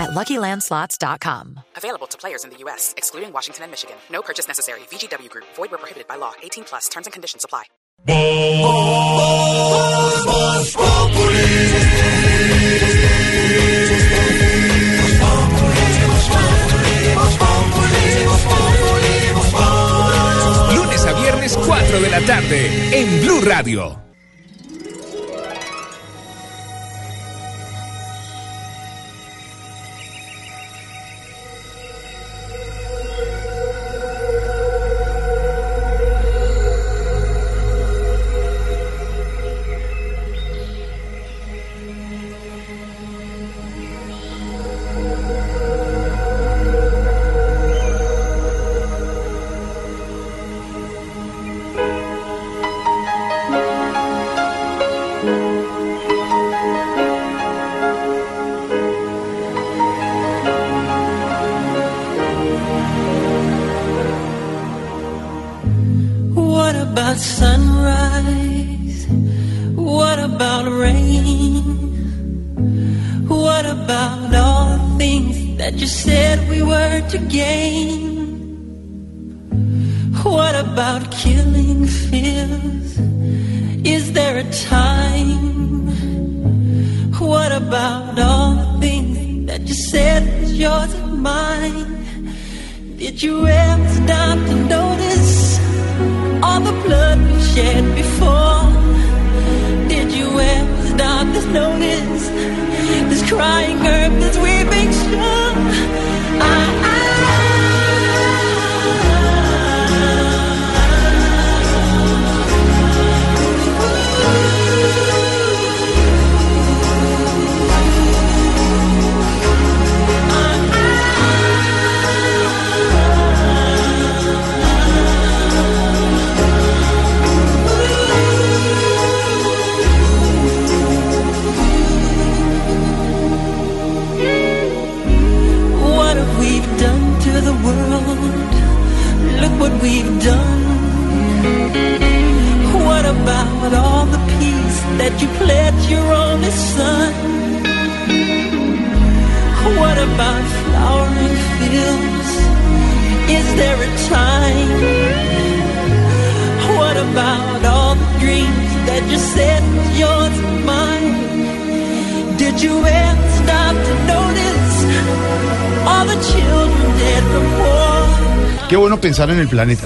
at LuckyLandSlots.com. Available to players in the U.S., excluding Washington and Michigan. No purchase necessary. VGW Group. Void where prohibited by law. 18 plus. Terms and conditions apply. Lunes a viernes 4 de la tarde en Blue Radio.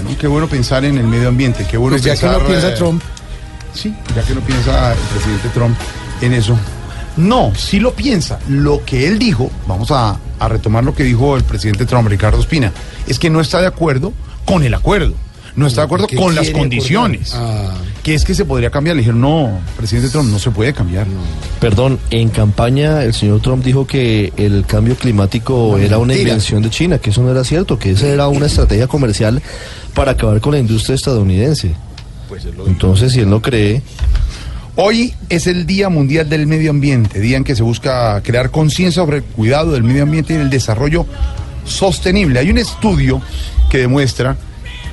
¿No? Qué bueno pensar en el medio ambiente, qué bueno Pues ya que pensar... no piensa eh, Trump. Sí, ya que no piensa el presidente Trump en eso. No, sí lo piensa. Lo que él dijo, vamos a, a retomar lo que dijo el presidente Trump, Ricardo Espina, es que no está de acuerdo con el acuerdo. No está de acuerdo ¿Qué con las condiciones. Ah. Que es que se podría cambiar. Le dijeron, no, presidente Trump, no se puede cambiar. Perdón, en campaña el señor Trump dijo que el cambio climático era una invención de China, que eso no era cierto, que esa era una estrategia comercial para acabar con la industria estadounidense. Entonces, si él no cree, Hoy es el Día Mundial del Medio Ambiente, día en que se busca crear conciencia sobre el cuidado del medio ambiente y el desarrollo sostenible. Hay un estudio que demuestra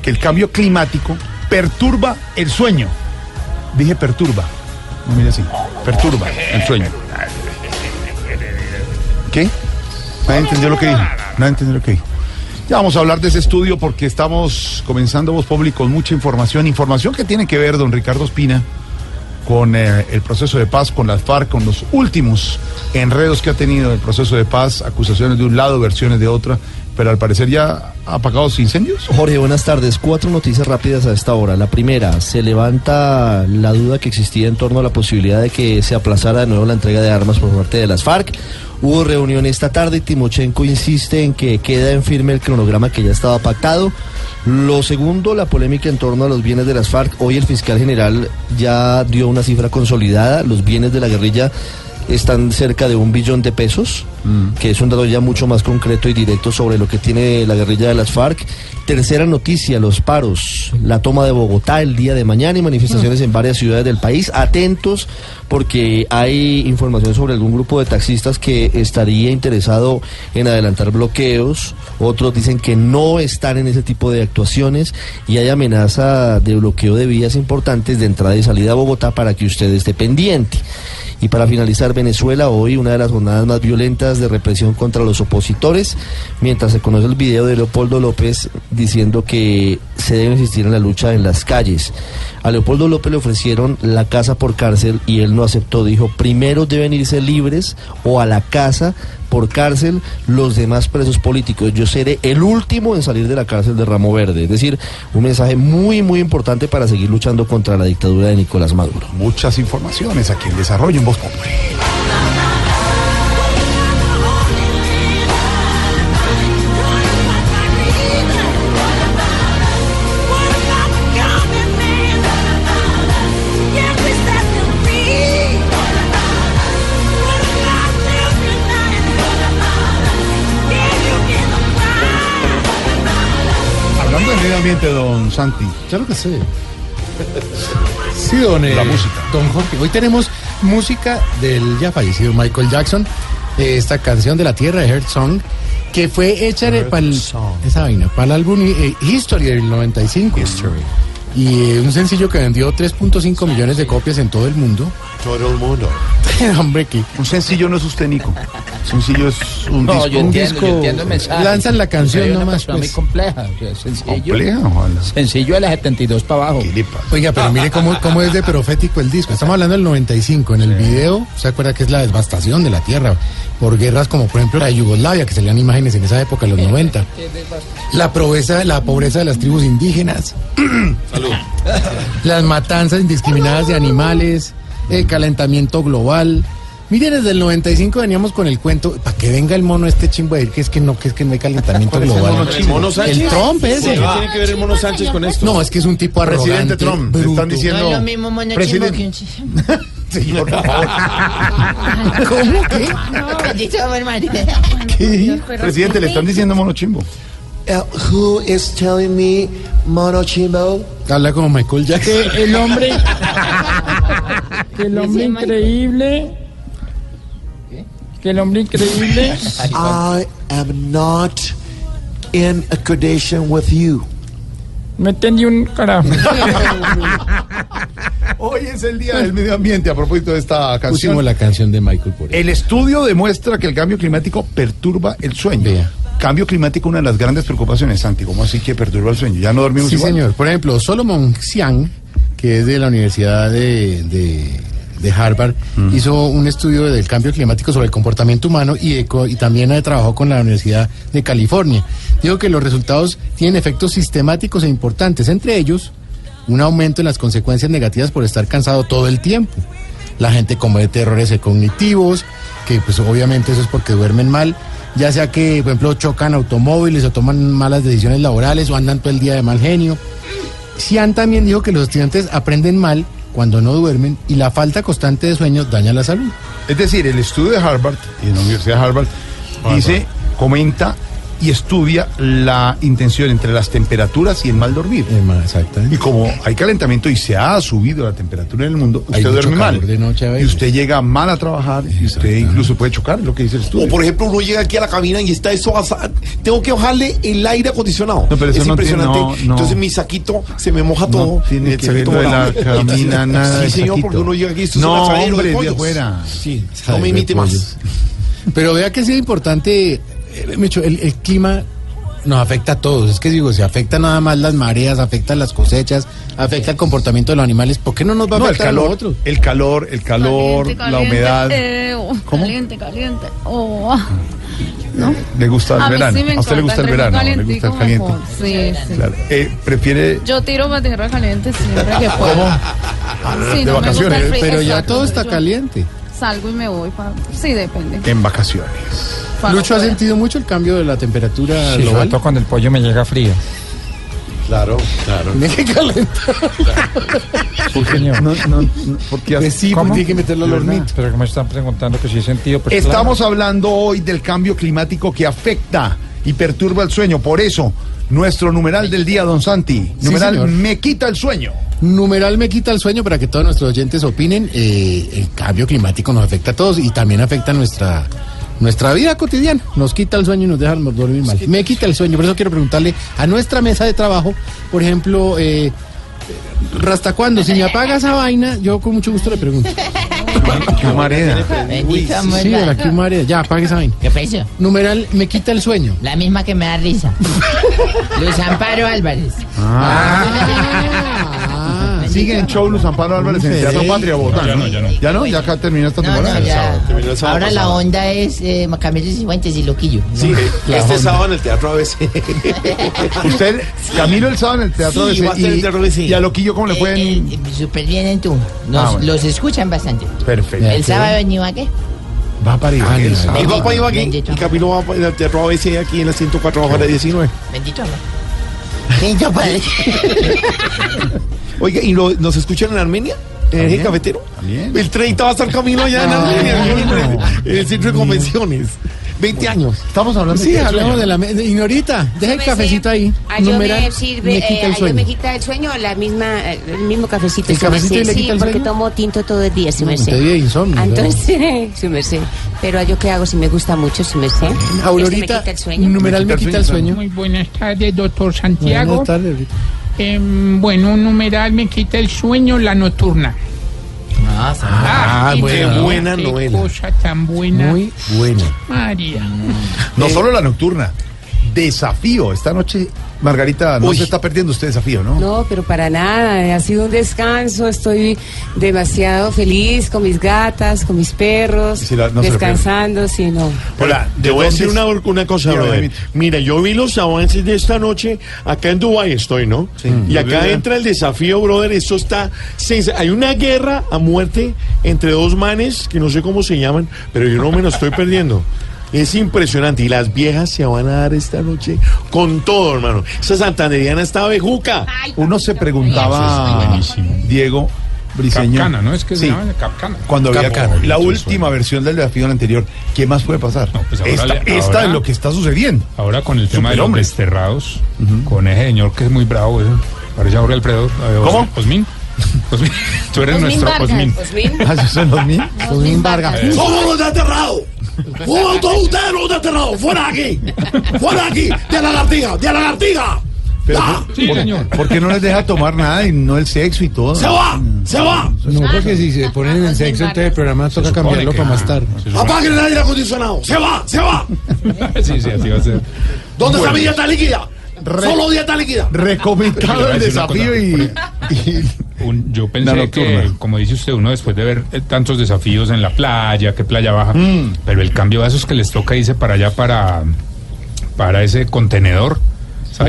que el cambio climático perturba el sueño. Dije perturba. No mire así. Perturba el sueño. ¿Qué? Nadie entendió lo que dije. Nadie entendió lo que dije. Ya vamos a hablar de ese estudio porque estamos comenzando Voz Pública con mucha información. Información que tiene que ver, don Ricardo Espina, con eh, el proceso de paz, con las FARC, con los últimos enredos que ha tenido el proceso de paz, acusaciones de un lado, versiones de otra, pero al parecer ya ha apagado los incendios. Jorge, buenas tardes. Cuatro noticias rápidas a esta hora. La primera, se levanta la duda que existía en torno a la posibilidad de que se aplazara de nuevo la entrega de armas por parte de las FARC. Hubo reunión esta tarde y Timochenko insiste en que queda en firme el cronograma que ya estaba pactado. Lo segundo, la polémica en torno a los bienes de las FARC. Hoy el fiscal general ya dio una cifra consolidada. Los bienes de la guerrilla están cerca de un billón de pesos, que es un dato ya mucho más concreto y directo sobre lo que tiene la guerrilla de las FARC. Tercera noticia, los paros, la toma de Bogotá el día de mañana y manifestaciones en varias ciudades del país. Atentos porque hay información sobre algún grupo de taxistas que estaría interesado en adelantar bloqueos. Otros dicen que no están en ese tipo de actuaciones y hay amenaza de bloqueo de vías importantes de entrada y salida a Bogotá para que usted esté pendiente. Y para finalizar, Venezuela, hoy una de las jornadas más violentas de represión contra los opositores, mientras se conoce el video de Leopoldo López diciendo que se debe insistir en la lucha en las calles. A Leopoldo López le ofrecieron la casa por cárcel y él no aceptó. Dijo, primero deben irse libres o a la casa por cárcel los demás presos políticos. Yo seré el último en salir de la cárcel de Ramo Verde. Es decir, un mensaje muy, muy importante para seguir luchando contra la dictadura de Nicolás Maduro. Muchas informaciones aquí en Desarrollo en Voz. Ambiente, don Santi. Claro que sí. Sí, don, eh, La música. don Jorge. Hoy tenemos música del ya fallecido Michael Jackson. eh, esta canción de la tierra de Heart Song, que fue hecha para el, esa vaina, para el álbum eh, History del 95. Y eh, un sencillo que vendió 3.5 millones de copias en todo el mundo. Todo el mundo. Hombre, que Un sencillo no es usted, Nico. Sencillo es un No, disco. yo un entiendo, disco, yo entiendo el mensaje. lanzan la canción una nomás, pues. muy compleja, o sea, sencillo. Compleja, ojalá. Sencillo de la 72 para abajo. ¿Qué? Oiga, pero mire cómo, cómo es de profético el disco. Estamos hablando del 95. En el video, ¿se acuerda que es la devastación de la tierra? Por guerras como, por ejemplo, la de Yugoslavia, que salían imágenes en esa época, en los 90. La pobreza, la pobreza de las tribus indígenas. Las matanzas indiscriminadas de animales, el calentamiento global. Miren, desde el 95 veníamos con el cuento, para que venga el mono este chimbo a decir que es que no, que es que no hay calentamiento ¿Cuál es el global. mono El Trump ese. tiene que ver el mono Sánchez con esto? No, es que es un tipo arrogante. Presidente Trump, están diciendo. No es lo mismo mono Presidente- Señor, por favor. ¿Cómo? ¿Qué? Hermano. Presidente, le están diciendo mono chimbo. Uh, who is telling me Mono Chimbo? Habla como Michael Jackson. que el hombre que el hombre increíble que el hombre increíble I am not in accordation with you. no entendí un carajo Hoy es el Día del Medio Ambiente a propósito de esta canción. Pusimos la canción de Michael El estudio demuestra que el cambio climático perturba el sueño. Vea. Cambio climático, una de las grandes preocupaciones, Santi. ¿Cómo así que perturba el sueño? Ya no dormimos Sí, igual. señor. Por ejemplo, Solomon Xiang, que es de la Universidad de, de- de Harvard, hizo un estudio del cambio climático sobre el comportamiento humano y, de co- y también eh, trabajó con la Universidad de California. Dijo que los resultados tienen efectos sistemáticos e importantes, entre ellos un aumento en las consecuencias negativas por estar cansado todo el tiempo. La gente comete errores cognitivos, que pues obviamente eso es porque duermen mal, ya sea que, por ejemplo, chocan automóviles o toman malas decisiones laborales o andan todo el día de mal genio. Cian también dijo que los estudiantes aprenden mal cuando no duermen y la falta constante de sueño daña la salud. Es decir, el estudio de Harvard, y en la Universidad de Harvard, dice, comenta y estudia la intención entre las temperaturas y el mal dormir. Exactamente. Y como hay calentamiento y se ha subido la temperatura en el mundo, Hay usted mucho duerme mal. de noche a y usted llega mal a trabajar y usted incluso puede chocar, lo que dice el estudio. O por ejemplo, uno llega aquí a la cabina y está eso. Tengo que bajarle el aire acondicionado. No, pero eso es no tiene- impresionante. no, no. Entonces mi saquito se me moja No todo. tiene el que ver saquito lo de la cabina, nada Sí, de señor, saquito. porque uno llega aquí. Esto No, hombre, de pollos. afuera. Sí, no me de imite más. Pero vea que sí es importante, Mecho, el, el clima nos afecta a todos. Es que digo, se afecta nada más las mareas, afecta las cosechas, afecta el comportamiento de los animales. ¿Por qué no nos va a No, el afectar a calor, nosotros? el calor, el calor, Caliente, la humedad. eh, oh, ¿Cómo? Caliente, caliente. Oh. ¿No? ¿Le gusta el A verano? sí me ¿A usted le gusta el verano? ¿Le gusta el caliente? mejor. Sí, sí. Claro. Eh, ¿Prefiere Yo tiro para tierra caliente siempre que puedo. ¿Cómo? Sí, de no me gusta vacaciones, el frío, Pero ya exacto, todo está caliente. Salgo y me voy para... Sí, depende. en vacaciones? Para Lucho ha sentido mucho el cambio de la temperatura Sí, sobre global. todo cuando el pollo me llega frío Claro, claro. Mira qué calentado. señor. No, no, no, porque Pues sí, hay que meterlo al hornito. Pero que me están preguntando que si he sentido. pues, Estamos hablando hoy del cambio climático que afecta y perturba el sueño. Por eso, nuestro numeral del día, don Santi. Numeral me quita el sueño. Numeral me quita el sueño para que todos nuestros oyentes opinen. Eh, el cambio climático nos afecta a todos y también afecta nuestra nuestra vida cotidiana. Nos quita el sueño y nos deja dormir mal. Me quita el sueño. Por eso quiero preguntarle a nuestra mesa de trabajo, por ejemplo, eh, ¿hasta cuándo? Si me apaga esa vaina, yo con mucho gusto le pregunto. Qué. Bendito amor, Sí, va. aquí María, ya apague esa vaina. ¿Qué eso? Numeral me quita el sueño. La misma que me da risa. Luz Amparo Álvarez. Ah, Sigue en show Luz Amparo Álvarez en el Teatro Patria, Bogotá. ya no, ya no. ¿Ya no? ¿Ya acá terminó esta temporada? no, ya. Terminó el sábado Ahora la onda es eh, Camilo Cifuentes y Loquillo. Sí, este sábado en el Teatro ABC. Usted, Camilo el sábado en el Teatro Sí, ABC, en y, y a Loquillo, ¿cómo le fue? Eh, en- eh, Súper bien en tú. Nos, Ah, bueno. Los escuchan bastante. Perfecto. El sábado venimos a qué? Va para Ibagué el sábado. Él va para Ibagué y Camilo va para el Teatro ABC aquí en la 104 bajo la 19. Bendito amor. Padre. Oiga, ¿y lo- nos escuchan en Armenia? ¿En el eje cafetero? También. El 30 va a estar Camilo allá en Armenia, en el centro de convenciones. 20 años. Estamos hablando Sí, de hablamos de la... me- de- Ignorita, deja el me cafecito sé- ahí. A yo Numeral me sirve, me quita eh, el a yo sueño. me quita el sueño, la misma, el mismo cafecito. ¿El cafecito merced, le sí, quita el porque sueño? tomo tinto todo el día, merced. te dio insomnio. Entonces, su merced. Pero a yo qué hago si me gusta mucho. Este me Aurorita, quita el sueño. numeral me quita el sueño. Muy buenas tardes, doctor Santiago. Buenas tardes, Aurorita. Em, bueno, un numeral me quita el sueño, la nocturna. Ah, qué bueno. buena qué novela. cosa tan buena. Muy bueno. María. No solo la nocturna, desafío. Esta noche, Margarita, no Uy. se está perdiendo usted desafío, ¿no? No, pero para nada. Ha sido un descanso. Estoy demasiado feliz con mis gatas, con mis perros, la- no descansando, sí, no. Hola, Te voy a decir una, una cosa, Sí, brother. Mira, yo vi los avances de esta noche. Acá en Dubái estoy, ¿no? Y acá entra el desafío, brother. Esto está. Hay una guerra a muerte entre dos manes que no sé cómo se llaman, pero yo no me lo estoy perdiendo. Es impresionante. Y las viejas se van a dar esta noche con todo, hermano. Esa santanderiana está bejuca. Uno se preguntaba, Diego Briseño. Capcana, ¿no? Es que Sí. se llama Capcana. Cuando había Capcana, la última versión del desafío anterior, ¿qué más puede pasar? No, pues ahora esta le- esta ahora- es lo que está sucediendo. Ahora con el tema de los Superhombre. desterrados, con ese señor que es muy bravo, eso. Parece Jorge Alfredo. eh, ¿Cómo? Osmin. Osmin. Tú eres Osmin nuestro Vargas, Osmin. Osmin. Ah, ¿esos son los míos? Osmin Vargas. ¡Somos los desterrados! ¡Somos todos ustedes los desterrados! ¡Fuera de aquí! ¡Fuera de aquí! ¡De la lagartija! ¡De la lagartija! Pero, ¡Ya! Sí, ¿por, señor. ¿por qué no les deja tomar nada y no el sexo y todo? ¡Se va! ¡Se va! No, porque si se ponen en el sexo, entonces el programa toca cambiarlo que- para más tarde. ¡Apaguen el aire acondicionado! ¡Se va! ¡Se va! Sí, sí, así va a ser. ¿Dónde está Bueno. mi dieta líquida? Solo dieta líquida. Recomendado el desafío y, y- Un- yo pensé nocturna. que, como dice usted, uno después de ver eh, tantos desafíos en la playa, que playa baja, pero el cambio de esos que les toca irse para allá, para, para ese contenedor.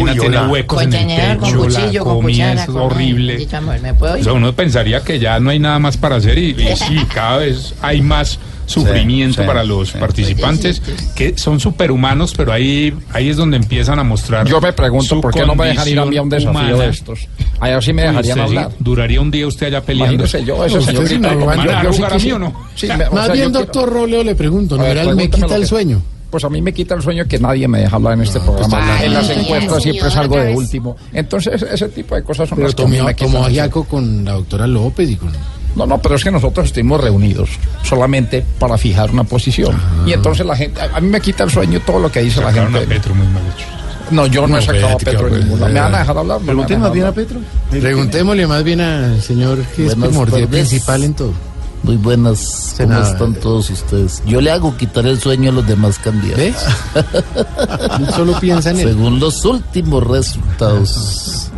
Uy, tiene huecos en el Contenedor con techo, cuchillo, la con comida cuchara. es con- horrible. Bendito amor, ¿me puedo O sea, uno pensaría que ya no hay nada más para hacer y, y sí, cada vez hay más sufrimiento sí, para los sí. participantes que son superhumanos, pero ahí ahí es donde empiezan a mostrar. Yo me pregunto por qué no me dejan ir a mí a un desafío humana. de estos. Allá sí me dejarían usted hablar. duraría un día usted allá peleando. Imagínese yo, ese Usted sí no ¿Van a yo sí a mí o no? Sí, me- o Más sea, bien, yo quiero- doctor Roleo, le pregunto, A ver, numeral me quita el que- sueño. Pues a mí me quita el sueño que nadie me deja hablar en este programa. Ay, en las encuestas siempre señor, salgo de último. Entonces, ese tipo de cosas son Pero las que tomó, me quitan tomó con la doctora López y con... No, no, pero es que nosotros estuvimos reunidos solamente para fijar una posición. Ah. Y entonces la gente, a a mí me quita el sueño todo lo que dice la a gente. Petro muy mal hecho. No, yo no, he sacado a Petro ninguna. ¿Me van a dejar hablar? No a más bien a Petro. Preguntémosle más bien al señor que es primordial, principal en todo. Muy buenas, ¿cómo están todos ustedes? Yo le hago quitar el sueño a los demás candidatos. ¿Ves? Solo piensa en él. Según los últimos resultados,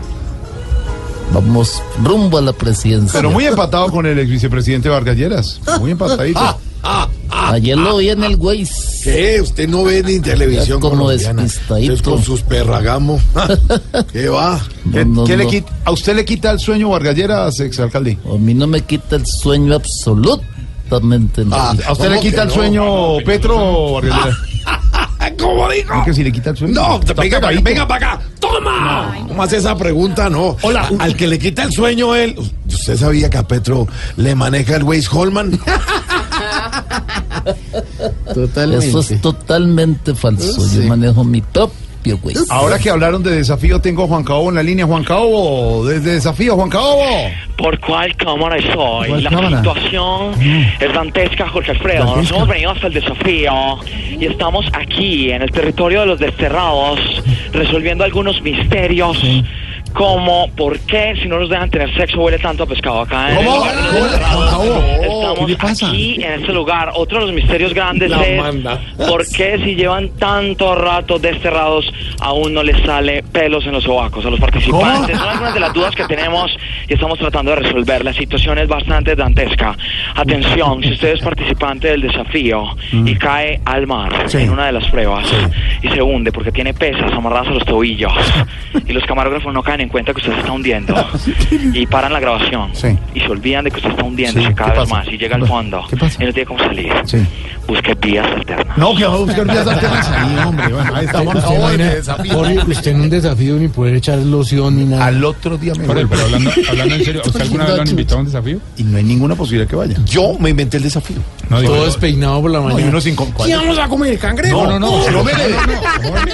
vamos rumbo a la presidencia. Pero muy empatado con el ex vicepresidente Vargas Lleras. Muy empatadito. Ayer lo vi en el Waze. ¿Qué? Usted no ve ni televisión como. Usted con sus perragamos. ¿Qué va? ¿Qué, No, no, qué le no. quita- ¿A usted le quita el sueño Vargas Lleras, exalcalde? A mí no me quita el sueño absolutamente nada. ¿A usted le ¿cómo quita el no? sueño Petro o Vargas Lleras? ¿Cómo digo? ¿Cómo que si le quita el sueño? No, venga, para, pegadito. venga para acá. ¡Toma! ¿Cómo hace esa pregunta? No. Hola. Al que le quita el sueño él. ¿Usted sabía que a Petro le maneja el Waze Holman? Totalmente. Eso es totalmente falso. Sí. Yo manejo mi propio güey. Ahora que hablaron de desafío, tengo a Juan Caobo en la línea. Juan Caobo, desde desafío, Juan Caobo. ¿Por cuál cámara estoy? ¿Cuál La cámara? situación es dantesca, Jorge Alfredo. Nos ¿Dantesca? hemos venido hasta el desafío y estamos aquí, en el territorio de los desterrados, resolviendo algunos misterios. Como, ¿por qué si no nos dejan tener sexo huele tanto a pescado acá? en el ¿Cómo? los ¿Cómo? Estamos ¿qué le pasa? aquí en este lugar. Otro de los misterios grandes La es manda. por qué si llevan tanto rato desterrados aún no les sale pelos en los sobacos a los participantes. Son algunas de las dudas que tenemos y estamos tratando de resolver. La situación es bastante dantesca. Atención, si usted es participante del desafío y cae al mar Mm. Sí. en una de las pruebas y se hunde porque tiene pesas amarradas a los tobillos y los camarógrafos no caen en cuenta que usted se está hundiendo y paran la grabación Sí. y se olvidan de que usted está hundiéndose Sí, cada ¿qué vez más y llega al fondo ¿Qué pasa? y no tiene cómo salir. Sí. Busque vías alternas. No, que va a buscar vías alternas ahí, hombre. Bueno, ahí estamos. ¿Usted imagina, de desafío. Jorge, usted en un desafío ni poder echar loción ni nada. Al otro día me Pero, vuelvo. pero hablando, hablando en serio, ¿a ¿usted alguna vez lo han invitado a un desafío? Y no hay ninguna posibilidad que vaya. Yo me inventé el desafío. No, digo, Todo despeinado por la No, y mañana. uno sin con- ¿Qué vamos a comer? ¿Cangrejo? No, no, no. no me le- Jorge,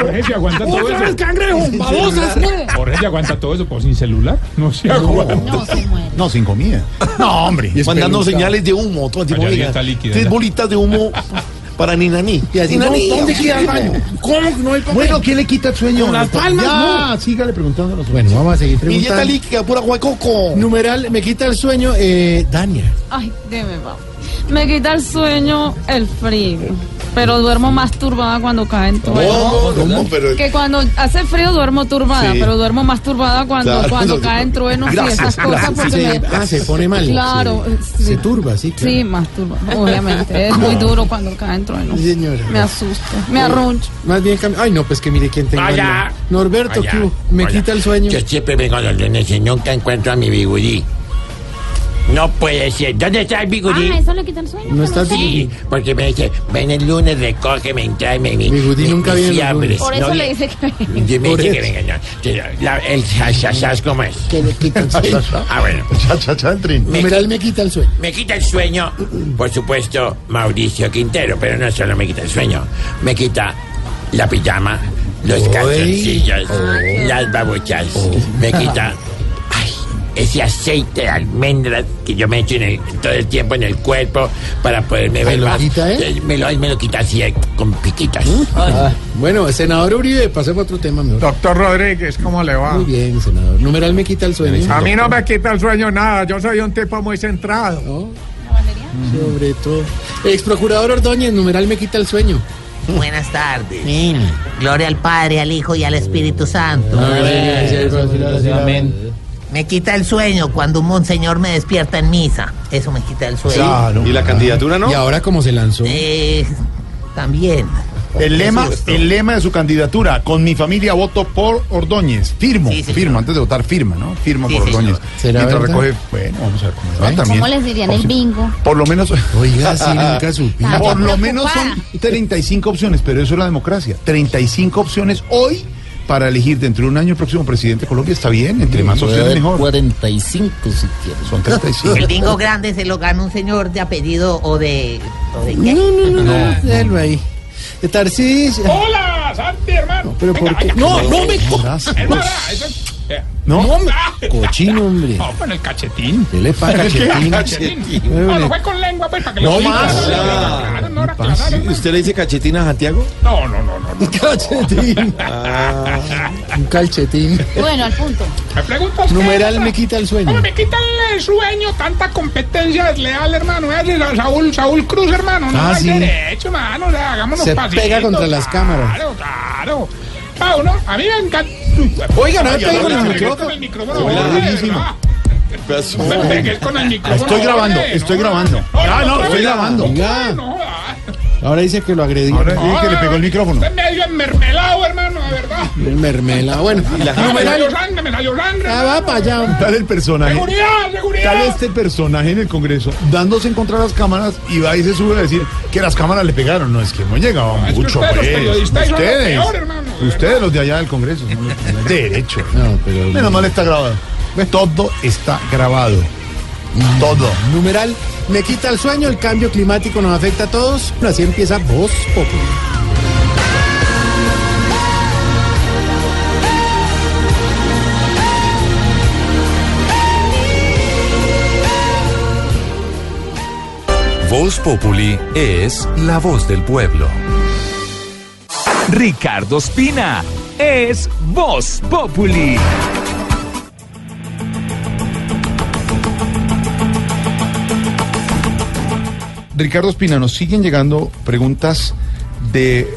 Jorge se aguanta todo ¡Otra vez eso. cangrejo! ¡Babosas! Jorge se aguanta todo eso, pues sin celular. No se aguanta. No, se muere. No, sin comida. No, hombre. Mandando señales de humo. Todo líquida, Tres bolitas de humo para Ninaní. Y así, Ninaní, ¿dónde- ¿dónde queda el baño? ¿Cómo que no hay papel? Bueno, ¿quién le quita el sueño? Con las palmas, Ya, sígale preguntando a los Bueno, vamos a seguir Y dieta preguntando. líquida, pura huecoco. Numeral, me quita el sueño, eh, Dania. Ay, dime, va. Me quita el sueño el frío. Pero duermo más turbada cuando cae en trueno. No, no, pero... Que cuando hace frío duermo turbada, Sí. pero duermo más turbada cuando, Claro, cuando no, caen truenos y gracias, esas cosas. gracias. Porque Se, me- ah, se pone mal. Claro, Se, sí. se turba, sí. claro. Sí, más turbada, obviamente. Es muy duro cuando caen truenos. Sí, señora. Me asusta, me arruncho. Más bien, cam- ay, no, pues que mire quién tengo. al Hola. lado. Norberto, Hola. ¿qué hubo? me Hola. quita el sueño. Yo siempre vengo los lunes y nunca encuentro a mi bigudí. No puede ser. ¿Dónde está el bigudí? Ah, ¿eso le quita el sueño? No está Sí, porque me dice, ven el lunes, recógeme, tráeme mi... Bigudí mi- nunca viene los fiambres". lunes. Por No eso le dice que... Yo me dice que venga, no. El chachachas, ¿cómo es? Que le quita el sueño. Ah, bueno. Cha, cha, cha, el trin. Me- Numeral me quita el sueño. Me quita el sueño, por supuesto, Mauricio Quintero, pero no solo me quita el sueño, me quita la pijama, los calzoncillos, las babuchas, me quita ese aceite de almendras que yo me echo en el- todo el tiempo en el cuerpo para poderme ¿Se ver lo más. quita, eh? Me lo, me lo quita así eh, con piquitas. Ah, bueno, senador Uribe, pasemos a otro tema mejor. Doctor Rodríguez, ¿cómo le va? Muy bien, senador. Numeral me quita el sueño. A mí no me quita el sueño nada, yo soy un tipo muy centrado. Sobre todo. Ex procurador Ordóñez, numeral me quita el sueño. Buenas tardes. Gloria al Padre, al Hijo y al Espíritu Santo. Me quita el sueño cuando un monseñor me despierta en misa. Eso me quita el sueño. Claro. ¿Y la candidatura no? Y ahora como se lanzó. Eh, también. El lema, el lema de su candidatura, con mi familia voto por Ordóñez. Firmo, Sí, señor. firmo, antes de votar, firma, ¿no? Firma Sí, por. Ordóñez. ¿Será Mientras verdad? recoge, bueno, vamos a ver cómo va también. ¿Cómo les dirían el bingo? Por lo menos, Oiga, sí, nunca supe. Ah, por lo menos son 35 opciones, pero eso es la democracia. 35 opciones hoy para elegir dentro de un año el próximo presidente de Colombia. Está bien, entre más opciones mejor. 45 si quieres. Son El 35. bingo grande se lo gana un señor de apellido o de. ¿O de qué? No, no, no, no. Déjalo ahí. De Tarcisio. Hola, Santi, hermano. Pero ¿por qué? No, no me. Hermana, eso ¿No? No, hombre. Cochino, hombre. No, con el cachetín. ¿Qué le pasa, cachetín? Cachetín. No, no fue con lengua, pues, para que No más. Claro, no hermano. ¿Usted le dice cachetina a Santiago? No, no, no, no. no. Cachetín. Un calcetín. Bueno, al punto. Me preguntas qué, Numeral me quita el No, sueño. me quita el sueño, tanta competencia desleal, hermano. Saúl, Saúl Cruz, hermano. No Ah, hay sí. derecho, hermano. O sea, hagámonos Se pasitos, pega contra las cámaras. Claro, claro. Ah, uno, a mí me encanta. Oiga, no me pegue con el micrófono. con el micrófono. Estoy grabando, estoy no, grabando. no, Ah, no, estoy grabando. Venga. Ah. Ahora dice que lo agredió. Ahora dije que le pegó el micrófono. Usted medio enmermelado, hermano, de verdad. El mermela. Bueno, Ah, me salió sangre, me salió sangre. Ah, va para allá. Tal el personaje. Seguridad, seguridad. Tal este personaje en el Congreso, dándose en contra de las cámaras y va y se sube a decir que las cámaras le pegaron. No, es que no llegaba es que mucho, ustedes, los pues. Ustedes, peor, hermano, de ustedes los de allá del Congreso, no, no es derecho. No, pero. Menos mal está grabado. Todo está grabado. Todo. Numeral, me quita el sueño, el cambio climático nos afecta a todos. Así empieza Voz Populi. Voz Populi es la voz del pueblo. Ricardo Espina es Voz Populi. Ricardo Espina, nos siguen llegando preguntas de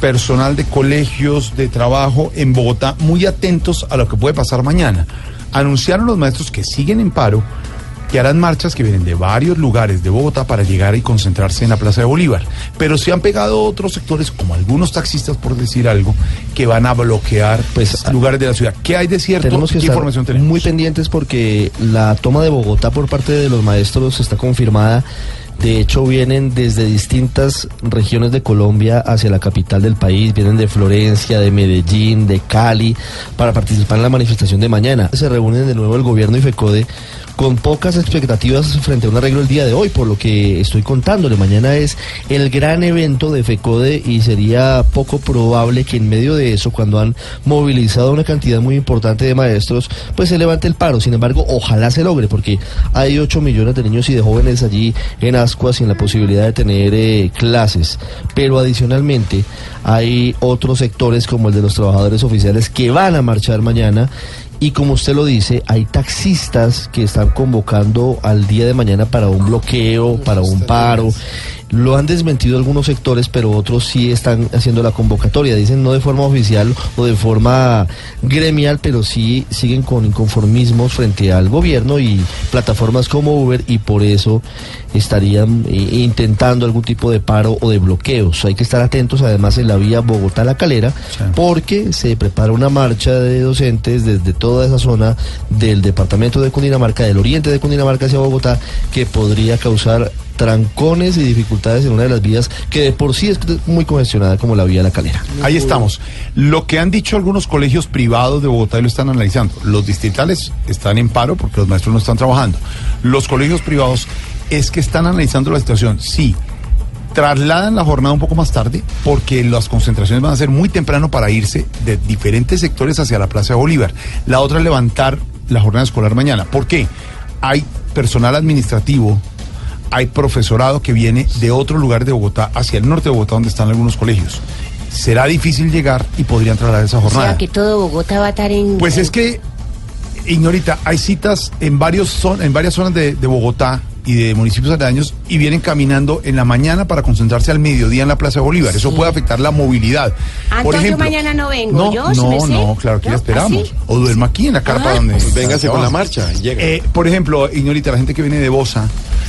personal de colegios, de trabajo en Bogotá, muy atentos a lo que puede pasar mañana. Anunciaron los maestros que siguen en paro que harán marchas que vienen de varios lugares de Bogotá para llegar y concentrarse en la Plaza de Bolívar. Pero se han pegado otros sectores, como algunos taxistas, por decir algo, que van a bloquear pues, lugares de la ciudad. ¿Qué hay de cierto? Tenemos que ¿Qué estar información tenemos? muy pendientes porque la toma de Bogotá por parte de los maestros está confirmada. De hecho, vienen desde distintas regiones de Colombia hacia la capital del país, vienen de Florencia, de Medellín, de Cali, para participar en la manifestación de mañana. Se reúnen de nuevo el gobierno y FECODE con pocas expectativas frente a un arreglo el día de hoy, por lo que estoy contándole. Mañana es el gran evento de FECODE y sería poco probable que en medio de eso, cuando han movilizado una cantidad muy importante de maestros, pues se levante el paro. Sin embargo, ojalá se logre, porque hay 8 millones de niños y de jóvenes allí en Ascuas sin la posibilidad de tener eh, clases. Pero adicionalmente, hay otros sectores como el de los trabajadores oficiales que van a marchar mañana y como usted lo dice, hay taxistas que están convocando al día de mañana para un bloqueo, para un paro. Lo han desmentido algunos sectores, pero otros sí están haciendo la convocatoria. Dicen no de forma oficial o de forma gremial, pero sí siguen con inconformismos frente al gobierno y plataformas como Uber y por eso estarían eh, intentando algún tipo de paro o de bloqueos. Hay que estar atentos además en la vía Bogotá-La Calera porque se prepara una marcha de docentes desde toda esa zona del departamento de Cundinamarca, del oriente de Cundinamarca hacia Bogotá, que podría causar trancones y dificultades en una de las vías que de por sí es muy congestionada como la vía La Calera. Ahí estamos. Lo que han dicho algunos colegios privados de Bogotá y lo están analizando. Los distritales están en paro porque los maestros no están trabajando. Los colegios privados es que están analizando la situación. Sí, trasladan la jornada un poco más tarde porque las concentraciones van a ser muy temprano para irse de diferentes sectores hacia la Plaza de Bolívar. La otra es levantar la jornada escolar mañana. ¿Por qué? Hay personal administrativo, hay profesorado que viene de otro lugar de Bogotá hacia el norte de Bogotá donde están algunos colegios. Será difícil llegar y podrían trasladar esa O jornada. sea, que todo Bogotá va a estar en... Pues es que, Ignorita, hay citas en, varios zon- en varias zonas de, de Bogotá y de municipios aledaños y vienen caminando en la mañana para concentrarse al mediodía en la Plaza de Bolívar. Eso puede afectar la movilidad. Ah, Por yo ejemplo, mañana no vengo. no, yo, ¿sí me no, no, claro, ya esperamos. ¿Ah, sí? O duerma aquí en la carpa Ah. donde. Véngase con la marcha. llega. Eh, por ejemplo, Ignorita, la gente que viene de Bosa,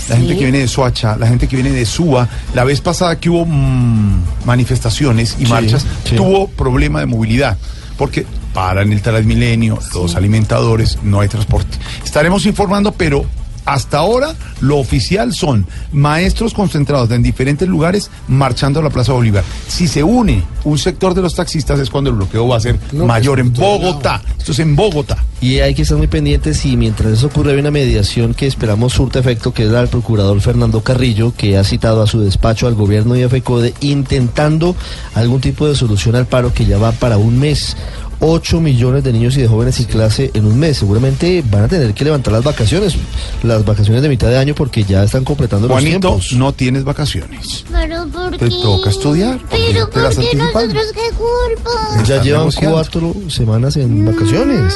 la gente que viene de Soacha, la gente que viene de Suba, la vez pasada que hubo mm, manifestaciones y marchas, tuvo problema de movilidad. Porque paran el Transmilenio, los alimentadores, no hay transporte. Estaremos informando, pero hasta ahora lo oficial son maestros concentrados en diferentes lugares marchando a la Plaza Bolívar. Si se une un sector de los taxistas es cuando el bloqueo va a ser mayor en Bogotá. Esto es en Bogotá. Y hay que estar muy pendientes y mientras eso ocurre hay una mediación que esperamos surte efecto, que es la del procurador Fernando Carrillo, que ha citado a su despacho al gobierno y a FECODE intentando algún tipo de solución al paro que ya va para un mes. 8 millones de niños y de jóvenes sin clase en un mes. Seguramente van a tener que levantar las vacaciones, las vacaciones de mitad de año porque ya están completando los Juanito, tiempos. no tienes vacaciones. Pero ¿por Te toca estudiar. Pero te las ¿por qué anticipan. nosotros qué culpa? Ya Están llevan negociando. cuatro semanas en vacaciones.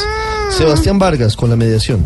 Sebastián Vargas con la mediación.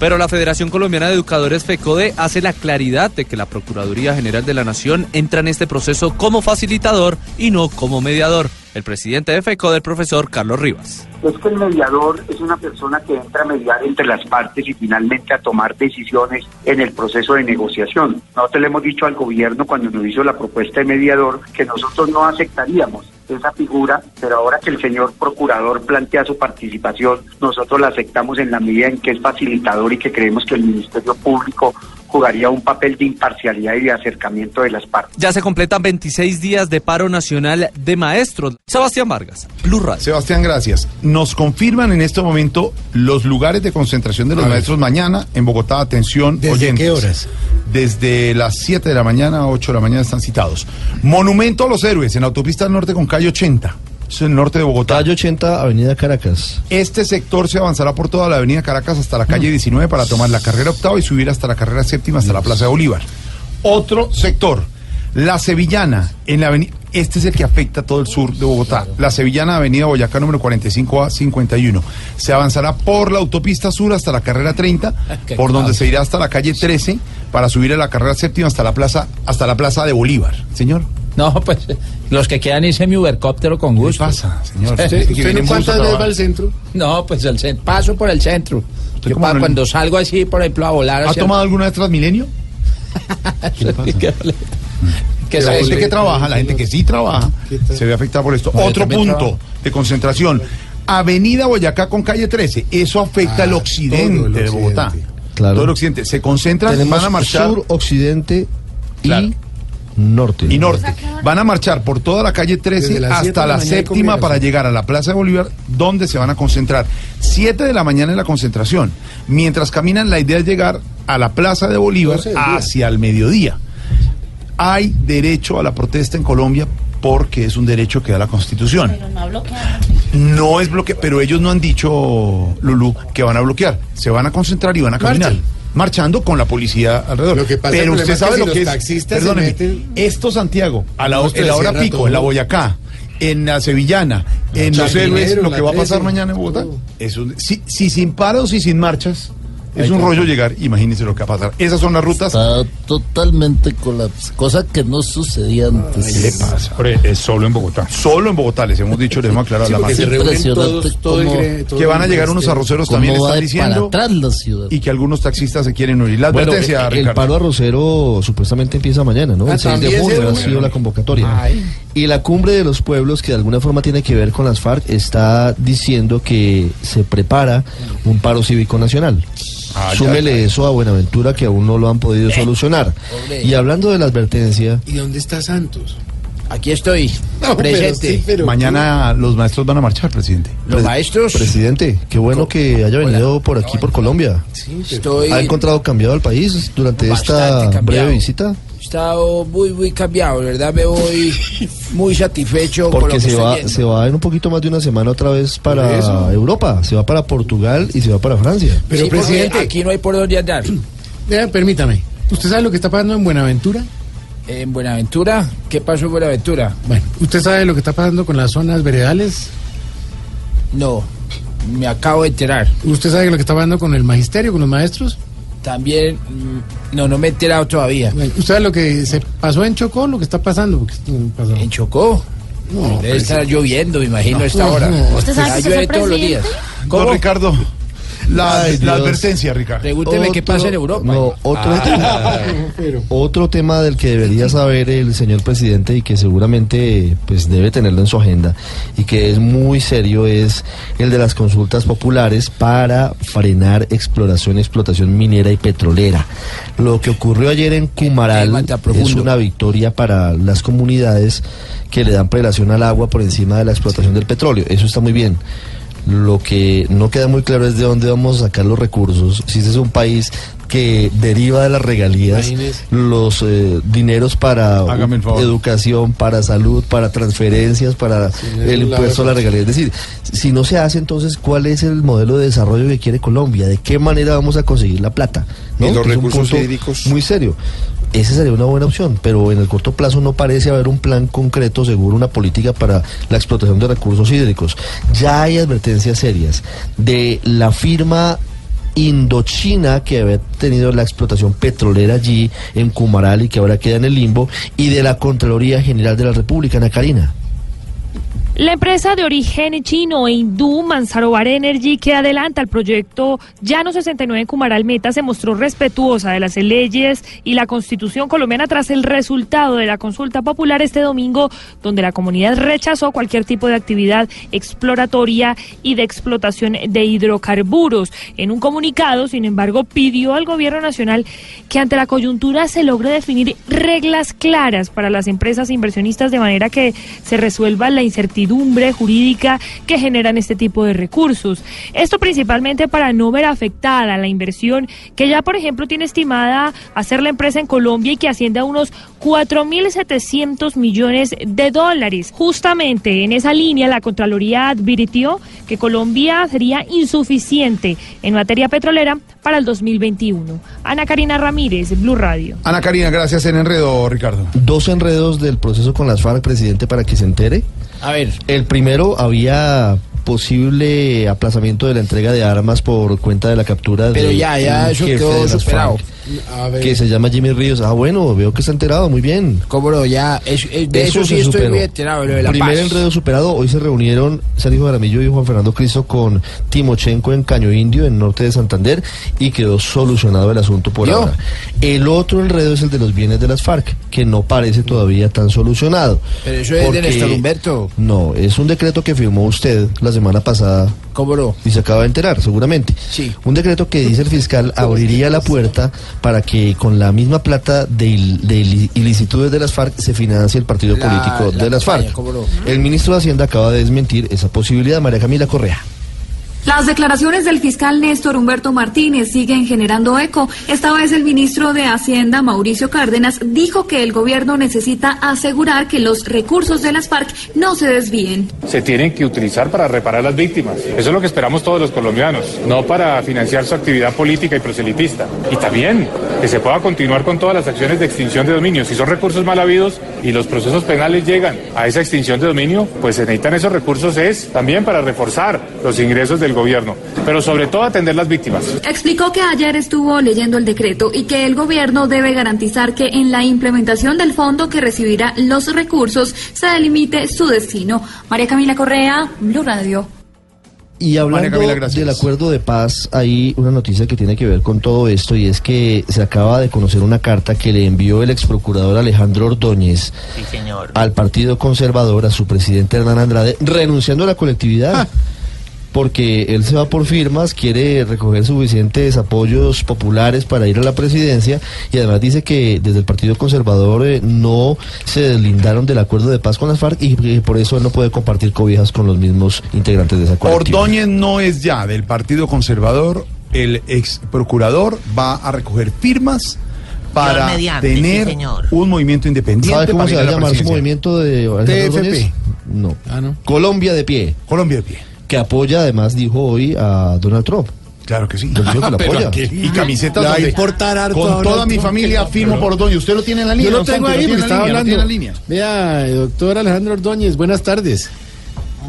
Pero la Federación Colombiana de Educadores FECODE hace la claridad de que la Procuraduría General de la Nación entra en este proceso como facilitador y no como mediador. El presidente de FECODE, el profesor Carlos Rivas. es que el mediador es una persona que entra a mediar entre las partes y finalmente a tomar decisiones en el proceso de negociación. Nosotros le hemos dicho al gobierno cuando nos hizo la propuesta de mediador que nosotros no aceptaríamos esa figura, pero ahora que el señor procurador plantea su participación, nosotros la aceptamos en la medida en que es facilitador y que creemos que el Ministerio Público jugaría un papel de imparcialidad y de acercamiento de las partes. Ya se completan 26 días de paro nacional de maestros. Sebastián Vargas, Blue Radio. Sebastián, gracias. Nos confirman en este momento los lugares de concentración de los maestros mañana en Bogotá. Atención, ¿Desde oyentes. qué horas? Desde las 7 de la mañana a 8 de la mañana están citados. Monumento a los Héroes en autopista norte con calle 80. Es el norte de Bogotá. Calle 80, Avenida Caracas. Este sector se avanzará por toda la avenida Caracas hasta la calle 19 para tomar la carrera octava y subir hasta la carrera séptima hasta la Plaza de Bolívar. Otro sector, la Sevillana, en la avenida, este es el que afecta a todo el sur de Bogotá. La Sevillana, avenida Boyacá número 45A 51. Se avanzará por la autopista sur hasta la carrera 30, Qué por donde se irá hasta la calle 13 para subir a la carrera séptima hasta la plaza, hasta la plaza de Bolívar. Señor. No, pues los que quedan hice mi ubercóptero con gusto. ¿Qué pasa, señor? ¿Usted, Usted que viene en bus a trabajar. al centro? No, pues el cen- paso por el centro. Yo cómo pa- no le- cuando salgo así, por ejemplo, a volar ¿Ha hacia- tomado alguna vez Transmilenio? ¿Qué Que la gente que trabaja, la gente que sí trabaja, se ve afectada por esto. No, Otro también punto trabajo. de concentración. Avenida Boyacá con calle 13. Eso afecta al occidente de Bogotá. Claro. Todo el occidente. Se concentran, Tenemos van a marchar. sur, occidente Claro. Y norte. y norte. Van a marchar por toda la calle 13 Desde las siete hasta la séptima para llegar a la Plaza de Bolívar, donde se van a concentrar. 7 de la mañana en la concentración. Mientras caminan, la idea es llegar a la Plaza de Bolívar hacia el mediodía. Hay derecho a la protesta en Colombia porque es un derecho que da la Constitución. No es bloqueo, pero ellos no han dicho, Lulú, que van a bloquear. Se van a concentrar y van a caminar. Marchando con la policía alrededor. Lo que pasa, pero usted es que sabe si lo los que es. taxistas se Perdóneme, meten- esto Santiago, a la, No, en la hora pico, todo. en la Boyacá, en la Sevillana, en los héroes, lo que va a pasar 13. mañana en Bogotá. Todo. Es un- si, si sin paros y sin marchas, es un rollo llegar. Imagínense lo que va a pasar. Esas son las rutas. Está totalmente colapsado, cosa que no sucedía antes. ¿Qué le pasa? Hombre, es solo en Bogotá. Solo en Bogotá, les hemos dicho, les hemos aclarado Sí, la Impresionante todos, todo el todo Que van a el llegar unos este- arroceros ¿Cómo también va están de diciendo. para atrás la ciudad? Y que algunos taxistas se quieren unir. La Bueno, advertencia, el Ricardo. paro arrocero supuestamente empieza mañana, ¿no? Ah, el 6 de junio ha sido la convocatoria. Y la cumbre de los pueblos, que de alguna forma tiene que ver con las FARC, está diciendo que se prepara un paro cívico nacional. Ah, Súmele ya. eso a Buenaventura que aún no lo han podido solucionar. hombre. Y hablando de la advertencia, ¿Y dónde está Santos? Aquí estoy, No, pero presente. sí, pero- Mañana los maestros van a marchar, presidente. Los maestros, presidente, qué bueno que haya venido por aquí, por Colombia. estoy... ¿Ha encontrado cambiado el país durante esta cambiado. breve visita? Estado muy, muy cambiado, de ¿verdad? Me voy muy satisfecho con lo Porque que se estoy va, viendo. se va en un poquito más de una semana otra vez para eso. Europa, se va para Portugal y se va para Francia. Pero, Sí, porque presidente, aquí no hay por dónde andar. vea, permítame. ¿Usted sabe lo que está pasando en Buenaventura? En Buenaventura, ¿qué pasó en Buenaventura? Bueno, ¿usted sabe lo que está pasando con las zonas veredales? No, me acabo de enterar. ¿Usted sabe lo que está pasando con el magisterio, con los maestros? También, mm, no, no me he enterado todavía. ¿Usted sabe lo que se pasó en Chocó, lo que está pasando? Porque pasó. ¿En Chocó? No, Debe estar lloviendo, me imagino, a esta hora. no. ¿Usted sabe Ya que llueve todos los días. Don ¿Cómo? Ricardo, la, Ay, la advertencia, Ricardo. Pregúnteme qué Otro- pasa en Europa. No, otro, pero- otro tema del que debería saber el señor presidente y que seguramente pues debe tenerlo en su agenda y que es muy serio es el de las consultas populares para frenar exploración, explotación minera y petrolera. Lo que ocurrió ayer en Cumaral tema es una victoria para las comunidades que le dan prelación al agua por encima de la explotación del petróleo. Eso está muy bien. Lo que no queda muy claro es de dónde vamos a sacar los recursos. Si este es un país que deriva de las regalías Imagínese. los eh, dineros para educación, para salud, para transferencias, para el impuesto a la regalía. Es decir, si no se hace, entonces, ¿cuál es el modelo de desarrollo que quiere Colombia? ¿De qué manera vamos a conseguir la plata? Y los Que es un recursos punto hídricos. Muy serio. Esa sería una buena opción, pero en el corto plazo no parece haber un plan concreto, seguro, una política para la explotación de recursos hídricos. Ya hay advertencias serias de la firma Indochina que había tenido la explotación petrolera allí en Cumaral y que ahora queda en el limbo y de la Contraloría General de la República, Ana Karina. La empresa de origen chino e hindú Mansarovar Energy que adelanta el proyecto Llano 69 en Cumaral Meta se mostró respetuosa de las leyes y la constitución colombiana tras el resultado de la consulta popular este domingo donde la comunidad rechazó cualquier tipo de actividad exploratoria y de explotación de hidrocarburos. En un comunicado, sin embargo, pidió al gobierno nacional que ante la coyuntura se logre definir reglas claras para las empresas inversionistas de manera que se resuelva la incertidumbre jurídica que generan este tipo de recursos. Esto principalmente para no ver afectada la inversión que ya, por ejemplo, tiene estimada hacer la empresa en Colombia y que asciende a unos 4.700 millones de dólares. Justamente en esa línea, la Contraloría advirtió que Colombia sería insuficiente en materia petrolera para el 2021. Ana Karina Ramírez, Blue Radio. Ana Karina, gracias en enredo, Ricardo. Dos enredos del proceso con las FARC, presidente, para que se entere. A ver. El primero había posible aplazamiento de la entrega de armas por cuenta de la captura Pero de ya, ya, eso quedó superado. A ver. que se llama Jimmy Ríos. Ah, bueno, veo que está enterado, muy bien. ¿Cómo no? Ya, es- es- de eso, sí estoy muy enterado, lo de la Primer paz. enredo superado. Hoy se reunieron Sergio Jaramillo y Juan Fernando Cristo con Timochenko en Caño Indio, en norte de Santander, y quedó solucionado el asunto por ¿Yo? ahora. El otro enredo es el de los bienes de las FARC, que no parece todavía tan solucionado. Pero eso es de Néstor Humberto. No, es un decreto que firmó usted la semana pasada. ¿Cómo no? Y se acaba de enterar, seguramente. Sí. Un decreto que dice el fiscal abriría la puerta para que con la misma plata de, il- de il- ilicitudes de las FARC se financie el partido La- político la de las campaña, FARC. El ministro de Hacienda acaba de desmentir esa posibilidad, María Camila Correa. Las declaraciones del fiscal Néstor Humberto Martínez siguen generando eco. Esta vez el ministro de Hacienda, Mauricio Cárdenas, dijo que el gobierno necesita asegurar que los recursos de las FARC no se desvíen. se tienen que utilizar para reparar las víctimas. Eso es lo que esperamos todos los colombianos, no para financiar su actividad política y proselitista. Y también que se pueda continuar con todas las acciones de extinción de dominio. Si son recursos mal habidos y los procesos penales llegan a esa extinción de dominio, pues se necesitan esos recursos es también para reforzar los ingresos del gobierno, pero sobre todo atender las víctimas. Explicó que ayer estuvo leyendo el decreto y que el gobierno debe garantizar que en la implementación del fondo que recibirá los recursos se delimite su destino. María Camila Correa, Blue Radio. Y hablando Camila, del acuerdo de paz, hay una noticia que tiene que ver con todo esto y es que se acaba de conocer una carta que le envió el ex procurador Alejandro Ordóñez Sí, señor. al Partido Conservador, a su presidente Hernán Andrade, renunciando a la colectividad. Porque él se va por firmas, quiere recoger suficientes apoyos populares para ir a la presidencia y además dice que desde el Partido Conservador eh, no se deslindaron del acuerdo de paz con las FARC y que por eso él no puede compartir cobijas con los mismos integrantes de esa colectiva. Ordóñez no es ya del Partido Conservador. El ex procurador va a recoger firmas para mediante, tener señor. un movimiento independiente. ¿Sabe cómo para se va a la llamar su movimiento de TFP. Ordóñez? No. Ah, no. Colombia de pie. Colombia de pie. Que apoya, además, dijo hoy a Donald Trump. Claro que sí. Yo que lo apoya. aquí- y camisetas Le va a donde- importar harto con toda mi familia firmo por Ordóñez. ¿Usted lo tiene en la línea? Yo lo tengo ahí, la estaba hablando. en la línea? Vea, doctor Alejandro Ordóñez, buenas tardes.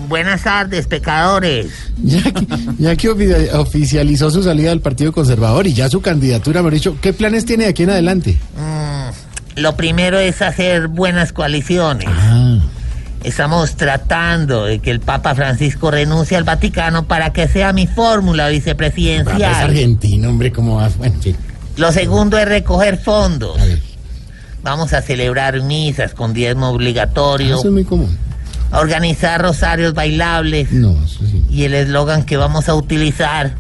Buenas tardes, pecadores. Ya que, ya que ofi- oficializó su salida del Partido Conservador y ya su candidatura, me dicho, ¿qué planes tiene de aquí en adelante? Mm, lo primero es hacer buenas coaliciones. Ah. Estamos tratando de que el Papa Francisco renuncie al Vaticano para que sea mi fórmula Es vicepresidencial. argentino, hombre, ¿cómo va? Bueno, en fin. Lo segundo es recoger fondos. Vamos a celebrar misas con diezmo obligatorio, Eso es muy común. a organizar rosarios bailables No, eso sí. y el eslogan que vamos a utilizar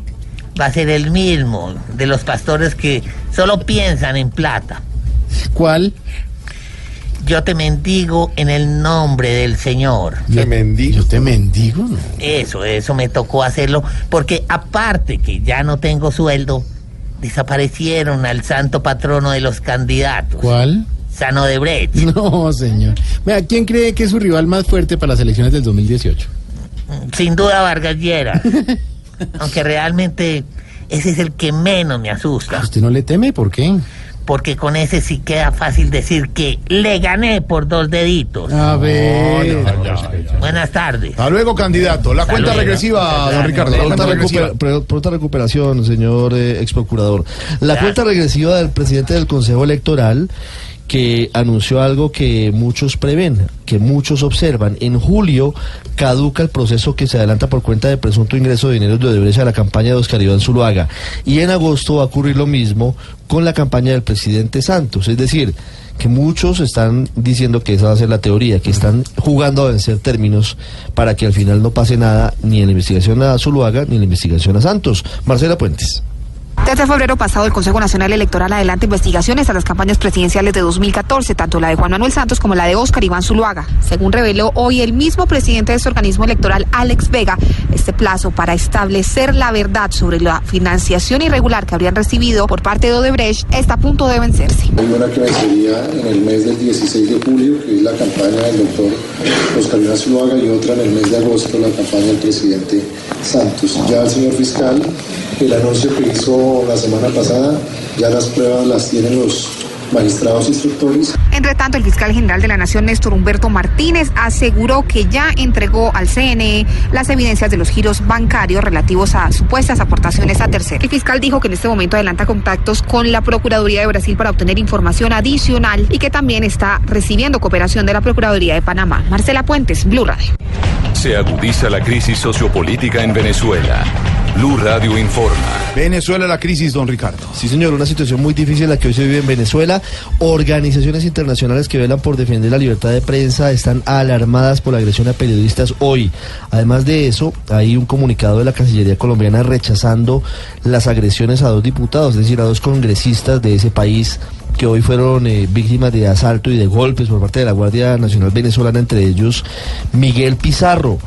va a ser el mismo de los pastores que solo piensan en plata. ¿Cuál? Yo te mendigo en el nombre del Señor. Yo, mendigo. Yo te mendigo, ¿no? Eso, eso me tocó hacerlo porque aparte que ya no tengo sueldo, desaparecieron al santo patrono de los candidatos, ¿Cuál? Sano de Brecht. No, señor. Vea, ¿quién cree que es su rival más fuerte para las elecciones del 2018? Sin duda Vargas Lleras. Aunque realmente ese es el que menos me asusta. ¿Usted no le teme? ¿Por qué? Porque con ese sí queda fácil decir que le gané por dos deditos. A ver. Buenas tardes. Hasta luego, candidato. La cuenta luego. regresiva, don Ricardo. La Pronta, cuenta regresiva. pronta recuperación, señor eh, ex procurador. La cuenta regresiva del presidente del Consejo Electoral que anunció algo que muchos prevén, que muchos observan. En julio caduca el proceso que se adelanta por cuenta de presunto ingreso de dinero de Odebrecht a la campaña de Oscar Iván Zuluaga. Y en agosto va a ocurrir lo mismo con la campaña del presidente Santos. Es decir, que muchos están diciendo que esa va a ser la teoría, que están jugando a vencer términos para que al final no pase nada ni en la investigación a Zuluaga ni en la investigación a Santos. Marcela Puentes. Desde febrero pasado, el Consejo Nacional Electoral adelanta investigaciones a las campañas presidenciales de 2014, tanto la de Juan Manuel Santos como la de Óscar Iván Zuluaga. Según reveló hoy el mismo presidente de este organismo electoral, Alex Vega, este plazo para establecer la verdad sobre la financiación irregular que habrían recibido por parte de Odebrecht está a punto de vencerse. Hay una que vencería en el mes del 16 de julio, que es la campaña del doctor Oscar Iván Zuluaga, y otra en el mes de agosto, la campaña del presidente Santos. Ya el señor fiscal, el anuncio que hizo la semana pasada, ya las pruebas las tienen los magistrados instructores. Entre tanto, el fiscal general de la Nación, Néstor Humberto Martínez, aseguró que ya entregó al CNE las evidencias de los giros bancarios relativos a supuestas aportaciones a terceros. El fiscal dijo que en este momento adelanta contactos con la Procuraduría de Brasil para obtener información adicional y que también está recibiendo cooperación de la Procuraduría de Panamá. Marcela Puentes, Blue Radio. Se agudiza la crisis sociopolítica en Venezuela. Blue Radio informa. Venezuela la crisis, don Ricardo. Sí, señor, una situación muy difícil la que hoy se vive en Venezuela. Organizaciones internacionales que velan por defender la libertad de prensa están alarmadas por la agresión a periodistas hoy. Además de eso, hay un comunicado de la Cancillería colombiana rechazando las agresiones a dos diputados, es decir, a dos congresistas de ese país que hoy fueron eh, víctimas de asalto y de golpes por parte de la Guardia Nacional Venezolana, entre ellos Miguel Pizarro.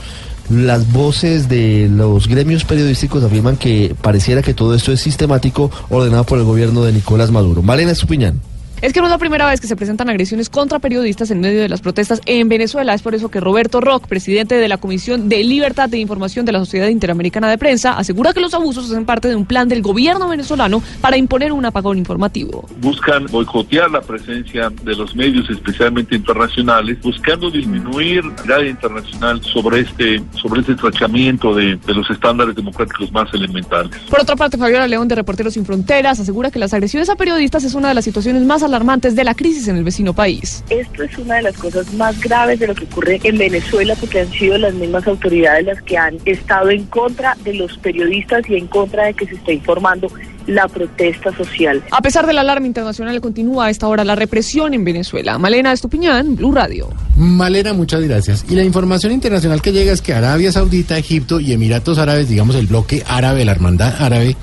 Las voces de los gremios periodísticos afirman que pareciera que todo esto es sistemático ordenado por el gobierno de Nicolás Maduro. Malena Estupiñán. Es que no es la primera vez que se presentan agresiones contra periodistas en medio de las protestas en Venezuela. Es por eso que Roberto Rock, presidente de la Comisión de Libertad de Información de la Sociedad Interamericana de Prensa, asegura que los abusos hacen parte de un plan del gobierno venezolano para imponer un apagón informativo. Buscan boicotear la presencia de los medios, especialmente internacionales, buscando disminuir la mirada internacional sobre este, sobre este tratamiento de, de los estándares democráticos más elementales. Por otra parte, Fabiola León de Reporteros Sin Fronteras asegura que las agresiones a periodistas es una de las situaciones más alarmantes de la crisis en el vecino país. Esto es una de las cosas más graves de lo que ocurre en Venezuela porque han sido las mismas autoridades las que han estado en contra de los periodistas y en contra de que se esté informando la protesta social. A pesar de la alarma internacional, continúa a esta hora la represión en Venezuela. Malena Estupiñán, Blue Radio. Malena, muchas gracias. Y la información internacional que llega es que Arabia Saudita, Egipto y Emiratos Árabes, digamos el bloque árabe, la hermandad árabe,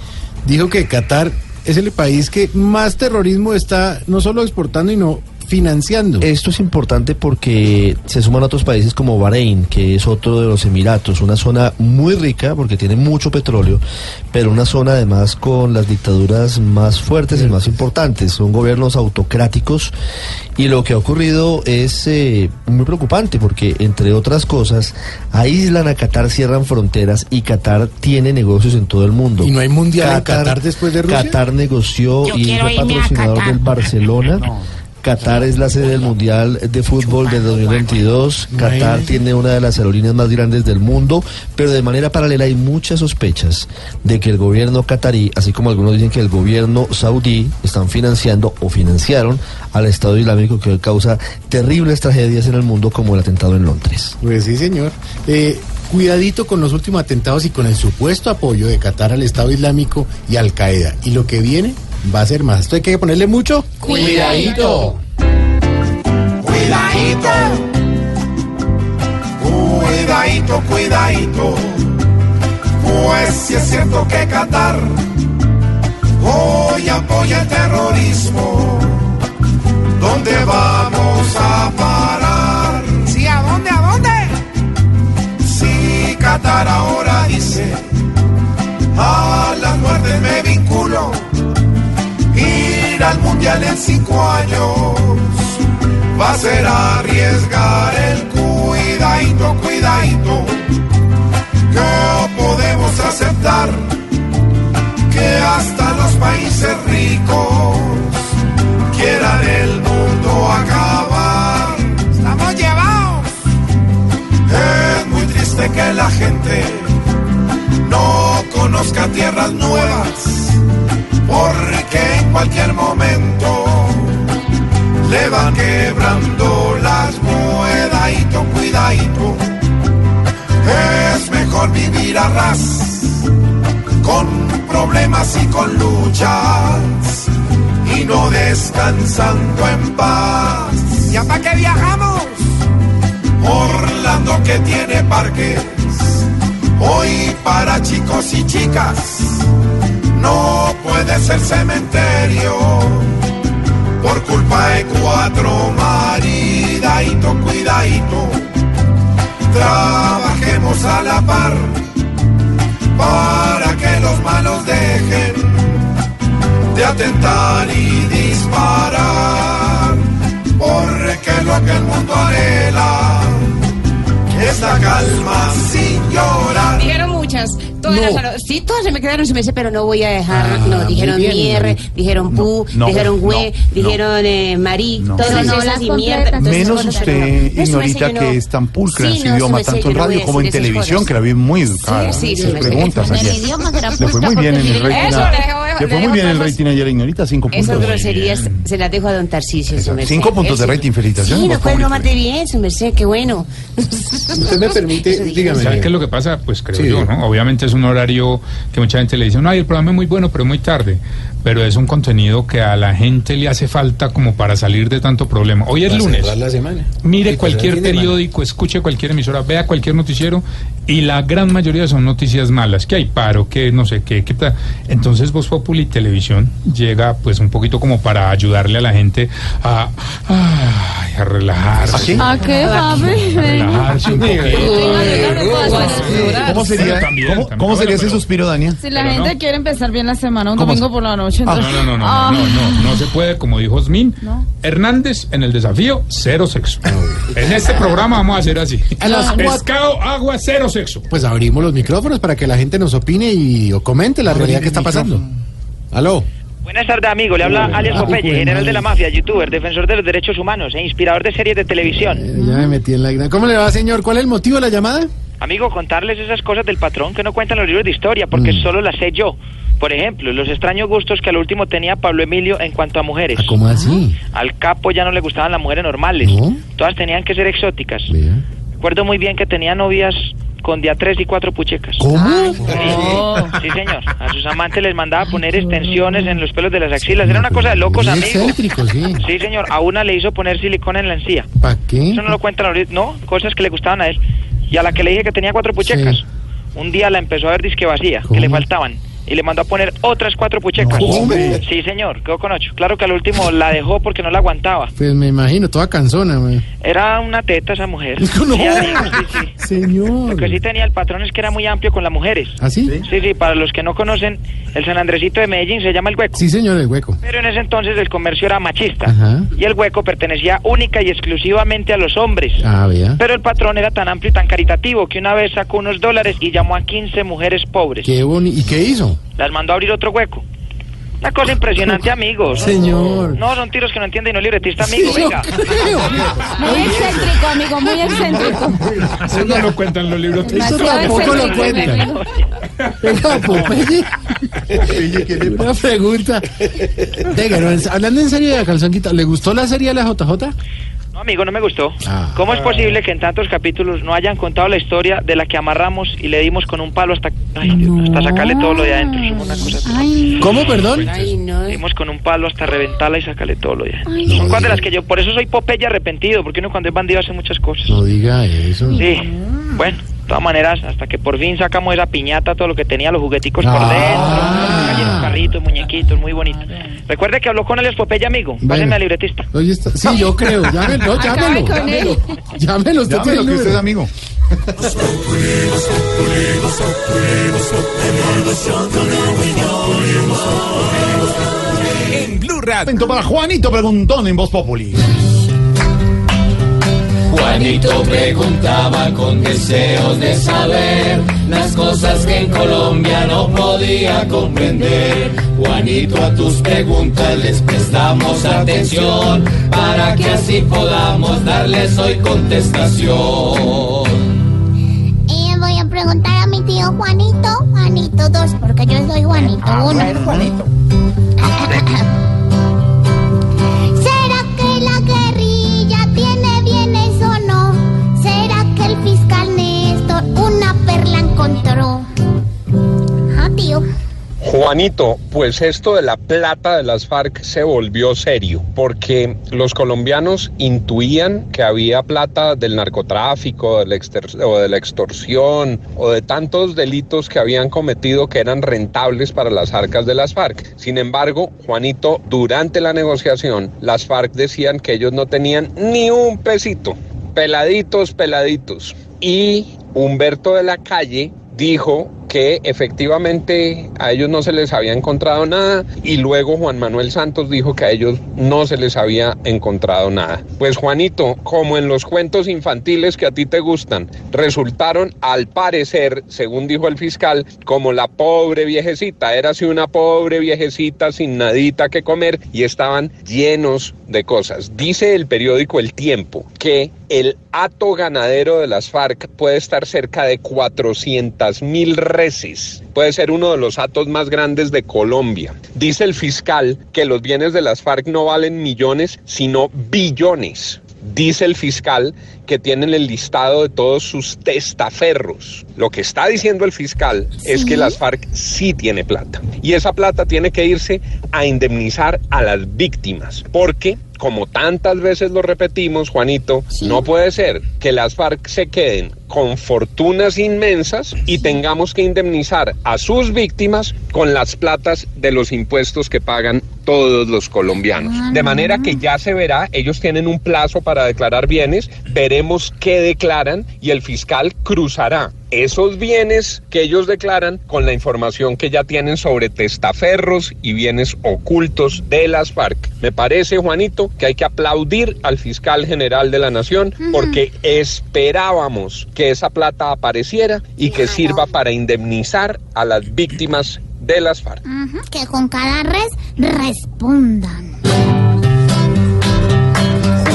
dijo que Qatar es el país que más terrorismo está no solo exportando, sino financiando. Esto es importante porque se suman otros países como Bahrein, que es otro de los Emiratos, una zona muy rica porque tiene mucho petróleo, pero una zona además con las dictaduras más fuertes y más importantes. Son gobiernos autocráticos y lo que ha ocurrido es eh, muy preocupante porque, entre otras cosas, aíslan a Qatar, cierran fronteras y Qatar tiene negocios en todo el mundo. ¿Y no hay mundial en Qatar después de Rusia? Qatar negoció Yo y fue patrocinador del Barcelona. Qatar es la sede del Mundial de Fútbol de 2022. Qatar tiene una de las aerolíneas más grandes del mundo, pero de manera paralela hay muchas sospechas de que el gobierno qatarí, así como algunos dicen que el gobierno saudí, están financiando o financiaron al Estado Islámico que hoy causa terribles tragedias en el mundo como el atentado en Londres. Pues sí, señor. Eh, cuidadito con los últimos atentados y con el supuesto apoyo de Qatar al Estado Islámico y Al Qaeda. Y lo que viene va a ser más. Esto hay que ponerle mucho Cuidadito. Cuidadito. Cuidadito, cuidadito. Pues si es cierto que Qatar hoy apoya el terrorismo, ¿dónde vamos a parar? ¿Sí? ¿A dónde? ¿A dónde? Si Qatar ahora dice, a las muertes me mundial en cinco años va a ser arriesgar el cuidadito, cuidadito, que podemos aceptar que hasta los países ricos quieran el mundo acabar. Estamos llevados. Es muy triste que la gente no conozca tierras nuevas, porque en cualquier momento le van quebrando las cuidadito, cuidadito. Es mejor vivir a ras, con problemas y con luchas, y no descansando en paz. ¿Ya para qué viajamos? Orlando que tiene parques, hoy para chicos y chicas, no puede ser cementerio por culpa de cuatro maridadito, cuidadito. Trabajemos a la par para que los malos dejen de atentar y disparar. Porque lo que el mundo anhela es la calma sin llorar. Dijeron muchas. Todas No. las- sí, todas se me quedaron sin ese, pero no voy a dejar. Ah, no, dijeron bien, mierre, dijeron pu, no, dijeron güey, no, no. dijeron eh, marí, No. todas Sí. esas y mierda. esas Menos usted, ignorita, que es tan pulcra en su su idioma, tanto en radio como en esas televisión, que la vi muy educada. Sí, sí, preguntas Le fue muy bien en el rating. Le fue muy bien el rating ayer, ignorita, cinco Esas puntos. groserías se las dejo a don Tarcisio, su merced. Cinco puntos de rating, felicitaciones. Sí, no fue bien, su merced, qué bueno. Usted me permite, dígame. ¿Sabe qué es lo que pasa? Pues creo Sí. yo, ¿no? Obviamente es un horario que mucha gente le dice, no, el programa es muy bueno, pero es muy tarde. Pero es un contenido que a la gente le hace falta como para salir de tanto problema. Hoy es Para lunes. cerrar la semana. Mire cualquier periódico, escuche cualquier emisora, vea cualquier noticiero y la gran mayoría son noticias malas, que hay paro, que no sé qué, que entonces Voz Populi Televisión llega pues un poquito como para ayudarle a la gente a, ay, a relajarse. ¿A qué, papi? Relajarse un poquito. ¿Cómo sería, cómo, cómo ese suspiro, Dania? Si la gente quiere empezar bien la semana, un ¿Cómo domingo por la noche. Ah, entonces- no, no, no, Ah. no, no, no, no se puede, como dijo Osmin. No. Hernández en el desafío, cero sexo. En este programa vamos a hacer así. A las cuatro- Pescado, agua, cero sexo. Pues abrimos los micrófonos para que la gente nos opine y o comente la realidad que está pasando. Aló. Buenas tardes, amigo. Le habla alias Ah, Popeye, general de la mafia, youtuber, defensor de los derechos humanos e inspirador de series de televisión. Ya me metí en la gran- ¿Cómo le va, señor? ¿Cuál es el motivo de la llamada? Amigo, contarles esas cosas del patrón que no cuentan los libros de historia, porque Mm. solo las sé yo. Por ejemplo, los extraños gustos que al último tenía Pablo Emilio en cuanto a mujeres. ¿Cómo así? Al capo ya no le gustaban las mujeres normales. Todas tenían que ser exóticas. Recuerdo muy bien que tenía novias con día tres y cuatro puchecas. ¿Cómo? Sí, sí, señor. A sus amantes les mandaba poner extensiones en los pelos de las axilas. Era una cosa de locos, Muy amigo. excéntrico, sí. Sí, señor. A una le hizo poner silicona en la encía. ¿Para qué? Eso no lo cuentan ahorita. No, cosas que le gustaban a él. Y a la que le dije que tenía cuatro puchecas. Sí. Un día la empezó a ver disque vacía, que le faltaban. Y le mandó a poner otras cuatro puchecas. No. Sí, señor. Quedó con ocho. Claro que al último la dejó porque no la aguantaba. Pues me imagino, toda cansona. me- Era una teta esa mujer. No. Sí, sí, sí. Señor. Lo que sí tenía el patrón es que era muy amplio con las mujeres. ¿Ah, sí? Sí, sí, para los que no conocen, el San Andresito de Medellín se llama El Hueco. Sí, señor, el hueco. Pero en ese entonces el comercio era machista. Ajá. Y el Hueco pertenecía única y exclusivamente a los hombres. Ah, vea. Pero el patrón era tan amplio y tan caritativo que una vez sacó unos dólares y llamó a 15 mujeres pobres. Qué bonito. ¿Y qué hizo? Las mandó a abrir otro hueco. Una cosa impresionante, amigos. Señor. No, son tiros que no entiende y no libretista, amigo. Sí, venga. Muy excéntrico, amigo, muy excéntrico. Eso no lo cuentan los libros. Eso tampoco lo cuenta. Venga, Popeye. Una pregunta. Venga, hablando en serio de calzón quitado, ¿le gustó la serie de la JJ? No, amigo, no me gustó. Ah. ¿Cómo es posible que en tantos capítulos no hayan contado la historia de la que amarramos y le dimos con un palo hasta, ay, Dios, hasta sacarle todo lo de adentro? Una cosa ¿Cómo, perdón? Ay, no. Le dimos con un palo hasta reventarla y sacarle todo lo de adentro. Ay, Son no cosas de diga. las que yo, por eso soy Popeye arrepentido, porque uno cuando es bandido hace muchas cosas. No diga eso. Sí, bueno, de todas maneras, hasta que por fin sacamos esa piñata, todo lo que tenía, los jugueticos por Ah. dentro, cayeron carritos, muñequitos, muy bonito. Recuerde que habló con el Popeye, amigo. Pásenme Bueno. al libretista. Oye, está- sí, yo creo. Llámelo, llámelo. Llámelo, llámelo. Usted Llámelo, el que usted es amigo. En Blue Radio. Para Juanito Preguntón en Voz Populi. Juanito preguntaba con deseos de saber las cosas que en Colombia no podía comprender. Juanito, a tus preguntas les prestamos atención para que así podamos darles hoy contestación. Eh, voy a preguntar a mi tío Juanito, Juanito 2, porque yo soy Juanito 1. ¿Será encontró? Ah, Juanito, pues esto de la plata de las FARC se volvió serio, porque los colombianos intuían que había plata del narcotráfico, o de la extorsión, o de tantos delitos que habían cometido que eran rentables para las arcas de las FARC. Sin embargo, Juanito, durante la negociación, las FARC decían que ellos no tenían ni un pesito, peladitos, peladitos. Y Humberto de la Calle dijo que efectivamente a ellos no se les había encontrado nada y luego Juan Manuel Santos dijo que a ellos no se les había encontrado nada. Pues Juanito, como en los cuentos infantiles que a ti te gustan, resultaron al parecer, según dijo el fiscal, como la pobre viejecita, era así una pobre viejecita sin nadita que comer y estaban llenos de cosas. Dice el periódico El Tiempo que el hato ganadero de las FARC puede estar cerca de 400 mil reses. Puede ser uno de los hatos más grandes de Colombia. Dice el fiscal que los bienes de las FARC no valen millones, sino billones. Dice el fiscal que tienen el listado de todos sus testaferros. Lo que está diciendo el fiscal es que las FARC sí tiene plata. Y esa plata tiene que irse a indemnizar a las víctimas. Porque, como tantas veces lo repetimos, Juanito, no puede ser que las FARC se queden con fortunas inmensas y tengamos que indemnizar a sus víctimas con las platas de los impuestos que pagan todos los colombianos. De manera que ya se verá, ellos tienen un plazo para declarar bienes, veremos qué declaran y el fiscal cruzará esos bienes que ellos declaran con la información que ya tienen sobre testaferros y bienes ocultos de las FARC. Me parece, Juanito, que hay que aplaudir al fiscal general de la Nación porque esperábamos que esa plata apareciera y que sirva para indemnizar a las víctimas de las FARC. Que con cada res respondan.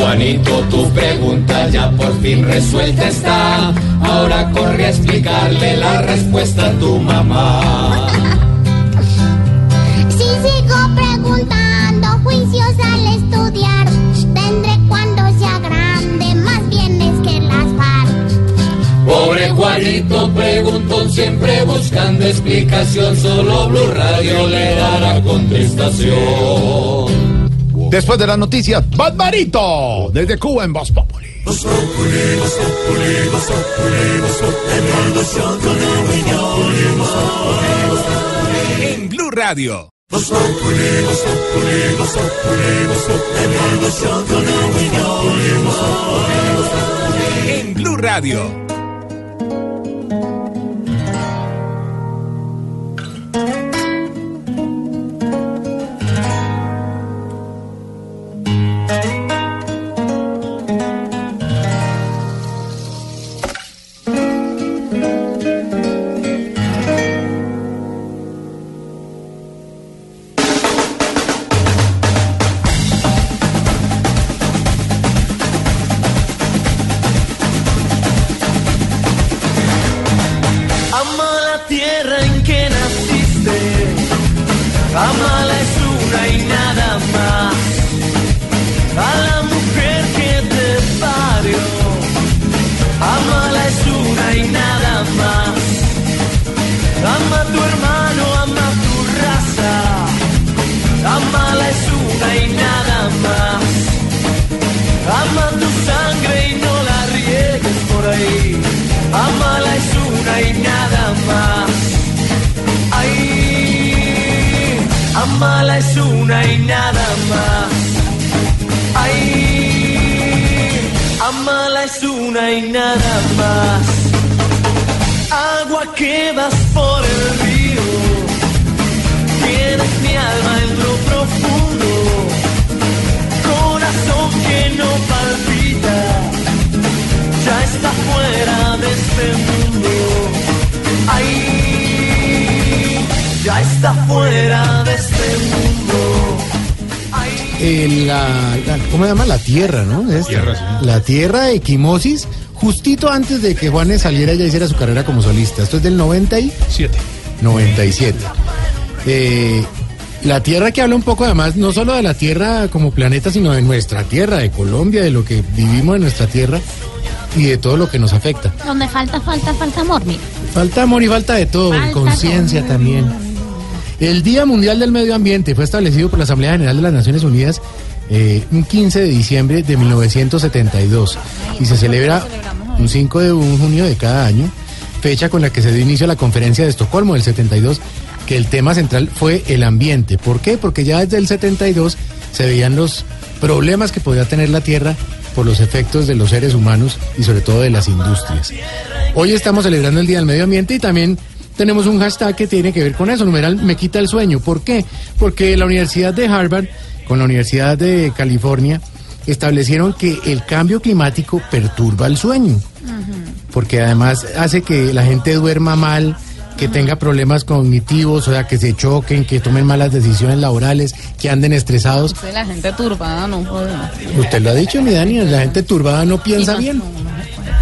Juanito, tu pregunta ya por fin resuelta está. Ahora corre a explicarle la respuesta a tu mamá. Si sigo preguntando juicios al estudiar, tendré cuando sea grande más bienes que las FARC. Pobre Juanito, preguntó siempre buscando explicación. Solo Blue Radio le dará contestación. Después de las noticias, Batmarito, desde Cuba en Voz Populi. En Blue Radio. En Blue Radio. Eh, la, la- ¿Cómo se llama? La tierra, ¿no? Esta. Tierra, sí. La tierra de Equimosis, justito antes de que Juanes saliera ya hiciera su carrera como solista. Esto es del 97. 97. Eh, la tierra que habla un poco además, no solo de la tierra como planeta, sino de nuestra tierra, de Colombia, de lo que vivimos en nuestra tierra y de todo lo que nos afecta. Donde falta, falta, falta amor, mira. Falta amor y falta de todo, conciencia también. El Día Mundial del Medio Ambiente fue establecido por la Asamblea General de las Naciones Unidas eh, un 15 de diciembre de 1972 y se celebra un 5 de junio de cada año, fecha con la que se dio inicio a la conferencia de Estocolmo del 72, que el tema central fue el ambiente. ¿Por qué? Porque ya desde el 72 se veían los problemas que podía tener la Tierra por los efectos de los seres humanos y sobre todo de las industrias. Hoy estamos celebrando el Día del Medio Ambiente y también tenemos un hashtag que tiene que ver con eso, numeral me quita el sueño. ¿Por qué? Porque la Universidad de Harvard con la Universidad de California establecieron que el cambio climático perturba el sueño, porque además hace que la gente duerma mal, que tenga problemas cognitivos, o sea, que se choquen, que tomen malas decisiones laborales, que anden estresados. La gente turbada no puede. Usted lo ha dicho, mi Dani, la gente turbada no piensa bien,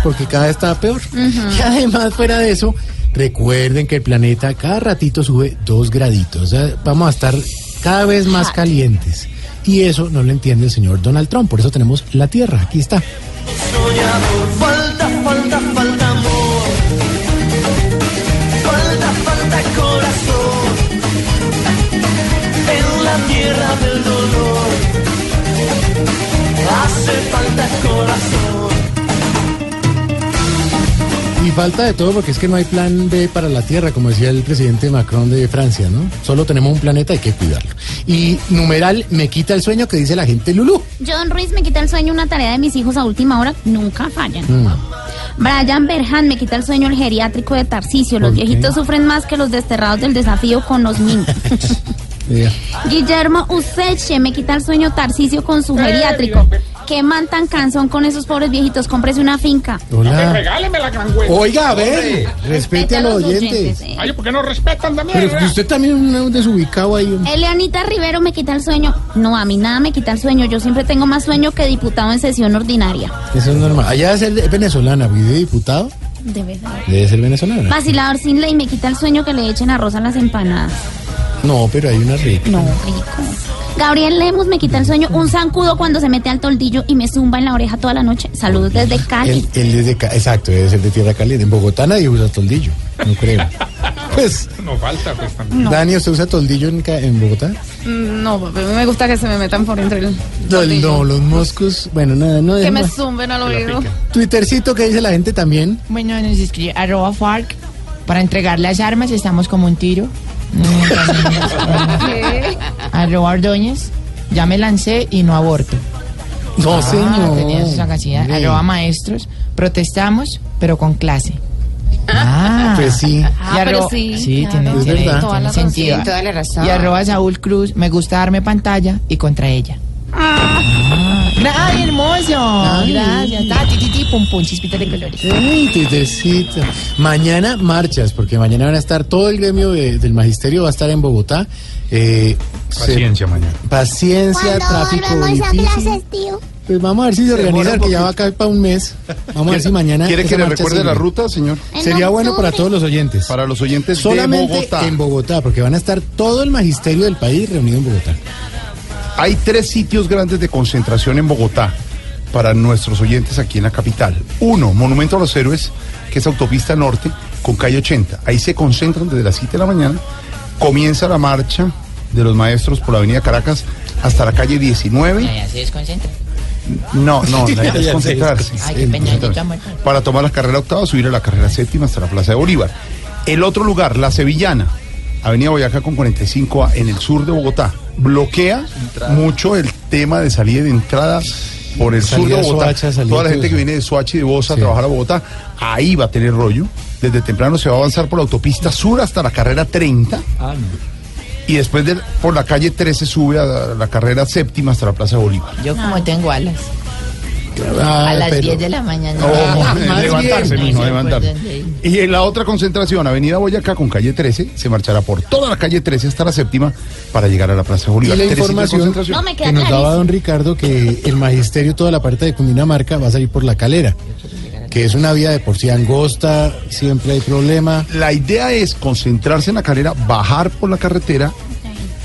porque cada vez está peor. Y además, fuera de eso, recuerden que el planeta cada ratito sube dos graditos. O sea, vamos a estar cada vez más calientes. Y eso no lo entiende el señor Donald Trump. Por eso tenemos la Tierra. Aquí está. Falta, falta, falta amor. Falta, falta corazón. En la tierra del dolor. Hace falta corazón. Y falta de todo porque es que no hay plan B para la Tierra, como decía el presidente Macron de Francia, ¿no? Solo tenemos un planeta, hay que cuidarlo. Y numeral, me quita el sueño que dice la gente Lulú. John Ruiz me quita el sueño una tarea de mis hijos a última hora, nunca fallan. Mm. Brian Berhan me quita el sueño el geriátrico de Tarcisio. Los viejitos sufren más que los desterrados del desafío con los niños. Guillermo Useche me quita el sueño Tarcisio con su geriátrico. Qué man tan cansón con esos pobres viejitos. Cómprese una finca. Hola. Regáleme la gran. Oiga, a ver, respete a los oyentes. eh. Ay, ¿por qué no respetan también? Pero que usted también es un desubicado ahí. Elianita Rivero me quita el sueño. No, a mí nada me quita el sueño. Yo siempre tengo más sueño que diputado en sesión ordinaria. Eso es normal. Allá es el- es venezolana, ¿vive diputado? De verdad. Debe ser venezolana. Vacilador sin ley me quita el sueño que le echen arroz a las empanadas. No, pero hay una rica. No, rico. Gabriel Lemus me quita el sueño. Un zancudo cuando se mete al toldillo y me zumba en la oreja toda la noche. Saludos desde Cali. Él, él es de Ca- exacto, debe ser de Tierra Caliente. En Bogotá nadie usa toldillo, no creo. Pues, No falta, pues también. No. Dani, ¿usted usa toldillo en, Ca- en Bogotá? Mm, No, me gusta que se me metan por entre el. No, no, los moscos, bueno, nada, no Que me dejemos- zumben al oído. Twittercito que dice la gente también. Bueno, nos escribe arroba FARC. Para entregar las armas estamos como un tiro. Arroba Ordóñez. Ya me lancé y no aborto. No, Ah, señor. Tenía su sagacidad. Hombre. Arroba maestros. Protestamos, pero con clase. Ah, Pues sí. Ah, pero sí, Sí, claro. tiene, tiene-. Toda la tiene sentido. razón. Toda la razón. Y arroba Saúl Cruz. Me gusta darme pantalla y contra ella. Ah, ¡Ay, hermoso! Ay. Gracias. Ta, ti, ti, ti, pum, pum, chispitas de colores. Ay, Twittercito. Mañana marchas, porque mañana van a estar todo el gremio de- del magisterio va a estar en Bogotá. Eh, se- Paciencia mañana. paciencia, tráfico volvemos a difícil. clases, tío? Pues vamos a ver si se organiza, que ya va acá para un mes. Vamos a ver si mañana. ¿Quiere que le recuerde sigue. la ruta, señor? En Sería bueno para todos los oyentes. Para los oyentes Solamente de Bogotá. en Bogotá, porque van a estar todo el magisterio del país reunido en Bogotá. Hay tres sitios grandes de concentración en Bogotá para nuestros oyentes aquí en la capital. Uno, Monumento a los Héroes, que es autopista norte con calle 80. Ahí se concentran desde las 7 de la mañana. Comienza la marcha de los maestros por la avenida Caracas hasta la calle 19. Ya se desconcentra. No, no, la idea es concentrarse. Ay, qué. Para tomar la carrera octava, subir a la carrera séptima hasta la Plaza de Bolívar. El otro lugar, la Sevillana, Avenida Boyacá con 45A, en el sur de Bogotá, bloquea mucho el tema de salida y de entrada por el sur Salida de de Bogotá. Soacha, Toda la gente que viene de Soacha y de Bosa Sí. a trabajar a Bogotá, ahí va a tener rollo. Desde temprano se va a avanzar por la autopista sur hasta la carrera 30. Y después de, por la calle 13 sube a la, la carrera séptima hasta la Plaza Bolívar. Yo como tengo alas. Ah, a las pero- 10 de la mañana. Oh, Más levantarse, bien. mijo, No se levantarse. de- Y en la otra concentración, Avenida Boyacá con calle 13, se marchará por toda la calle 13 hasta la séptima para llegar a la Plaza de Y Bolívar. la información concentración. No, me queda que nos daba don Ricardo que el magisterio, toda la parte de Cundinamarca, va a salir por la calera, que es una vía de por sí angosta, siempre hay problema. La idea es concentrarse en la calera, bajar por la carretera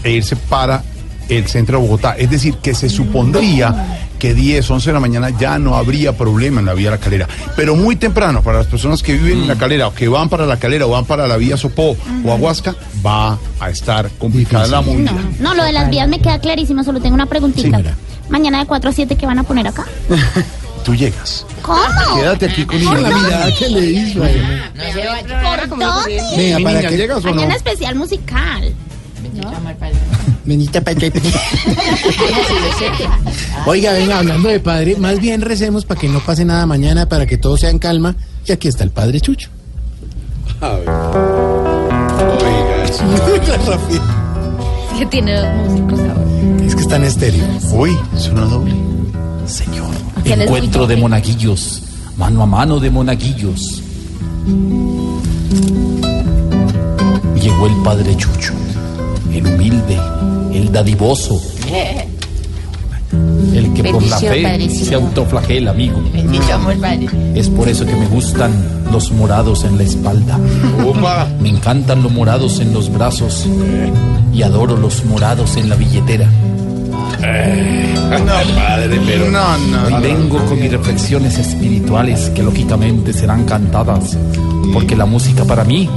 e irse para el centro de Bogotá. Es decir, que se supondría que 10, 11 de la mañana ya no habría problema en la vía La Calera. Pero muy temprano, para las personas que viven en La Calera o que van para La Calera o van para la vía Sopó o Aguasca, va a estar complicada la movilidad. No, lo de las vías me queda clarísimo, solo tengo una preguntita. Sí. Mañana de 4 a 7, ¿qué van a poner acá? Tú llegas. ¿Cómo? Quédate aquí con ¿Por la mirada que le hizo. ¿Por dónde? Venga, Mi para niña, que- ¿llegas o no? Mañana especial musical. Benita pa- pa- Oiga, venga, hablando de padre, más bien recemos para que no pase nada mañana, para que todo sea en calma. Y aquí está el padre Chucho. Que tiene músicos ahora. Es que está en estéreo. Uy, suena doble. Señor, encuentro de monaguillos, mano a mano de monaguillos. Llegó el padre Chucho, el humilde, el dadivoso, el que por la Bendición, fe padrecito. se autoflagela, amigo. Bendito amor, padre. Es por eso que me gustan los morados en la espalda. Me encantan los morados en los brazos y adoro los morados en la billetera. No, padre, pero. No, no. Hoy vengo con mis reflexiones espirituales que lógicamente serán cantadas, porque la música para mí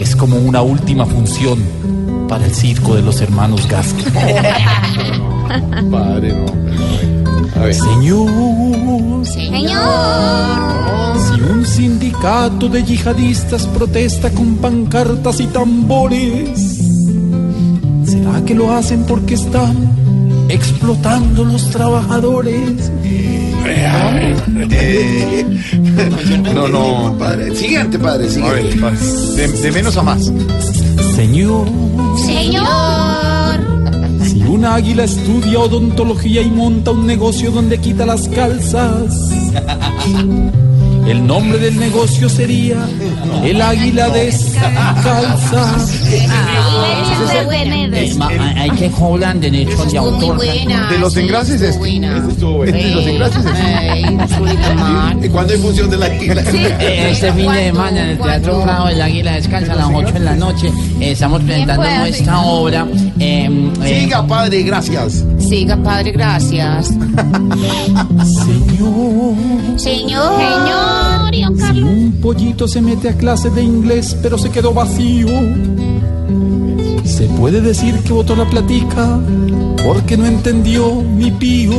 es como una última función para el circo de los hermanos Gasca. Padre, no. A ver. Señor, Señor. si un sindicato de yihadistas protesta con pancartas y tambores, ¿será que lo hacen porque están explotando los trabajadores? No, no, padre. Siguiente, padre, A ver, siguiente. padre, de, de menos a más. Señor, Señor. si un águila estudia odontología y monta un negocio donde quita las calzas, el nombre del negocio sería el águila descalza. Es buena. Hay que cobrar derecho de autor. De los engrases este. Este estuvo bueno. Este de los engrases este. ¿Y cuándo hay función de la águila? Este fin de semana en el Teatro Prado del Águila Descansa a las 8 de la noche eh, estamos presentando nuestra obra. eh, eh, Siga, padre, gracias. Siga, padre, gracias. Señor, Señor. Señor. Don si Carlos. un pollito se mete a clase de inglés pero se quedó vacío, se puede decir que botó la platica porque no entendió mi pío.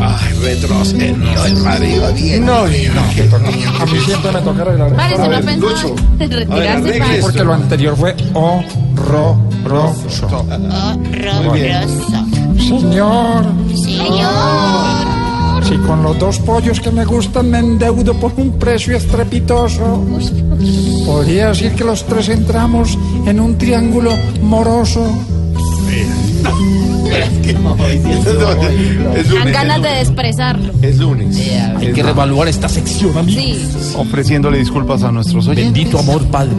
Ay, retrocedió, el iba bien. No, no, tornillo. A mí siempre me toca arreglar Parece A no ver, pensar Lucho. en A ver, retirarse para... porque lo anterior fue horroroso. Horroroso. Señor, Señor. si con los dos pollos que me gustan me endeudo por un precio estrepitoso, podría decir que los tres entramos en un triángulo moroso. Es Dan lunes. ganas de desprezarlo. Es lunes. Hay que revaluar esta sección, amigo. Sí. Ofreciéndole disculpas a nuestros oyentes. Bendito amor, Padre.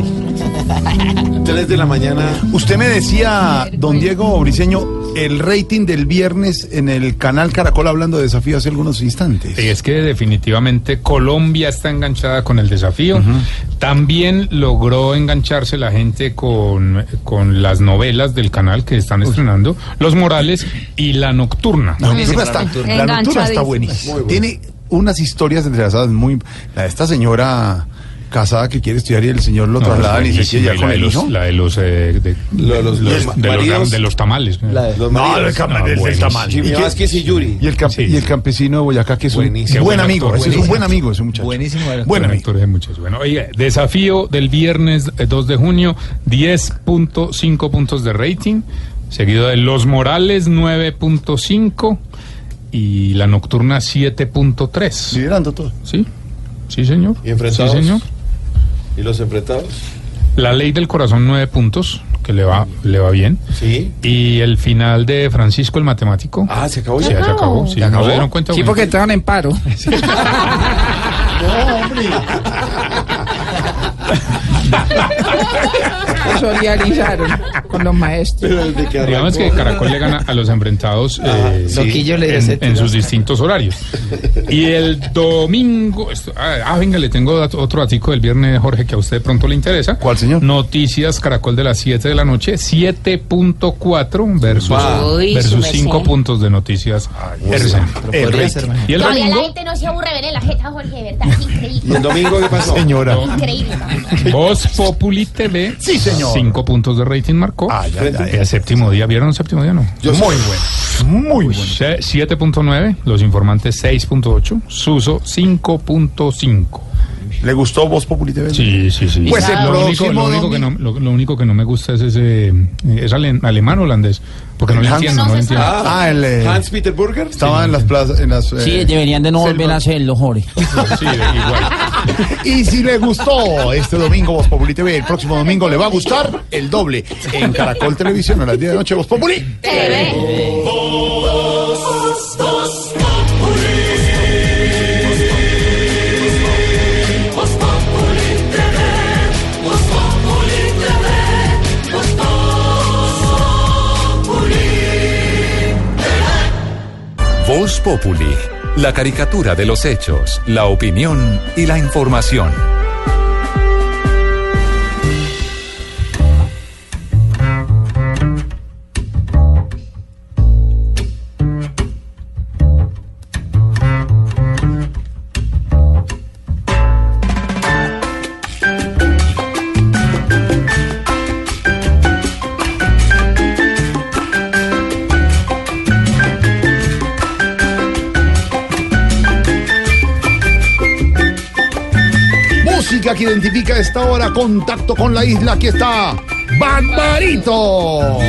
Tres de la mañana. Usted me decía, don Diego Briseño, el rating del viernes en el canal Caracol hablando de desafío hace algunos instantes. Es que definitivamente Colombia está enganchada con el desafío. También logró engancharse la gente con, con las novelas del canal que están estrenando, Los Morales y La Nocturna. La nocturna está, la nocturna está buenísima. Tiene unas historias entrelazadas muy... La de esta señora casada que quiere estudiar y el señor lo No, traslada y es se y con la de el los, hijo. la de los, eh, de, Lo de los- los- los de, los, maridos. de los tamales. Los No, el No, buenísimo. tamal. ¿Y y Yuri. Y el, camp- Sí, y el sí. campesino de Boyacá, que es un Buenísimo. buen amigo, actor, es un buen amigo ese muchacho. Buenísimo. Buen Buen amigo. actor de muchos. Bueno, oiga, desafío del viernes eh, 2 de junio, 10.5 puntos de rating, seguido de Los Morales 9.5 y la Nocturna 7.3. Liderando todo. Sí, sí señor. ¿Y enfrentados? Sí señor. ¿Y los enfrentados? La Ley del Corazón 9 puntos, que le va, le va bien. Sí. Y el final de Francisco el Matemático. Ah, se acabó Sí, ya. ya se acabó. Sí, ¿Ya ¿No acabó? se dieron cuenta? Sí, porque estaban en paro. No, hombre. Se solidarizaron con los maestros. Digamos que Caracol le gana a los enfrentados eh, Loquillo le en, en sus distintos horarios. Y el domingo, esto- ah, ah, venga, le tengo otro datico del viernes, Jorge, que a usted de pronto le interesa. ¿Cuál, señor? Noticias Caracol de las 7 de la noche, 7.4 versus, versus merced. 5 puntos de noticias. RCN. Pero podría ser. Y el Todavía la domingo, gente no se aburre ver en la jeta, Jorge, de verdad, increíble. ¿Y el domingo qué pasó? Señora. Increíble. Voz Populi TV. Sí, señor. 5 puntos de rating marcó. Ay, ay, ay, El séptimo día, ¿vieron el séptimo día? No. Muy bueno. Muy bueno. Se- 7.9, Los Informantes 6.8, Suso 5.5. ¿Le gustó Voz Populi TV? Sí, sí, sí. Pues el lo, único, próximo lo, único que no, lo, lo único que no me gusta es ese. eh, ¿Es ale- alemán o holandés? Porque no Hans- entiendo, no lo entiendo. Ah, el, eh, Hans Peter Burger. estaba en las plazas, en las... Sí, eh, deberían de no volver a hacerlo, Jorge. Sí, igual. Y si le gustó este domingo Voz Populi TV, el próximo domingo le va a gustar el doble en Caracol Televisión a las 10 de la noche Voz Populi. Voz Populi, la caricatura de los hechos, la opinión y la información. Identifica a esta hora contacto con la isla. Aquí está Barbarito.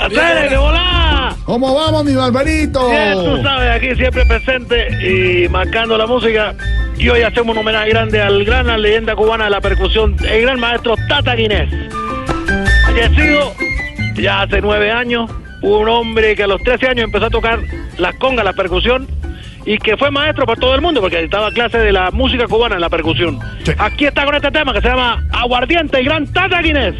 ¡Hacer, que volá! ¿Cómo vamos, mi Barbarito? Bien, tú sabes, aquí siempre presente y marcando la música. Y hoy hacemos un homenaje grande al gran leyenda cubana de la percusión, el gran maestro Tata Guinés. Fallecido ya hace nueve años, un hombre que a los 13 años empezó a tocar las congas, la percusión, y que fue maestro para todo el mundo, porque estaba clase de la música cubana en la percusión. Aquí está con este tema que se llama Aguardiente, el gran Tata Guinés.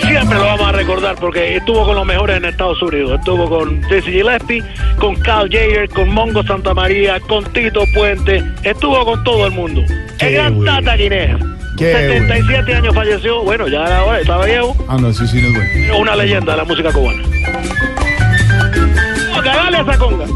Siempre lo vamos a recordar porque estuvo con los mejores en Estados Unidos. Estuvo con Dizzy Gillespie, con Carl Jager, con Mongo Santa María, con Tito Puente. Estuvo con todo el mundo. Qué el gran. Tata Guinea. Qué 77 años falleció. Bueno, ya era hora, estaba viejo. Ah, no, sí, sí, no es bueno. Una leyenda de la música cubana. Dale esa conga.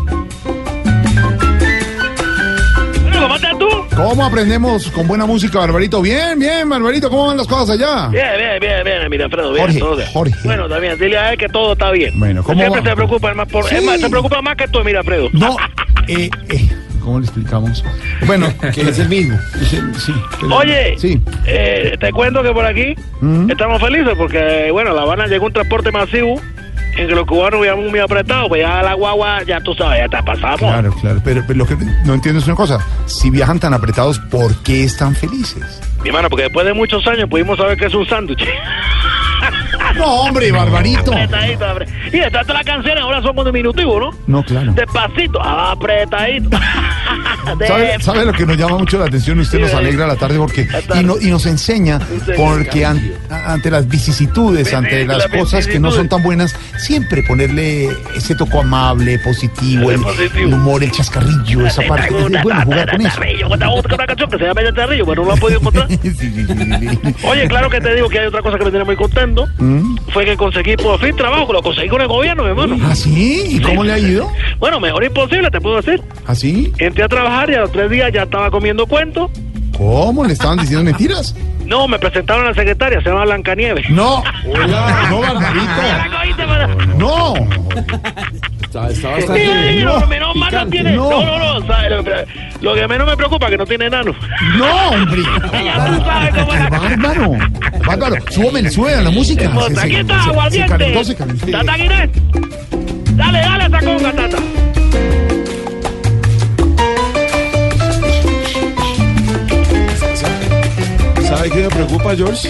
Bueno, ¿cómo estás tú? ¿Cómo aprendemos con buena música, Barbarito? Bien, bien, Barbarito, ¿cómo van las cosas allá? Bien, bien, bien, bien, mira, Alfredo, bien, Jorge, todo bien. Jorge. Bueno, también, dile a él que todo está bien. Bueno, ¿cómo Siempre va? se preocupa más por, es más, se preocupa más que tú, mira, Alfredo. No, eh, eh, ¿cómo le explicamos? Bueno, que es el mismo. Sí, Oye, Sí. eh, te cuento que por aquí Mm. estamos felices porque, bueno, La Habana llegó un transporte masivo en que los cubanos vivíamos muy apretados, pues ya la guagua, ya tú sabes, ya te pasamos. Claro, claro, pero, pero lo que no entiendo es una cosa. Si viajan tan apretados, ¿por qué están felices? Mi hermano, porque después de muchos años pudimos saber que es un sándwich. No, hombre, Barbarito. apretadito, apre- Y detrás de las canciones ahora somos diminutivos, ¿no? No, claro. Despacito, apretadito. ¿Sabe, sabe lo que nos llama mucho la atención? Usted nos alegra la tarde porque y, no- y nos enseña porque an- ante las vicisitudes, ante las cosas que no son tan buenas, siempre ponerle ese toco amable, positivo, el, el humor, el chascarrillo, esa parte. Es bueno jugar con eso. Otra canción que se llama El Tarrillo, pero no lo han podido encontrar. Oye, claro que te digo que hay otra cosa que me tiene muy contento. ¿Mm? Fue que conseguí por fin trabajo, lo conseguí con el gobierno, mi hermano. ¿Ah, sí? ¿Y cómo le ha ido? Bueno, mejor imposible, te puedo decir. ¿Así? Entré a trabajar y a los tres días ya estaba comiendo cuentos. ¿Cómo? ¿Le estaban diciendo mentiras? No, me presentaron a la secretaria, se llama Blancanieves. No, hola, no, Barbarito. No. Está, está Sí, bastante. lo que menos mal no tiene. No, no, no. ¿sabes? Lo, lo que menos me preocupa es que no tiene enano. No, hombre. ya tú sabes cómo cosa. Bárbaro. Bárbaro. Súbeme, súbeme a la música. Se- Aquí se- está, se- se aguardiente. calentó, se calentó. Tata Guinness. Dale, dale esa conga, Tata. ¿Sabe qué me preocupa, George?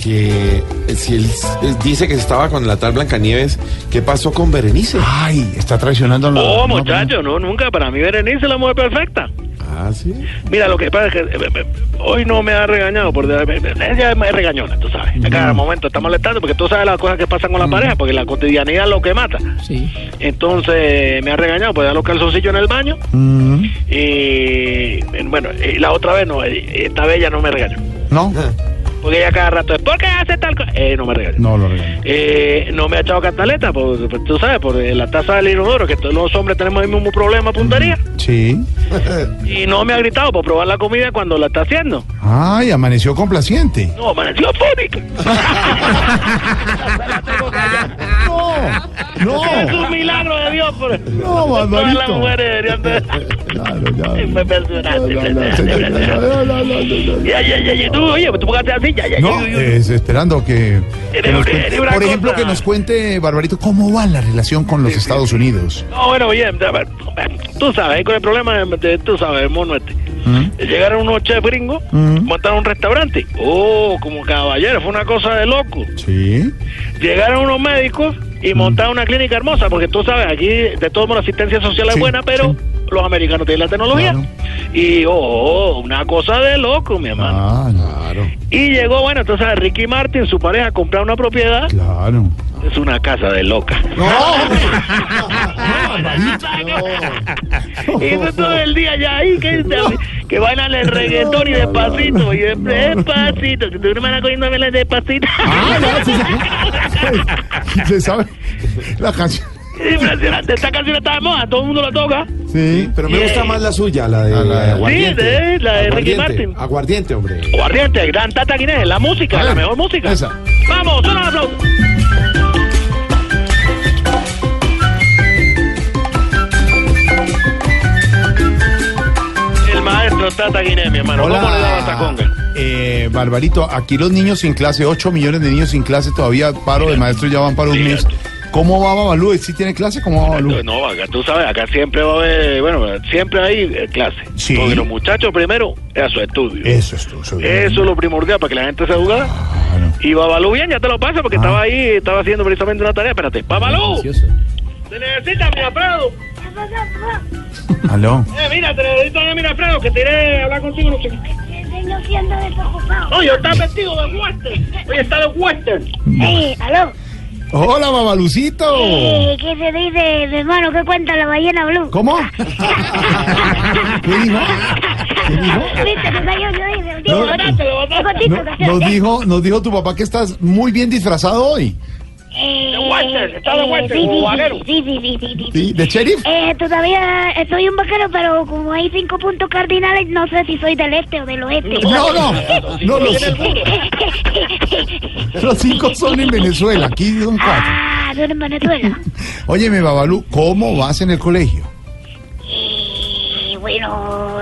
Que eh, si él eh, dice que estaba con la tal Blancanieves, ¿qué pasó con Berenice? Ay, está traicionando a la... Oh, no, muchacho, no, nunca. Para mí Berenice es la mujer perfecta. Ah, sí. Mira, lo que pasa es que eh, eh, hoy no me ha regañado, por ella me regañona, tú sabes. A cada momento está molestando porque tú sabes las cosas que pasan con la pareja, porque la cotidianidad es lo que mata. Sí. Entonces me ha regañado por dejar los calzoncillos en el baño. Mm, Y bueno, y la otra vez no, esta vez ella no me regañó. No, Porque ella cada rato es, ¿por qué hace tal cosa? Eh, no me regañó. no lo regaño. Eh, no me ha echado cantaleta, por, por- tú sabes, por eh, la taza del inodoro, que todos los hombres tenemos el mismo problema, puntería. Sí. Y no me ha gritado por probar la comida cuando la está haciendo. Ay, amaneció complaciente. No, amaneció fónica. No, Es un milagro de Dios. Por... No, Todas las Barbarito. mujeres deberían de... Me impresionaste, no, Ya, ya, ya, ya, tú, oye, tú póngate así, ya, ya, No, es esperando que, que nos cuente- por ejemplo, que nos cuente, Barbarito, cómo va la relación con los Estados Unidos. No, bueno, ver, tú sabes, con el problema, de, tú sabes, mono este. Llegaron unos chefs gringos, Mm. montaron un restaurante. Oh, como caballero, fue una cosa de loco. Sí. Llegaron unos médicos y montaron una clínica hermosa, porque tú sabes, aquí de todos modos la asistencia social es buena, pero los americanos tienen la tecnología. Y, oh, una cosa de loco, mi hermano. Ah, claro, Y llegó, bueno, entonces Ricky Martin, su pareja, a comprar una propiedad. claro. Es una casa de loca. Y eso todo el día ya ahí, que, que bailan el reggaetón y despacito, y despacito, que tu hermana cogiéndome la despacito. Se sabe la canción. Impresionante, esta canción está de moda, todo el mundo la toca. Sí. Pero me gusta más la suya, la de, Ah, la de- Aguardiente. Sí, de- la de Ricky Aguardiente, Martin. Aguardiente, hombre. Guardiente, gran Tata Guinés, la música, la mejor música. Esa. Vamos, suena el aplauso. El maestro Tata Guinés, mi hermano. ¿Cómo le daba esta conga? Eh, Barbarito, aquí los niños sin clase, 8 millones de niños sin clase, todavía paro de maestros, ya van para un mes. ¿Cómo va Babalú? ¿Sí tiene clase? ¿Cómo va Babalú? No, acá tú sabes, acá siempre va a haber, bueno, siempre hay eh, clase. Sí. Porque los muchachos primero es a su estudio. Eso es todo. Eso es lo primordial para que la gente se eduque. Y Babalú bien, ya te lo paso porque estaba ahí, estaba haciendo precisamente una tarea. Espérate, Babalú, te necesita mi Alfredo. Aló. Eh, mira, te necesito a mi Alfredo que te iré a hablar contigo. No sé. Estoy siendo desocupado. Oye, está vestido de western. Oye, está de western. Ey, aló. Hola, Babalucito. Eh, ¿Qué se dice, mi hermano? ¿Qué cuenta la ballena blue? ¿Cómo? ¿Qué dijo? ¿Qué dijo? Viste, cayó yo. No, Digo, No- nos dijo, nos dijo tu papá que estás muy bien disfrazado hoy. Eh, De western, está de eh, western, sí, como vaquero. Sí, sí, sí, sí, sí. ¿Sí? ¿De sheriff? Eh, todavía soy un vaquero, pero como hay cinco puntos cardinales, no sé si soy del este o del oeste. No, no, no, los, los cinco son en Venezuela, aquí son cuatro. Ah, son en Venezuela. Óyeme, Babalú, ¿cómo vas en el colegio? Y bueno,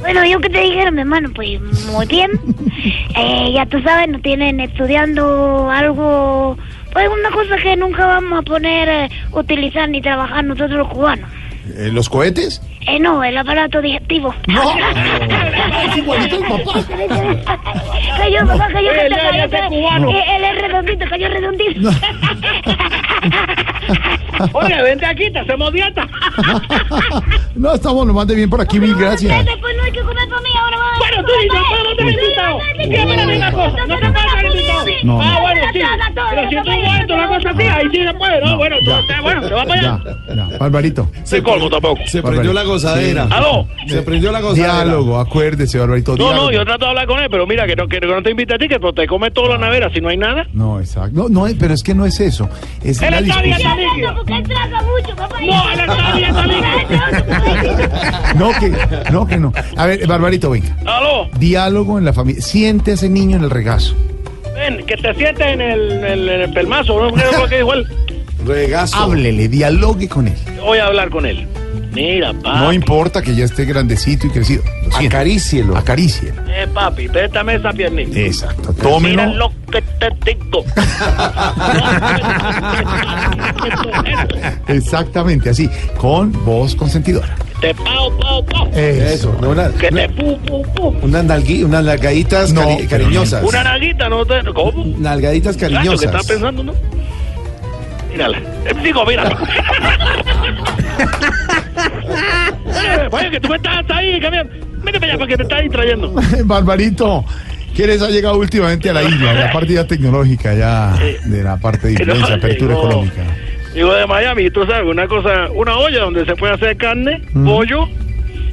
bueno, yo que te dijeron, mi hermano, pues muy bien. Eh, ya tú sabes, nos tienen estudiando algo, pues una cosa que nunca vamos a poner, eh, utilizar ni trabajar nosotros los cubanos. Eh, ¿Los cohetes? Eh, no, el aparato digestivo. No, es igualito el papá. Cayó, papá, cayó, Eh, ya, cayó, cubano. eh, Él es redondito, cayó redondito. Oye, vente aquí, te hacemos dieta. No, estamos lo más de bien por aquí, mil gracias. Después no hay que comer para mí, ahora va. Bueno, tú dices, pero no te he invitado. Dígame una cosa, no te puedes haber invitado. No, Ah, no. bueno, sí. Pero si tú sí se puede, ¿no? Bueno, tú, ya. te- bueno, te vas para allá. Ya, ya, Barbarito. Se colmo tampoco. Se prendió la gozadera. ¿Aló? Se prendió la gozadera. Diálogo, acuérdese, Barbarito. No, diálogo. no, yo trato de hablar con él, pero mira, que no, que no te invita a ti, que pero te come toda la nevera si no hay nada. No, exacto. No, no, pero es que no es eso. Es Él la está bien, discusión. está líquido. Porque él traga mucho, papá. No, él está bien, está líquido. No, que no, que no. A ver, Barbarito, venga. Aló, Diálogo en la familia. Siente a ese niño en el regazo. Ven, que te sientes en el, en el, en el pelmazo, ¿no? ¿Qué es lo que dijo él? Regazo. Háblele, dialogue con él. Voy a hablar con él. Mira, papi. No importa que ya esté grandecito y crecido. Acarícielo. Acarícielo. Eh, papi, préstame esa piernita. Exacto. Mira Tómelo. lo que te digo. Exactamente, así. Con voz consentidora. te pao, pao, pao. Eso, no, una, Que una- te pu, pu, pu. unas, nalgui- unas nalgaditas No, cari- cariñosas. Una naguita, ¿no? te- ¿Cómo? Nalgaditas Nacho, ¿qué cariñosas. estás pensando, no? Mírala. Eh, Digo, mírala. Oye, Oye, que tú me estás ahí, camión. Vete para allá para que te estás distrayendo. Barbarito, ¿qué les ha llegado últimamente a la isla? La partida tecnológica ya, de la parte de influencia, apertura llegó. económica. Digo de Miami, tú sabes, una cosa, una olla donde se puede hacer carne, pollo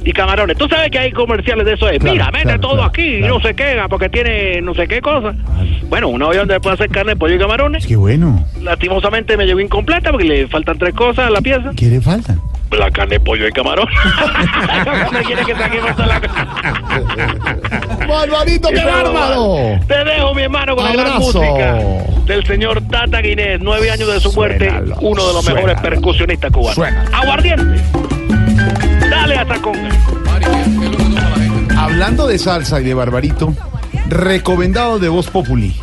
y camarones. Tú sabes que hay comerciales de eso. De, Claro, Mira, mete claro, todo claro, aquí, claro. no sé qué, porque tiene no sé qué cosa. Bueno, una olla donde se puede hacer carne, pollo y camarones. Qué bueno. Lastimosamente me llegó incompleta porque le faltan tres cosas a la pieza. ¿Qué le falta? La carne, pollo y camarón. ¿Dónde quiere que saquemos toda la Barbarito, qué bárbaro. Te dejo, mi hermano, con la gran Abrazo. música del señor Tata Guinés. Nueve años de su muerte, Suénalo, uno de los mejores percusionistas cubanos. Suénalo. Aguardiente. Dale hasta conga. Hablando de salsa y de Barbarito, recomendado de Voz Populi,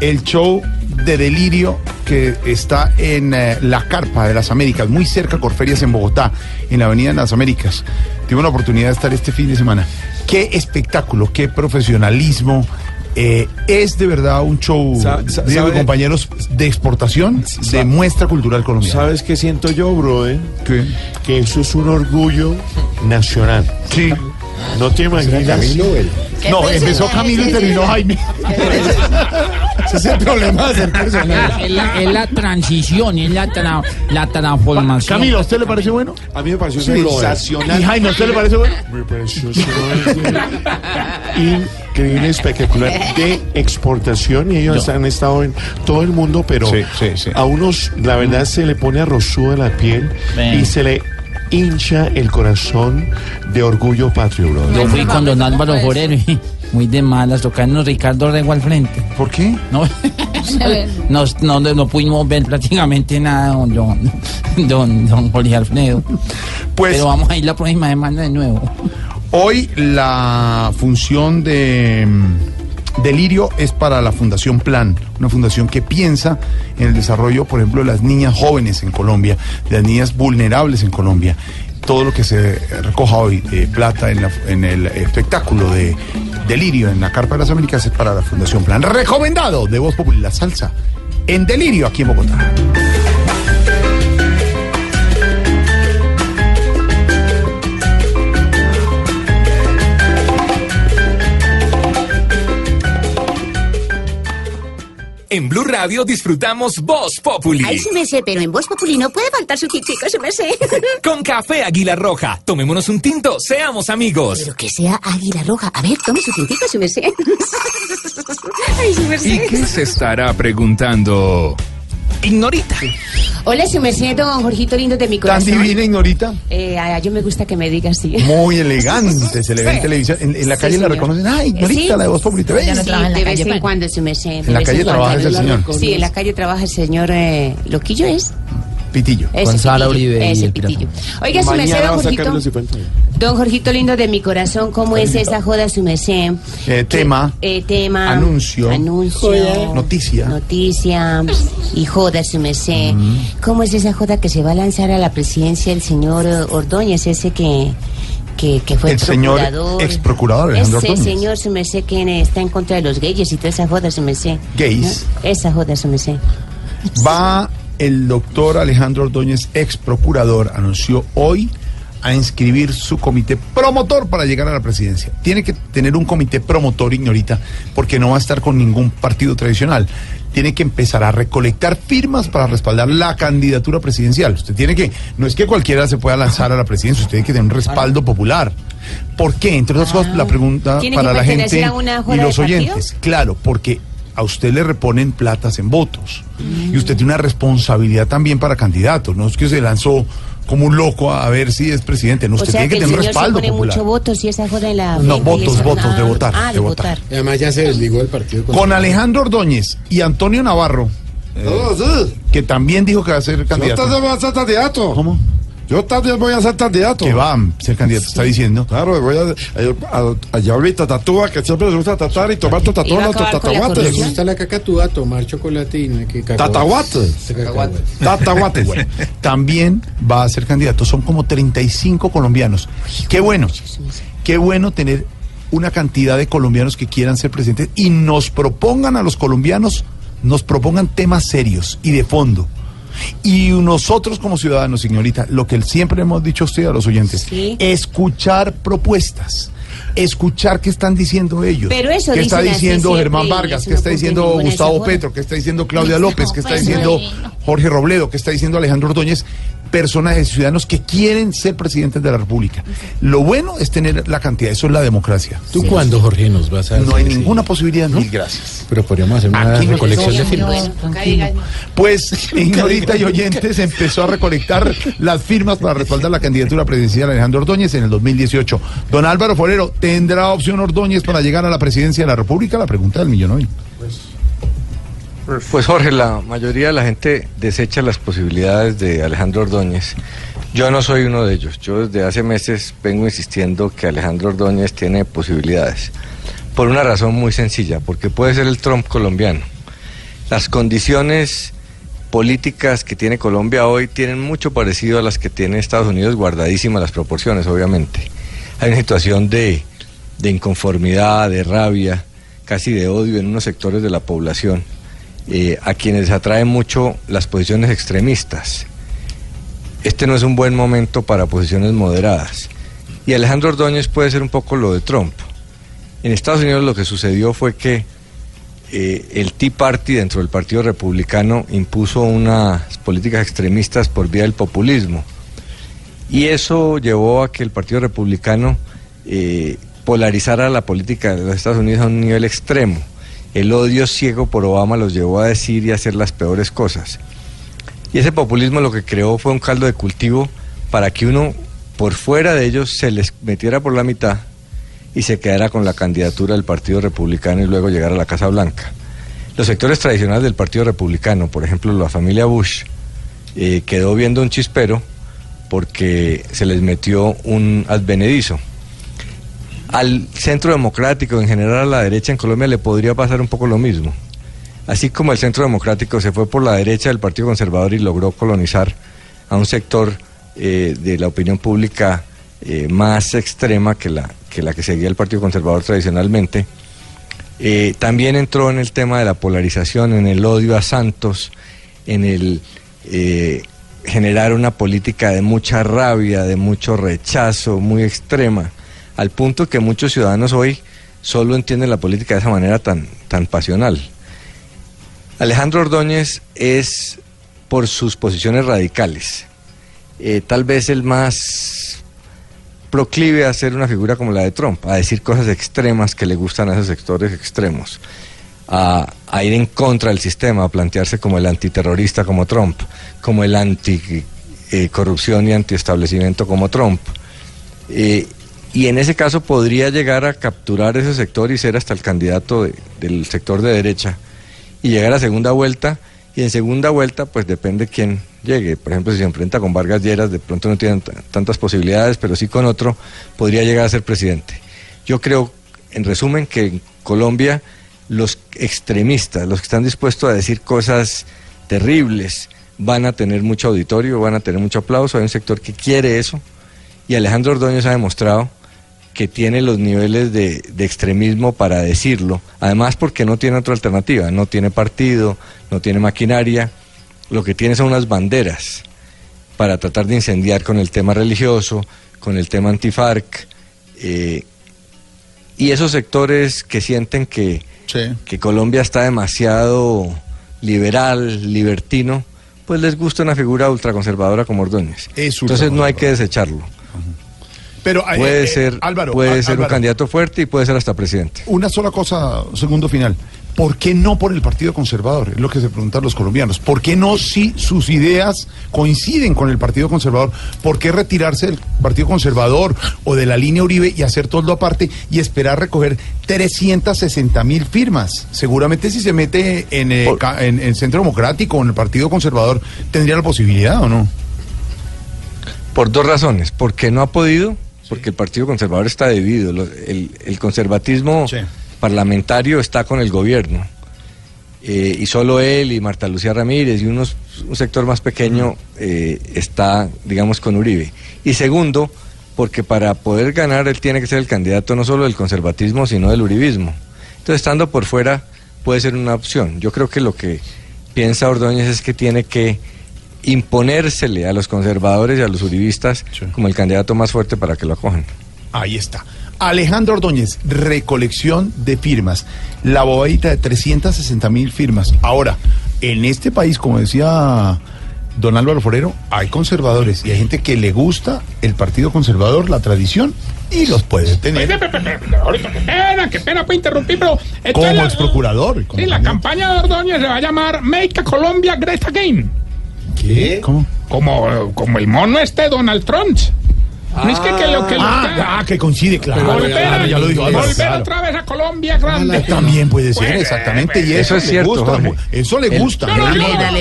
el show de delirio que está en eh, la Carpa de las Américas, muy cerca Corferias en Bogotá, en la Avenida de las Américas. Tuve la oportunidad de estar este fin de semana. Qué espectáculo, qué profesionalismo. Eh, es de verdad un show, compañeros, de exportación de muestra cultural colombiana. ¿Sabes qué siento yo, brother? ¿Qué? Que eso es un orgullo nacional. Sí. ¿No te imaginas? No, empezó Camilo y terminó Jaime. Ese es el problema de ser personal. Es la, es la transición, es la, tra- la transformación. Camilo, ¿a usted le parece bueno? A mí me pareció Sí, sensacional. ¿Y Jaime, a usted le parece bueno? Me pareció increíble, espectacular de exportación y ellos han estado en todo el mundo, pero Sí, sí, sí. a unos la verdad se le pone arrozuda la piel Ven. y se le hincha el corazón de orgullo patrio, brother. Yo fui con don Álvaro Forero y muy de malas, tocando Ricardo Rego al frente. ¿Por qué? No, no, no, no pudimos ver prácticamente nada, don, don, don, don Jorge Alfredo. Pues Pero vamos a ir la próxima semana de nuevo. hoy la función de Delirio es para la Fundación Plan, una fundación que piensa en el desarrollo, por ejemplo, de las niñas jóvenes en Colombia, de las niñas vulnerables en Colombia. Todo lo que se recoja hoy de plata en, en el espectáculo de Delirio en la Carpa de las Américas es para la Fundación Plan. Recomendado de Voz Popular, la salsa en Delirio aquí en Bogotá. En Blue Radio disfrutamos Voz Populi. Ay, sí me sé, pero en Voz Populi no puede faltar su tintico, sí me sé. Con café Águila Roja. Tomémonos un tinto, seamos amigos. Pero que sea águila roja. A ver, tome su tintico, sí me sé. Ay, sí me ¿Y sé. qué se estará preguntando? Ignorita. Hola, su merced, don Jorgito lindo de mi Tan corazón. divina, Ignorita. Eh, a- yo me gusta que me diga así. Muy elegante, se le ve en televisión. En, en la Sí, calle la señor. reconocen. ¡Ay, Sí. Ignorita, la de Voz Populi TV! Sí, la de calle, vez en cuando, su merced. En la calle trabaja ese señor. Sí, en la calle trabaja el señor eh, Loquillo, ¿es? Pitillo. Ese Con Sara Pitillo, Uribe y Ese el pirata. Pitillo. Oiga, su merced, don Jorgito. Don Jorgito lindo de mi corazón, ¿cómo es esa joda, su merced? Eh, tema, Eh, tema. Anuncio. Anuncio. Noticia. Noticia. Y joda, su merced. ¿Cómo es esa joda que se va a lanzar a la presidencia el señor Ordóñez, ese que, que, que fue El señor procurador? ex procurador Alejandro Ese Ordóñez. señor, su merced, que eh, está en contra de los gays y toda esa joda, su merced. Gays. ¿No? Esa joda, su merced. Va el doctor Alejandro Ordóñez, ex procurador, anunció hoy a inscribir su comité promotor para llegar a la presidencia. Tiene que tener un comité promotor, ignorita, porque no va a estar con ningún partido tradicional. Tiene que empezar a recolectar firmas para respaldar la candidatura presidencial. Usted tiene que, no es que cualquiera se pueda lanzar a la presidencia, usted tiene que tener un respaldo popular. ¿Por qué? Entre otras cosas, la pregunta ¿Tiene que para la gente pertenecer a una y los oyentes. Claro, porque a usted le reponen platas en votos. Y usted tiene una responsabilidad también para candidatos. No es que se lanzó como un loco a ver si es presidente. No, O usted sea tiene que que el tener se respaldo pone popular. mucho votos y esa joda en la No, votos, votos, de Ah, votar, Ah, de de votar. votar. Y además ya se desligó del partido. Con Alejandro Ordóñez y Antonio Navarro, eh, que también dijo que va a ser candidato. candidato. ¿Cómo? Yo también voy a ser candidato. Que va a ser candidato, está diciendo. Claro, voy a, a, a, allá ahorita tatúa, que siempre les gusta tatuar y tomar a con la tatahuates. Me gusta la cacatúa, tomar chocolate y no hay que cacahuate. Tatahuates. Tatahuates. También va a ser candidato. Son como 35 colombianos. Qué bueno. Qué bueno tener una cantidad de colombianos que quieran ser presidentes y nos propongan a los colombianos, nos propongan temas serios y de fondo. Y nosotros como ciudadanos, señorita, lo que siempre hemos dicho a usted a los oyentes, escuchar propuestas. Escuchar qué están diciendo ellos. Pero eso ¿Qué está diciendo Germán Vargas? ¿Qué está diciendo Gustavo. Petro? ¿Qué está diciendo Claudia López? ¿Qué está pues, diciendo. Jorge Robledo? ¿Qué está diciendo Alejandro Ordóñez? Personajes ciudadanos que quieren ser presidentes de la República. Lo bueno es tener la cantidad, eso es la democracia. ¿Tú cuándo, Jorge, nos vas a No hay decir? ninguna posibilidad, mil gracias. Pero podríamos hacer una Aquí no recolección de firmas. Pues, señorita y oyentes, empezó a recolectar las firmas para respaldar la candidatura presidencial de Alejandro Ordóñez en el 2018. Don Álvaro Forero, ¿tendrá opción Ordóñez para llegar a la presidencia de la República? La pregunta del millón hoy. Pues Jorge, la mayoría de la gente desecha las posibilidades de Alejandro Ordóñez. Yo no soy uno de ellos. Yo desde hace meses vengo insistiendo que Alejandro Ordóñez tiene posibilidades. Por una razón muy sencilla, porque puede ser el Trump colombiano. Las condiciones políticas que tiene Colombia hoy tienen mucho parecido a las que tiene Estados Unidos, guardadísimas las proporciones, obviamente. Hay una situación de, de inconformidad, de rabia, casi de odio en unos sectores de la población, eh, a quienes atraen mucho las posiciones extremistas. Este no es un buen momento para posiciones moderadas. Y Alejandro Ordóñez puede ser un poco lo de Trump. En Estados Unidos lo que sucedió fue que eh, el Tea Party dentro del Partido Republicano impuso unas políticas extremistas por vía del populismo. Y eso llevó a que el Partido Republicano eh, polarizara la política de los Estados Unidos a un nivel extremo. El odio ciego por Obama los llevó a decir y a hacer las peores cosas. Y ese populismo lo que creó fue un caldo de cultivo para que uno por fuera de ellos se les metiera por la mitad y se quedara con la candidatura del Partido Republicano y luego llegara a la Casa Blanca. Los sectores tradicionales del Partido Republicano, por ejemplo la familia Bush, eh, quedó viendo un chispero porque se les metió un advenedizo. Al centro democrático, en general a la derecha en Colombia, le podría pasar un poco lo mismo. Así como el centro democrático se fue por la derecha del Partido Conservador y logró colonizar a un sector eh, de la opinión pública eh, más extrema que la, que seguía el Partido Conservador tradicionalmente, eh, también entró en el tema de la polarización, en el odio a Santos, en el generar una política de mucha rabia, de mucho rechazo, muy extrema, al punto que muchos ciudadanos hoy solo entienden la política de esa manera tan, tan pasional. Alejandro Ordóñez es por sus posiciones radicales, eh, tal vez el más proclive a ser una figura como la de Trump, a decir cosas extremas que le gustan a esos sectores extremos, a, ir en contra del sistema, a plantearse como el antiterrorista como Trump, como el anti-corrupción y antiestablecimiento como Trump. Eh, y en ese caso podría llegar a capturar ese sector y ser hasta el candidato de- del sector de derecha y llegar a segunda vuelta. Y en segunda vuelta, pues depende quién llegue. Por ejemplo, si se enfrenta con Vargas Lleras, de pronto no tienen tantas posibilidades, pero sí con otro podría llegar a ser presidente. Yo creo, en resumen, que en Colombia los extremistas, los que están dispuestos a decir cosas terribles, van a tener mucho auditorio, van a tener mucho aplauso. Hay un sector que quiere eso. Y Alejandro Ordóñez ha demostrado que tiene los niveles de, de extremismo para decirlo, además porque no tiene otra alternativa, no tiene partido, no tiene maquinaria, lo que tiene son unas banderas para tratar de incendiar con el tema religioso, con el tema antifarc, eh, y esos sectores que sienten que, que Colombia está demasiado liberal, libertino, pues les gusta una figura ultraconservadora como Ordóñez. Entonces no hay que desecharlo. Pero, eh, Puede eh, ser, Álvaro, puede ser un candidato fuerte y puede ser hasta presidente. Una sola cosa, segundo final. ¿Por qué no por el Partido Conservador? Es lo que se preguntan los colombianos. ¿Por qué no si sus ideas coinciden con el Partido Conservador? ¿Por qué retirarse del Partido Conservador o de la línea Uribe y hacer todo aparte y esperar recoger 360 mil firmas? Seguramente si se mete en, eh, en, en Centro Democrático o en el Partido Conservador, ¿tendría la posibilidad o no? Por dos razones. Porque no ha podido, porque el Partido Conservador está dividido. El conservatismo parlamentario está con el gobierno. Eh, y solo él y Marta Lucía Ramírez y unos, un sector más pequeño eh, está, digamos, con Uribe. Y segundo, porque para poder ganar él tiene que ser el candidato no solo del conservatismo, sino del uribismo. Entonces, estando por fuera puede ser una opción. Yo creo que lo que piensa Ordóñez es que tiene que imponérsele a los conservadores y a los uribistas como el candidato más fuerte para que lo acojan. Ahí está. Alejandro Ordóñez, recolección de firmas. La bobadita de 360 mil firmas. Ahora, en este país, como decía don Álvaro Forero, hay conservadores y hay gente que le gusta el Partido Conservador, la tradición, y los puede tener. Ahorita, qué pena, qué pena, puede interrumpir, pero. Como ex procurador. Sí, la campaña de Ordóñez se va a llamar Make a Colombia Great Again. ¿Qué? ¿Cómo? Como, como el mono este Donald Trump. No es que, que lo que lo Ah, ah, que coincide, claro. volver, claro, ya lo dijo Álvaro, volver claro. otra vez a Colombia grande. También puede ser, Pues, exactamente. Y Eso eso, es le cierto, gusta. Mu- Eso le El- gusta. No, no, no,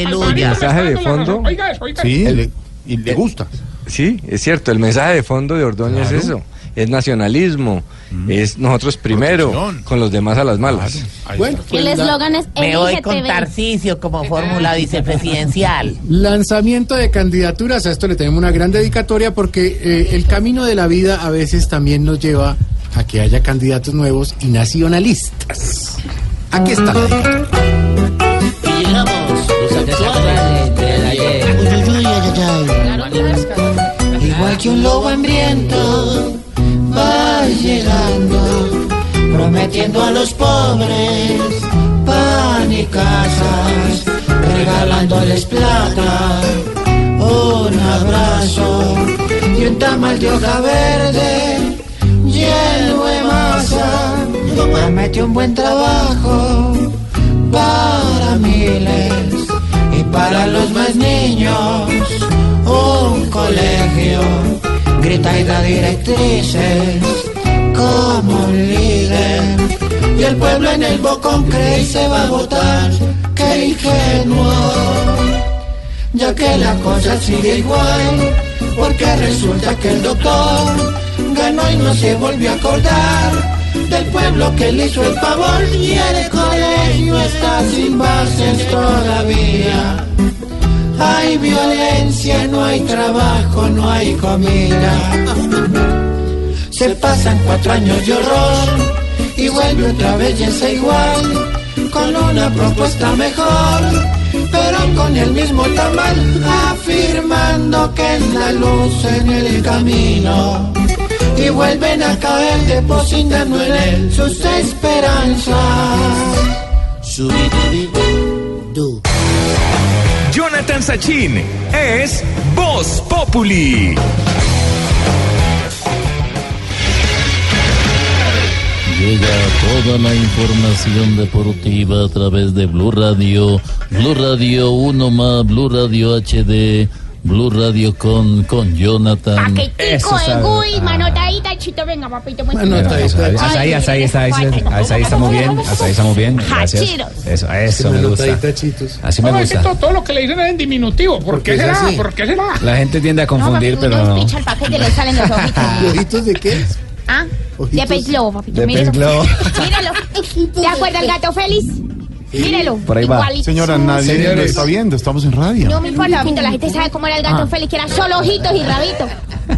no, El mensaje de fondo. Oiga eso, oiga Sí, le- y le gusta. Sí, es cierto. El mensaje de fondo de Ordóñez Claro. es eso. Es nacionalismo. Es nosotros primero, con los demás a las malas. Bueno, El eslogan es Me voy con. Tarcisio como fórmula vicepresidencial. Lanzamiento de candidaturas, a esto le tenemos una gran dedicatoria porque eh, el camino de la vida a veces también nos lleva a que haya candidatos nuevos y nacionalistas. Aquí está la dedicatoria. Y llegamos, los actuales del ayer. Igual que un lobo hambriento va llegando, prometiendo a los pobres pan y casas, regalándoles plata, un abrazo y un tamal de hoja verde lleno de masa. Promete un buen trabajo para miles y para los más niños un colegio grita y da directrices como un líder. Y el pueblo en el bocón cree y se va a votar. Qué ingenuo. Ya que la cosa sigue igual porque resulta que el doctor ganó y no se volvió a acordar del pueblo que le hizo el favor y el colegio está sin bases todavía hay violencia, no hay trabajo, no hay comida. Se pasan cuatro años de horror y vuelve otra es igual, con una propuesta mejor, pero con el mismo tamal, afirmando que es la luz en el camino. Y vuelven a caer depositando en él sus esperanzas. Jonathan Sachin es Voz Populi. Llega toda la información deportiva a través de Blue Radio, Blue Radio 1 más, Blue Radio HD, Blue Radio con, con Jonathan. Paquetico de Gui, manotadita, chito, venga, papito. pues. Hasta ahí, hasta ahí, hasta ahí, hasta ahí estamos bien, hasta ahí estamos bien, gracias. Eso, eso me gusta. Así me No, es que gusta. todo, lo que le dicen es en diminutivo. ¿Por qué será? ¿Por qué será? La gente tiende a confundir, pero no. el paquete le salen los ojitos. ¿Ojitos de qué? ¿Ah? De pez globo, papito. De míralo. pez globo. Míralo. ¿Te acuerdas del gato feliz? Míralo. Por ahí va. Señora, nadie Señores. lo está viendo, estamos en radio. No me importa, papito. La gente sabe cómo era el gato Ah. feliz, que era solo ojitos y rabito.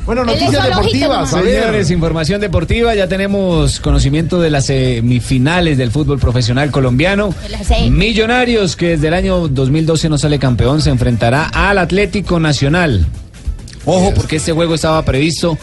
Bueno, Él es solo ojitos nomás. Señores, información deportiva, ya tenemos conocimiento de las semifinales del fútbol profesional colombiano. Millonarios, que desde el año 2012 no sale campeón, se enfrentará al Atlético Nacional. Ojo, porque este juego estaba previsto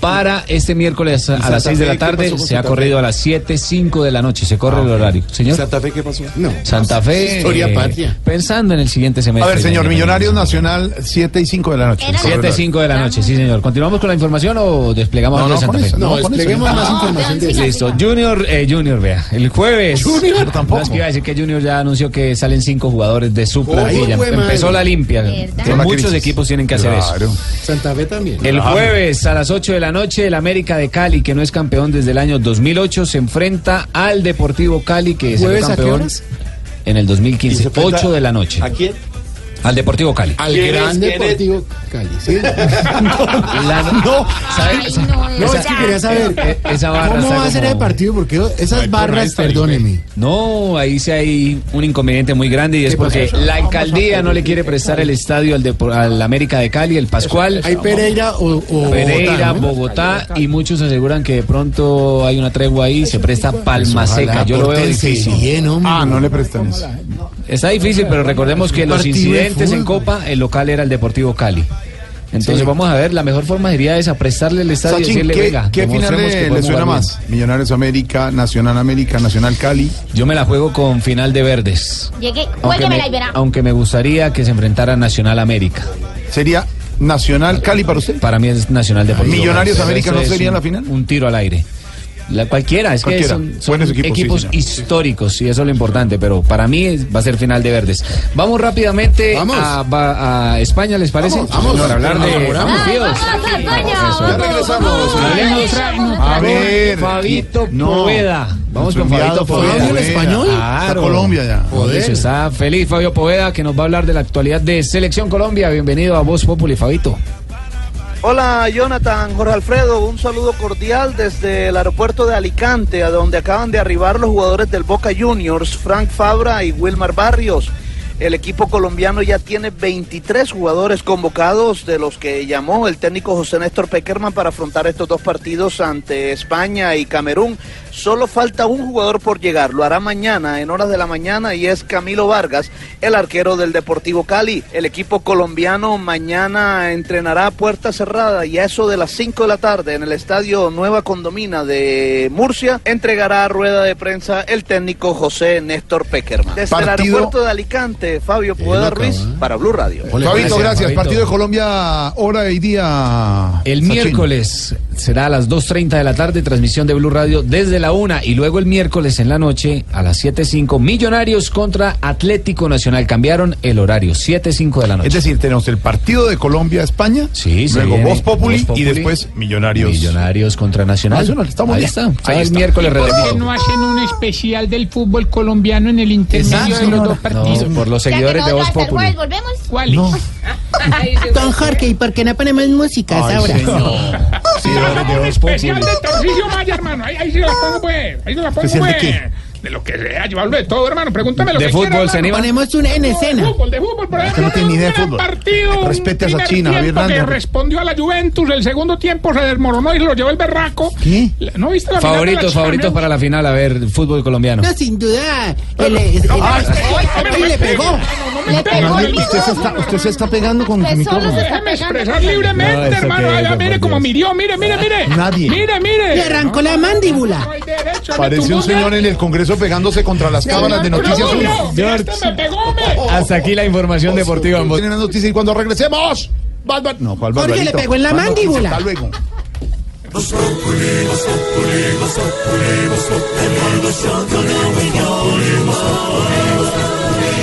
para este miércoles a ¿Y las Santa 6 de la ¿Qué tarde. Se ha corrido a las 7, 5 de la noche. Se corre el horario. Señor. ¿Santa Fe qué pasó? No. Santa Fe. Historia eh, patria. Pensando en el siguiente A semestre. ver, señor, Millonarios Nacional, 7 y 5 de la noche. 7, 5 de la noche, sí, señor. ¿Continuamos con la información o desplegamos No, no, de Santa eso, Fe? no, No, despleguemos eso. más información de eso. Listo. Junior, eh, Junior, vea. El jueves. Junior tampoco. No, es que iba a decir que Junior ya anunció que salen cinco jugadores de su Uy, plantilla. Empezó la limpia. Muchos equipos tienen que hacer eso. Santa Fe también. El jueves a las 8 de la noche, el América de Cali, que no es campeón desde el año 2008, se enfrenta al Deportivo Cali, que es el ¿Jueves a qué campeón en el 2015. 8 de la noche. ¿A quién? Al Deportivo Cali. Al ¿Quién gran. Deportivo Cali. ¿sí? La- no, ¿sabe? no, es que quería saber Eh, esa barra cómo va a ser el partido, porque esas barras, perdóneme. No, ahí sí hay un inconveniente muy grande y es porque la alcaldía no le quiere prestar el estadio al, América de Cali, el Pascual. Hay Pereira o, o Pereira, Bogotá, Bogotá, y muchos aseguran que de pronto hay una tregua ahí, se presta palma seca. Yo lo veo difícil. Ah, no le prestan eso. Está difícil, pero recordemos que los Partido en. Copa, el local era el Deportivo Cali. Entonces Sí. vamos a ver, la mejor forma sería esa, prestarle el estadio y Sachin, decirle, ¿qué, venga, qué final le, le suena más? Millonarios América, Nacional América, Nacional Cali. Yo me la juego con final de verdes. Llegué, Aunque me, y verá. aunque me gustaría que se enfrentara Nacional América. Sería Nacional Cali para usted. Para mí es Nacional Deportivo. Millonarios América no sería un- la final. Un tiro al aire. La, cualquiera, es Cualquiera. que son, son Buenos equipos, equipos, sí, históricos y eso es lo importante, pero para mí va a ser final de verdes. Vamos rápidamente Vamos. A, va- a España, ¿les parece? Vamos, vamos. Para hablar de Vamos, vamos. Vamos. Ya regresamos. A ver. Fabito No. Poveda. Vamos con Fabito Poveda. Fabio, ¿el español? Está Colombia ya. Joder. Joder. Está feliz Fabio Poveda que nos va a hablar de la actualidad de Selección Colombia. Bienvenido a Voz Populi, Fabito. Hola Jonathan, Jorge Alfredo, un saludo cordial desde el aeropuerto de Alicante, a donde acaban de arribar los jugadores del Boca Juniors, Frank Fabra y Wilmar Barrios. El equipo colombiano ya tiene 23 jugadores convocados, de los que llamó el técnico José Néstor Peckerman para afrontar estos dos partidos ante España y Camerún. Solo falta un jugador por llegar, lo hará mañana en horas de la mañana y es Camilo Vargas, el arquero del Deportivo Cali. El equipo colombiano mañana entrenará a puerta cerrada y a eso de las 5 de la tarde en el estadio Nueva Condomina de Murcia entregará rueda de prensa el técnico José Néstor Peckerman. Desde el aeropuerto de Alicante, Fabio Pueda Ruiz para Blue Radio. Fabito, gracias. Partido de Colombia, hora y día. El Sachin. miércoles será a las 2.30 de la tarde, transmisión de Blue Radio desde la 1 y luego el miércoles en la noche a las 7.05, Millonarios contra Atlético Nacional. Cambiaron el horario, 7.05 de la noche. Es decir, tenemos el partido de Colombia-España, Sí, luego Voz Populi, Populi. y después Millonarios. Millonarios contra Nacional. Nacional, estamos Ahí bien. está. Ahí el está. miércoles ¿Por qué no hacen un especial del fútbol colombiano en el intermedio de los dos partidos? No, por los seguidores de Voz Populi. ¿volvemos? ¿Cuál? No. Don Jorge, ¿y por qué no ponemos música a Seguidores de un especial de Tarcisio Maya, hermano. Ahí, ahí se la pongo, pues. Ahí se la pongo, ¿Especial de pues. De lo que sea, yo hablo de todo, hermano. Pregúntame lo De que fútbol, quiera, ¿se? Ponemos una en De escena. fútbol, de fútbol, por ejemplo, no tiene ni idea de fútbol. partido, Respete a Sachina, Javier tiempo que Hernández. respondió a la Juventus, el segundo tiempo se desmoronó y se lo llevó el berraco. ¿Qué? ¿No viste la final de la Favoritos, favoritos Champions? para la final, a ver, fútbol colombiano. No, sin duda. El, el- el- ¡Ay, le pegó! Le pegó el Usted se está, usted se está pegando con solo micrófono. Déjeme expresar libremente, No, ¿eso hermano. es, don mire cómo mirió, mire, mire, mire. Nadie. Mire, mire. Le arrancó la mandíbula. No hay derecho, me Parece tumbó un señor en el Congreso pegándose contra las cámaras de Noticias Pero, 1. mira, me pegó, me. Hasta aquí la información deportiva en Voz Tienen las noticias y cuando regresemos. No, ¿cuál Jorge le pegó en la ¿Cuál noticia? mandíbula. Hasta luego.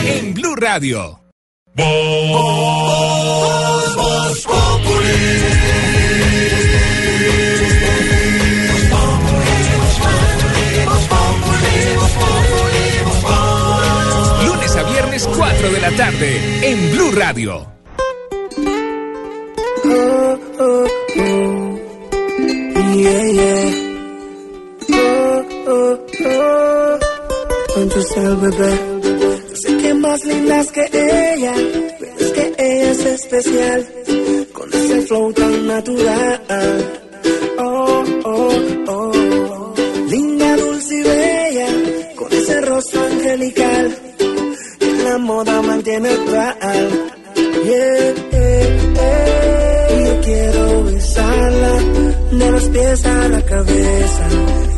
En Blue Radio. Viernes 4 de la tarde en Blue Radio. Yeah, yeah. Oh, oh, oh. Con tu cel, bebé. Sé que más lindas que ella, pero es que ella es especial. Con ese flow tan natural. Oh, oh, oh. Linda, dulce y bella, con ese rostro angelical. La moda mantiene actual. Yeah, yeah, yeah. Yo quiero besarla de los pies a la cabeza.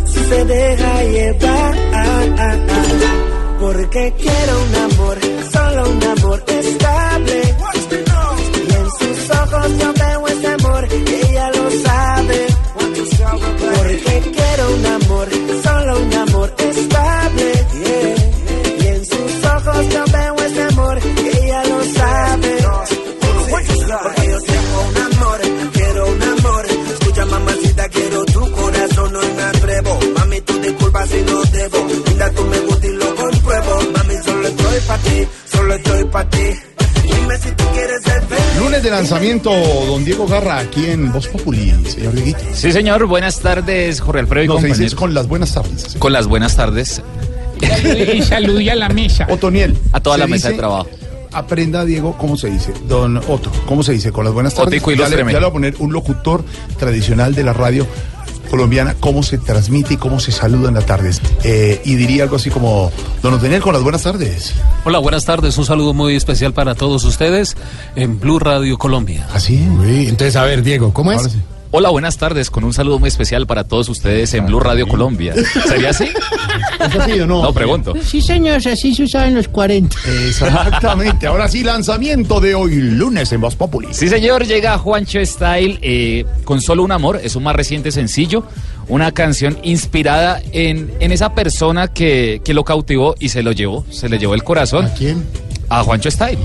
Si se deja llevar, porque quiero un amor, solo un amor estable. Y en sus ojos yo veo ese amor, ella lo sabe. Porque quiero un amor, solo un amor estable. Ojos yo veo ese amor, y ella lo sabe. Porque yo tengo un amor, quiero un amor. Escucha, mamacita, quiero tu corazón, no me atrevo. Mami, tú disculpas si no debo. Linda, tú me gusta y lo compruebo. Mami, solo estoy pa' ti, solo estoy pa' ti. Dime Dime si tú quieres ser feliz. Lunes de lanzamiento, don Diego Garra, aquí en Voz Populi, señor Dieguito. Sí, señor. Buenas tardes, Jorge Alfredo y No, se dice compañeros. es con las buenas tardes. Con las buenas tardes. Y saludé a la mesa. Otoniel. A toda la mesa de trabajo. Aprenda, Diego, ¿cómo se dice? Don Otto, ¿cómo se dice? Con las buenas tardes. Otico, ya, le, ya le voy a poner un locutor tradicional de la radio colombiana, cómo se transmite y cómo se saluda en las tardes. Eh, y diría algo así como, Don Otoniel, con las buenas tardes. Hola, buenas tardes. Un saludo muy especial para todos ustedes en Blue Radio Colombia. ¿Así? entonces, a ver, Diego, ¿cómo es? Hola, buenas tardes. Con un saludo muy especial para todos ustedes en Blue Radio Colombia. ¿Sería así? ¿Es así o no? No, pregunto. Sí, señor, así se usaba en los 40. Exactamente. Ahora sí, lanzamiento de hoy, lunes en Voz Populi. Sí, señor, llega Juancho Style eh, con Solo un Amor, es un más reciente sencillo, una canción inspirada en, en esa persona que, que lo cautivó y se lo llevó, se le llevó el corazón. ¿A quién? A Juancho Style.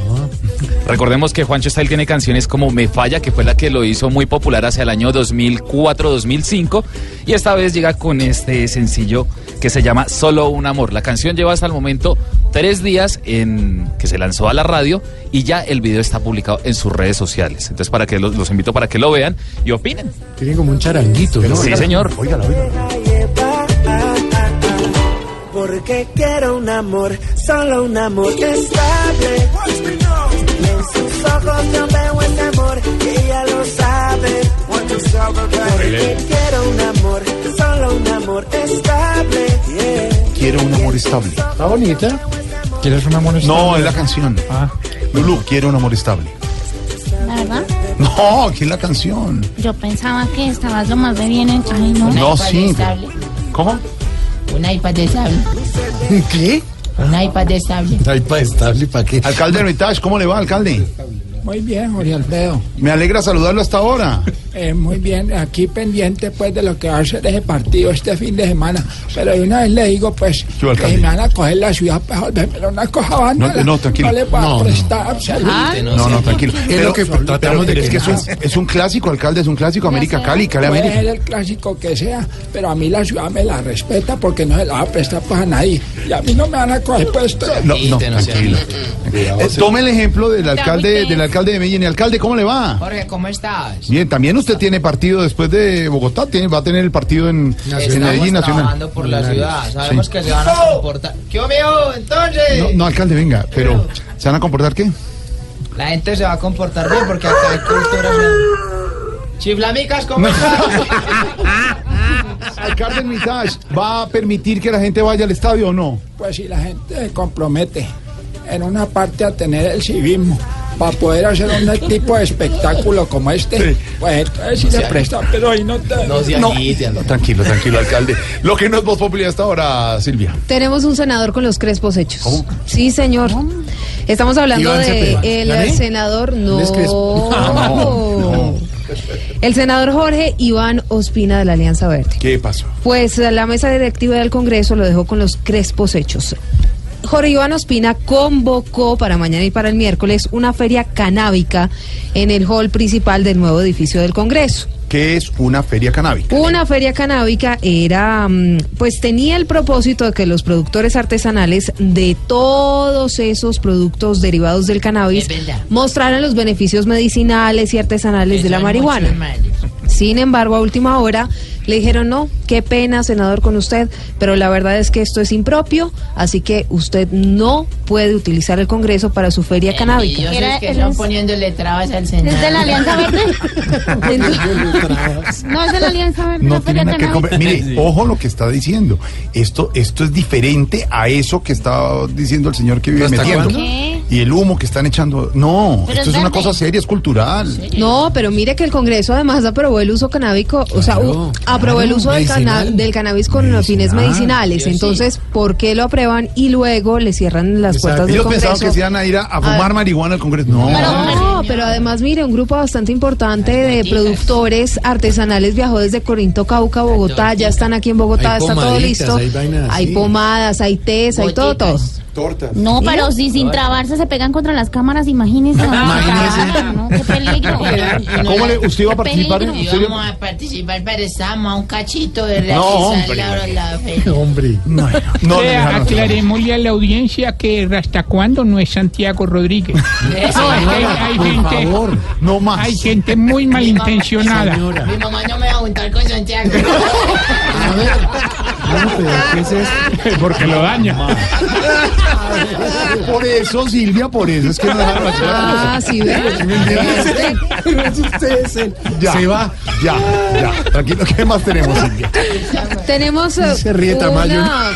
Recordemos que Juancho Style tiene canciones como Me Falla, que fue la que lo hizo muy popular hacia el año 2004-2005, y esta vez llega con este sencillo que se llama Solo un Amor. La canción lleva hasta el momento tres días en que se lanzó a la radio y ya el video está publicado en sus redes sociales. Entonces, para que los, los invito para que lo vean y opinen. Tiene como un charanguito, ¿no? Sí, señor. Óigalo, Porque quiero un amor, solo un amor estable. Y en sus ojos yo veo ese amor, ella lo sabe. Porque quiero un amor, solo un amor estable. Yeah. Quiero un amor estable. Está bonita. ¿Quieres un amor No, es la canción. Lulu, quiero un amor estable. La verdad, No, aquí es la canción. yo pensaba que estabas lo más de bien en... Ay, no. No, sí. pero- ¿Cómo? Un iPad estable. ¿Qué? Un iPad estable. Un iPad estable, ¿para qué? Alcalde Noitage, ¿cómo le va, alcalde? Muy bien, Jorge Alfredo. Me alegra saludarlo hasta ahora. Eh, muy bien, aquí pendiente pues de lo que va a ser ese partido este fin de semana. Pero de una vez le digo pues Yo, que si me van a coger la ciudad, pues volvérmela una cosa banda. No, no, tranquilo. No le voy a No, no. prestar absolutamente. No, no, tranquilo. Es lo que tratamos de pero es que que es un, no. es un clásico, alcalde, es un clásico. América Cali, Cali Puede América. ser el clásico que sea, pero a mí la ciudad me la respeta porque no se la va a prestar pues a nadie. Y a mí no me van a coger pues. No, no, tranquilo. Eh, tome el ejemplo del alcalde, del alcalde de Medellín. Alcalde, ¿cómo le va? Jorge, ¿cómo estás? Bien, también usted tiene partido después de Bogotá, tiene, va a tener el partido en, en Medellín Nacional. por la ciudad. Sabemos Sí. que se van a comportar. ¿Qué mío? Entonces. No, no, alcalde, venga, pero ¿se van a comportar qué? La gente se va a comportar bien porque acá hay cultura. Chiflamicas, ¿cómo? Alcalde Mitage, ¿va a permitir que la gente vaya al estadio o no? Pues si la gente se compromete en una parte a tener el civismo para poder hacer un tipo de espectáculo como este, pues entonces sí se presta, pero ahí no te... No, tranquilo, tranquilo, alcalde. Lo que no es voz popular hasta ahora, Silvia. Tenemos un senador con los crespos hechos. Sí, señor. Estamos hablando Iván de el ¿Gané? senador no. ¿No es crespo? no. El senador Jorge Iván Ospina de la Alianza Verde. ¿Qué pasó? Pues la mesa directiva del Congreso lo dejó con los crespos hechos. Jorge Iván Ospina convocó para mañana y para el miércoles una feria canábica en el hall principal del nuevo edificio del Congreso. ¿Qué es una feria canábica? Una feria canábica era, mm, pues tenía el propósito de que los productores artesanales de todos esos productos derivados del cannabis mostraran los beneficios medicinales y artesanales de la marihuana. Sin embargo, a última hora le dijeron, no, qué pena, senador, con usted, pero la verdad es que esto es impropio, así que usted no puede utilizar el Congreso para su feria canábica. Era, que están poniéndole trabas al Senado. ¿Es de la Alianza Verde? no, es de la Alianza Verde. No tiene nada que comer. Mire, ojo lo que está diciendo. Esto, esto es diferente a eso que está diciendo el señor que vive ¿Hasta metiendo. Y el humo que están echando. No, Pero esto es es una cosa seria, es cultural. No, pero mire que el Congreso además aprobó el uso canábico, o sea, aprobó el uso del, cana- del cannabis con los fines medicinales. Entonces, ¿por qué lo aprueban y luego le cierran las puertas del Ellos Congreso? pensaban que se iban a ir a, a fumar Ah. marihuana al Congreso. No. No, pero además, mire, un grupo bastante importante de productores artesanales viajó desde Corinto, Cauca, Bogotá, ya están aquí en Bogotá, está todo listo. hay vainas Hay así. pomadas, hay tés, hay todo, todo. Tortas. No, pero si sin trabarse se pegan contra las cámaras, imagínense. Imagínese. No, qué peligro. ¿Cómo le, usted iba a participar? ¿Usted Vamos a participar, pero estamos a un cachito de No, realizar hombre. la, la feria. Hombre. No, no, aclarémosle a la audiencia que hasta cuándo no es Santiago Rodríguez. No, es que hay, hay por gente, favor, no más. hay gente muy malintencionada. Mi mamá no me va a juntar con Santiago. ¿Qué es esto? Porque lo daña. Por eso, Silvia, por eso es que no dejaron hacer. Ah, sí, ve. ¿Sí me entiendes? Ya, Se va. Ya, ya. Tranquilo, ¿qué más tenemos, Silvia? Tenemos eh, Se ríe Tamayo. una,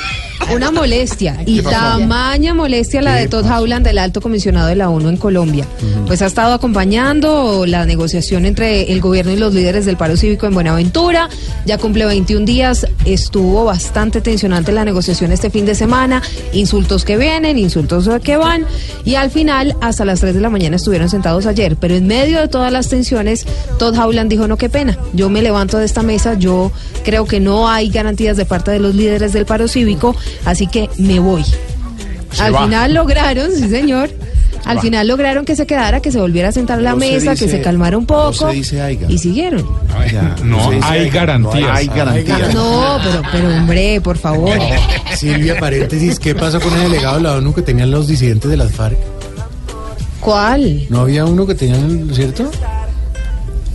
una molestia y tamaña molestia la de Todd Howland, del alto comisionado de la ONU en Colombia. Pues ha estado acompañando la negociación entre el gobierno y los líderes del paro cívico en Buenaventura. Ya cumple 21 días, estuvo bastante tensionante la negociación este fin de semana, insultos que vienen, insultos que van. Y al final hasta las 3 de la mañana estuvieron sentados ayer, pero en medio de todas las tensiones, Todd Howland dijo, no, qué pena, yo me levanto de esta mesa, yo creo que no hay garantías de parte de los líderes del paro cívico, así que me voy. Se al va. final lograron, sí señor, al va. final lograron que se quedara, que se volviera a sentar a la No se mesa, dice- que se calmara un poco no se dice aiga. y siguieron. Ya, No hay garantías. No hay garantías. No, pero, pero hombre, por favor. Silvia, paréntesis, ¿qué pasó con el delegado de la ONU que tenían los disidentes de las FARC? ¿Cuál? ¿No había uno que tenían, cierto?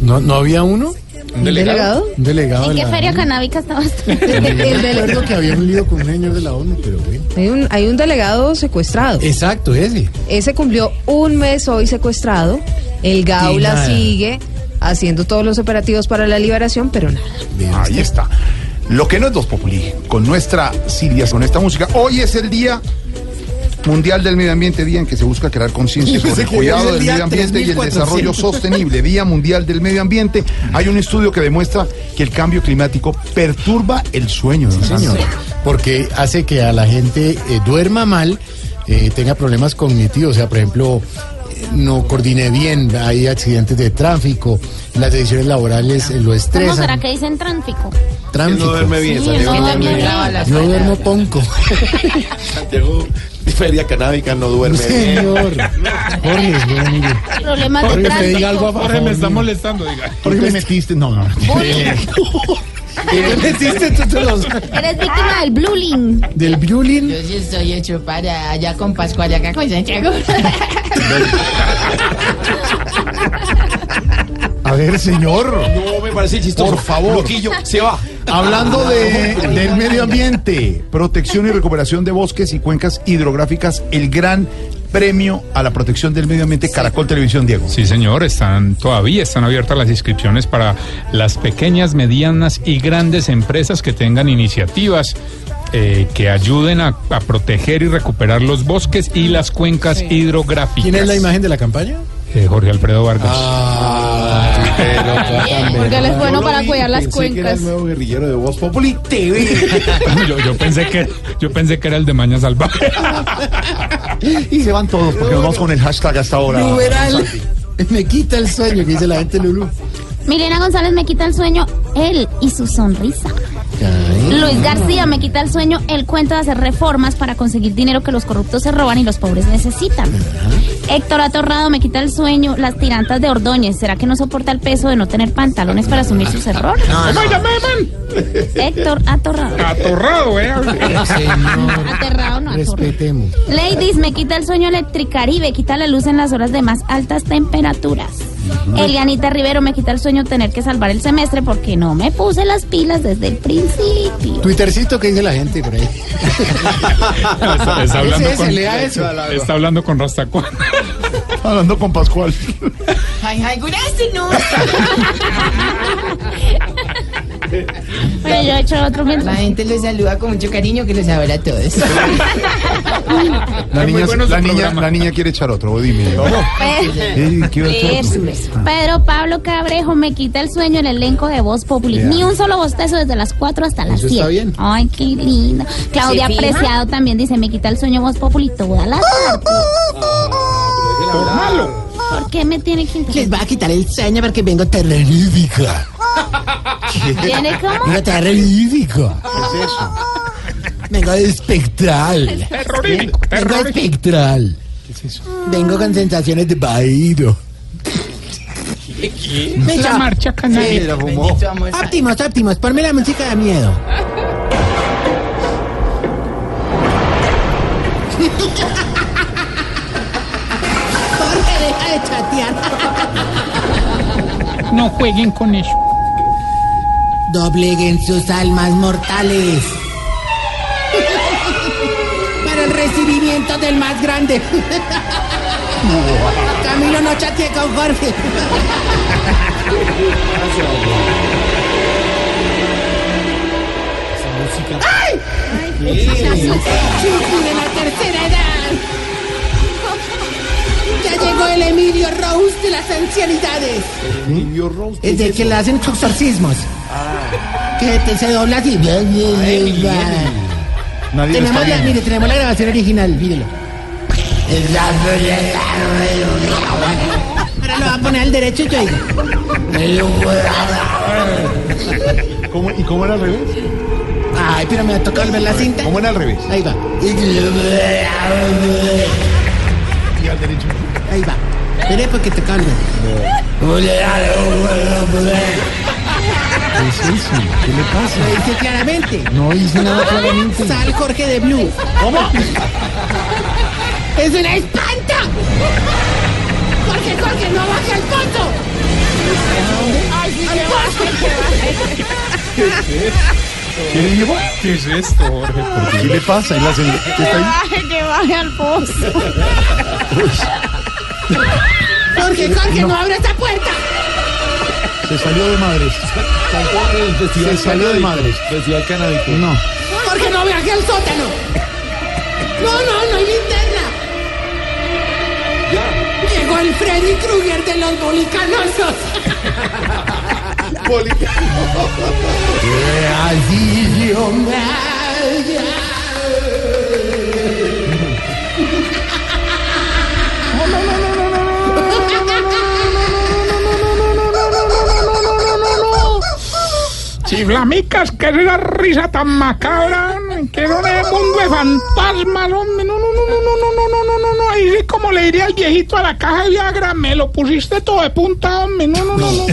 ¿No, ¿no había uno? ¿Un delegado? Un delegado ¿En de qué la feria ONU. canábica estabas? El dele- Recuerdo que había un lío con un señor de la ONU, pero bueno. Hay un, hay un delegado secuestrado. Exacto, ese. Ese cumplió un mes hoy secuestrado. El Gaula sigue haciendo todos los operativos para la liberación, pero nada. Ahí está. Lo que no es Dos Populi, con nuestra Silvia, con esta música. Hoy es el Día Mundial del Medio Ambiente, día en que se busca crear conciencia sobre el cuidado el del medio ambiente y el 3400. desarrollo sostenible. Día Mundial del Medio Ambiente. Hay un estudio que demuestra que el cambio climático perturba el sueño, don Señor, Santos. porque hace que a la gente eh, duerma mal, eh, tenga problemas cognitivos, o sea, por ejemplo, eh, no coordine bien, hay accidentes de tráfico, las decisiones laborales eh, lo ¿Cómo estresan. será que dicen tráfico? Tráfico. No duerme bien, Sí, no no duerme bien. bien. Yo duermo ponco. Santiago, feria canábica no duerme. Señor. Jorge, bueno, mire. Problemas de Jorge, tráfico. diga algo a Jorge me está molestando, diga. ¿Por qué te metiste? No, no. ¿Qué metiste tú te los- Eres víctima del bullying. del bullying? Yo sí estoy hecho para allá con Pascual y acá con Santiago. A ver, señor. No, me parece chistoso. Por favor. Loquillo, se va. Hablando de, del medio ambiente, protección y recuperación de bosques y cuencas hidrográficas, el gran premio a la protección del medio ambiente, Caracol Televisión, Diego. Sí, señor, están todavía están abiertas las inscripciones para las pequeñas, medianas y grandes empresas que tengan iniciativas eh, que ayuden a, a proteger y recuperar los bosques y las cuencas hidrográficas. ¿Quién es la imagen de la campaña? Eh, Jorge Alfredo Vargas. Porque él es bueno para cuidar las pensé que era cuencas. el nuevo guerrillero de Voz Populi TV. yo, yo pensé que yo pensé que era el de Maña Salvaje. Y se van todos porque nos vamos con el hashtag hasta ahora. Numeral. Me quita el sueño que dice la gente Lulu. Milena González me quita el sueño, él y su sonrisa. Luis García me quita el sueño, él cuenta de hacer reformas para conseguir dinero que los corruptos se roban y los pobres necesitan. Héctor Atorrado me quita el sueño, las tirantas de Ordóñez. ¿Será que no soporta el peso de no tener pantalones para asumir sus errores? ¿Cómo llamé, man? Héctor Atorrado. Atorrado, eh. Aterrado, no atorrado. Respetemos. Ladies, me quita el sueño Electricaribe, quita la luz en las horas de más altas temperaturas. Elianita Rivero me quita el sueño tener que salvar el semestre porque no me puse las pilas desde el principio. Twittercito que dice la gente por ahí. Está, está hablando Ese, ese, con, lea eso. está hablando con Rastacuán. Hablando con Pascual. Ay, ay, good afternoon. Bueno, yo he hecho otro La mientras. gente los saluda con mucho cariño que los abraza a todos. La niña, bueno la, niña, la quiere echar otro, dime. Eh, otro. Pedro Pablo Cabrejo me quita el sueño el elenco de Voz Populi. Ni un solo bostezo desde las 4 hasta las Eso 7. está bien. Ay, qué lindo. Claudia. Preciado también dice, me quita el sueño Voz Populi toda la tarde. ¿Por qué me tiene que Les va a quitar el sueño porque vengo terrorífica. ¿Tiene cómo? Vengo terrorífica. ¿Qué es eso? Vengo de espectral. Terrorífico, Vengo terrorífico. espectral. Vengo con sensaciones de vaído. La marcha canábica. Óptimos, óptimos, ponme la música de miedo. Jorge, deja de chatear. No jueguen con eso. Dobleguen sus almas mortales. Para el recibimiento del más grande. Camilo no chateé con Jorge. ¡Ay! Chucky de la tercera edad. Ya llegó el Emilio Rose de las ancianidades. Emilio Rose. Es de que le hacen exorcismos. Que te se dobla así. Nadie lo tenemos la, mire, tenemos la grabación original, mírelo. Ahora lo va a poner al derecho y yo digo. ¿Cómo, ¿Y cómo era al revés? Ay, pero me va a tocar ver la cinta. ¿Cómo era al revés? Ahí va. Y al derecho. Ahí va. Mire porque te calma. ¿Qué es eso? ¿Qué le pasa? Lo dice claramente. No dice nada claramente. Sal Jorge de Blue. ¿Cómo? ¡Es una espanta! Jorge, Jorge, no baje al pozo. ¡Ay, sí, que baje! ¿Qué le dijo? ¿Qué es esto, Jorge? ¿Qué le pasa? ¿Y la señora- ¿Qué está ahí? Baje, que baje al pozo. Jorge, Jorge, no abra esta puerta. Se salió de madres. Se salió de madres. Festival canábico. No. Jorge, no viaje al sótano. No, no, no hay linterna. Llegó el Freddy Krueger de los bolicanosos. Chiflamicas, que es la risa tan macabra, que no es mundo de fantasmas, hombre, no, no, no, no, no, no, no, no, no, no, no, ahí sí como le diría al viejito a la caja de Viagra, me lo pusiste todo de punta, hombre, no, no, no, no,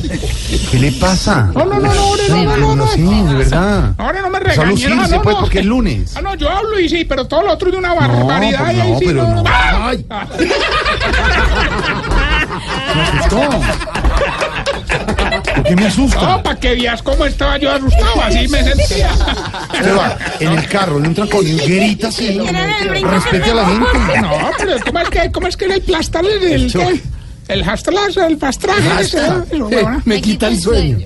¿Qué le pasa? no, no, no, no, hombre, no, no, no, no, Sí, de verdad. ahora no me Pues a regañen, lucirse, no, no, pues, no, porque que- es lunes. Ah, no, yo hablo y sí, pero todo lo otro es de una barbaridad, pues no, sí, pero no. ¡Ay! Me asustó. ¿Por qué me asusta? No, para que veas cómo estaba yo asustado, así me sentía. Va en el carro, en un trancón y grita así. Respete a la gente. No, pero ¿cómo es que, cómo es que el plastar el, el, Eso. el, pastraje? ese? Me quita el sueño.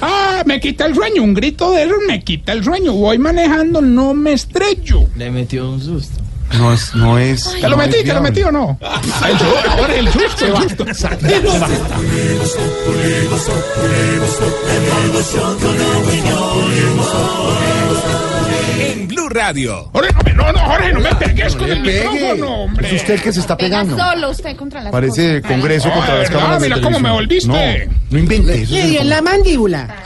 Ah, me quita el sueño, un grito de esos me quita el sueño. Voy manejando, no me estrello. Le metió un susto. No es, no es. ¿Te lo no metí? ¿Te lo metí o no? Ahora el susto, el susto. En Blue Radio. Jorge, no, no, no, Jorge, no me pegues con le el micrófono, hombre. Es usted el que se está Pega pegando. solo usted contra las Parece. Congreso No, contra las cámaras mira cómo me volviste. No, no invente. eso Le en la mandíbula.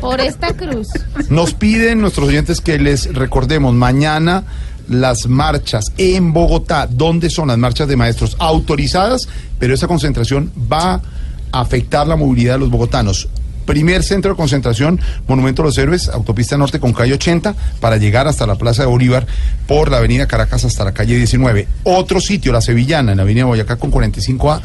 Por esta cruz. Nos piden nuestros oyentes que les recordemos mañana las marchas en Bogotá. ¿Dónde son las marchas de maestros? Autorizadas, pero esa concentración va a afectar la movilidad de los bogotanos. Primer centro de concentración, Monumento a los Héroes, Autopista Norte con calle 80, para llegar hasta la Plaza de Bolívar por la Avenida Caracas hasta la calle 19. Otro sitio, la Sevillana, en la Avenida Boyacá con 45A,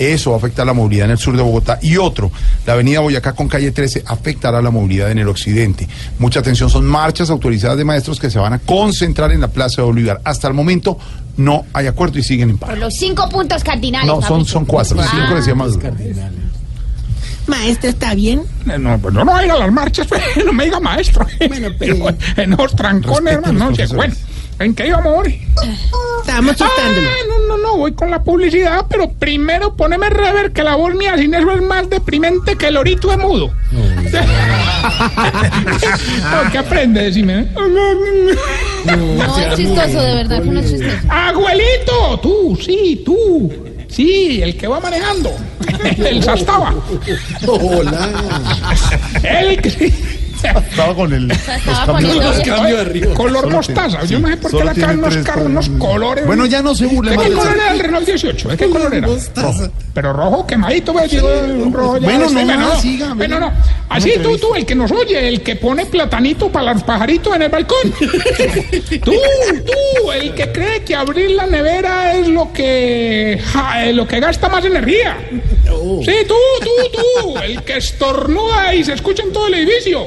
eso va a afectar la movilidad en el sur de Bogotá. Y otro, la avenida Boyacá con calle 13, afectará la movilidad en el occidente. Mucha atención, son marchas autorizadas de maestros que se van a concentrar en la Plaza de Bolívar. Hasta el momento no hay acuerdo y siguen en paro. Por los cinco puntos cardinales. No, son, son cuatro, Ah. cinco decía Maduro. Maestra, ¿está bien? Eh, No, pues no voy a ir a las marchas, pues, no me diga maestro. pero- en los trancones, hermano, no sé, bueno. ¿En qué íbamos hoy? Estábamos. Ah, no, no, no, voy con la publicidad, pero primero poneme rever que la voz mía sin eso es más deprimente que el orito de mudo. No, ¿Qué aprende? Decime. No, es chistoso, de verdad que no es chistoso. Abuelito, tú, sí, tú. Sí, el que va manejando. El Sastaba. Hola. El que... Estaba con el, los cambios, los. Color Solo mostaza. tiene- Yo no sé por qué la tres cargan unos colores. Bueno, ya no se burle ¿De más qué color era el Renault 18? ¿De qué color era? Rojo. Pero rojo quemadito, pues, un rojo ya Bueno, este, no más, no. siga, Bueno, no. Así tú, tú, el que nos oye, el que pone platanito para los pajaritos en el balcón. tú, tú, el que cree que abrir la nevera es lo que, ja, lo que gasta más energía. Sí, tú, tú, tú, el que estornuda y se escucha en todo el edificio.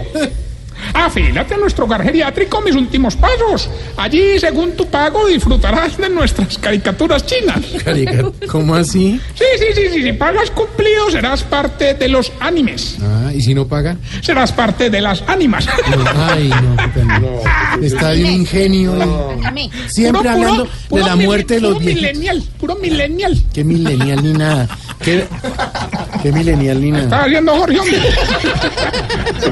Afílate a nuestro hogar geriátrico, mis últimos pasos. Allí, según tu pago, disfrutarás de nuestras caricaturas chinas. ¿Cómo así? Sí, sí, sí, sí, si pagas cumplido, serás parte de los animes. Ah, ¿y si no paga? Serás parte de las ánimas. Ay, no, qué pena. Está de un ingenio. Siempre Puro, hablando puro, puro de la muerte de los puro viejitos. millennial, puro millennial. Qué milenial ni nada. Qué, qué milenial ni Está nada. haciendo Jorge, hombre.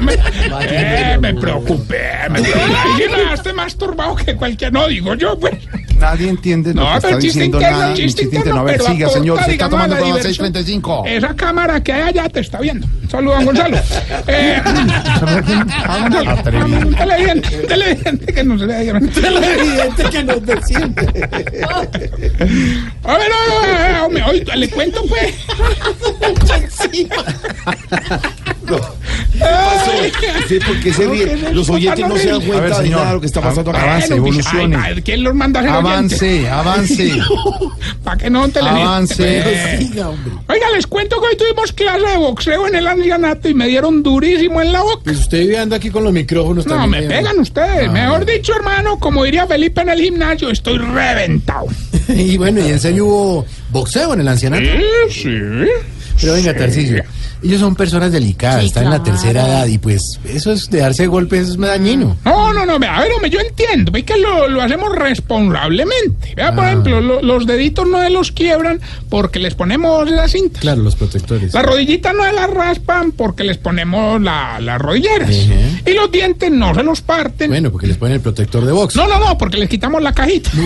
me, eh, me preocupé, me preocupé. Me más turbado que cualquier... No, digo yo, pues. Nadie entiende lo No, que pero está chiste diciendo interno, nada. chiste chiste interno, interno. A ver, pero siga, aporta, señor. Se está tomando a la con las diversión. 6.35. Esa cámara que hay allá te está viendo. Saludos, don Gonzalo. Eh, un televidente, un televidente que no se le haya Televidente que nos desciende. A ver, a ver, a ver, hombre, hoy le cuento, pues. Sí, porque se No, ríe. ¿qué es Los oyentes no se dan cuenta A ver, de señor. nada de lo que está pasando acá. Avance, evolucione. ay, madre, ¿Quién los manda a ser Avance, avance. Para que no un televidente. Avance. pues. Siga, hombre. Oiga, les cuento que hoy tuvimos clase de boxeo en el ancianato y me dieron durísimo en la boca. Pues usted vive anda aquí con los micrófonos No, también. me pegan ustedes. Mejor dicho, hermano, como diría Felipe en el gimnasio, estoy reventado. Y bueno, y en serio hubo boxeo en el ancianato. Sí. Pero venga, Tarcillo, ellos son personas delicadas, Sí, están en la tercera edad y pues eso es de darse golpes es dañino. No, no, no, vea, a ver, hombre, yo entiendo, ve que lo, lo hacemos responsablemente. Vea, por Ah. ejemplo, lo- los deditos no se los quiebran porque les ponemos la cinta. Claro, los protectores. Las rodillitas no se las raspan porque les ponemos la- las rodilleras. Y los dientes no se los parten. Bueno, porque les ponen el protector de box. No, no, no, porque les quitamos la cajita. No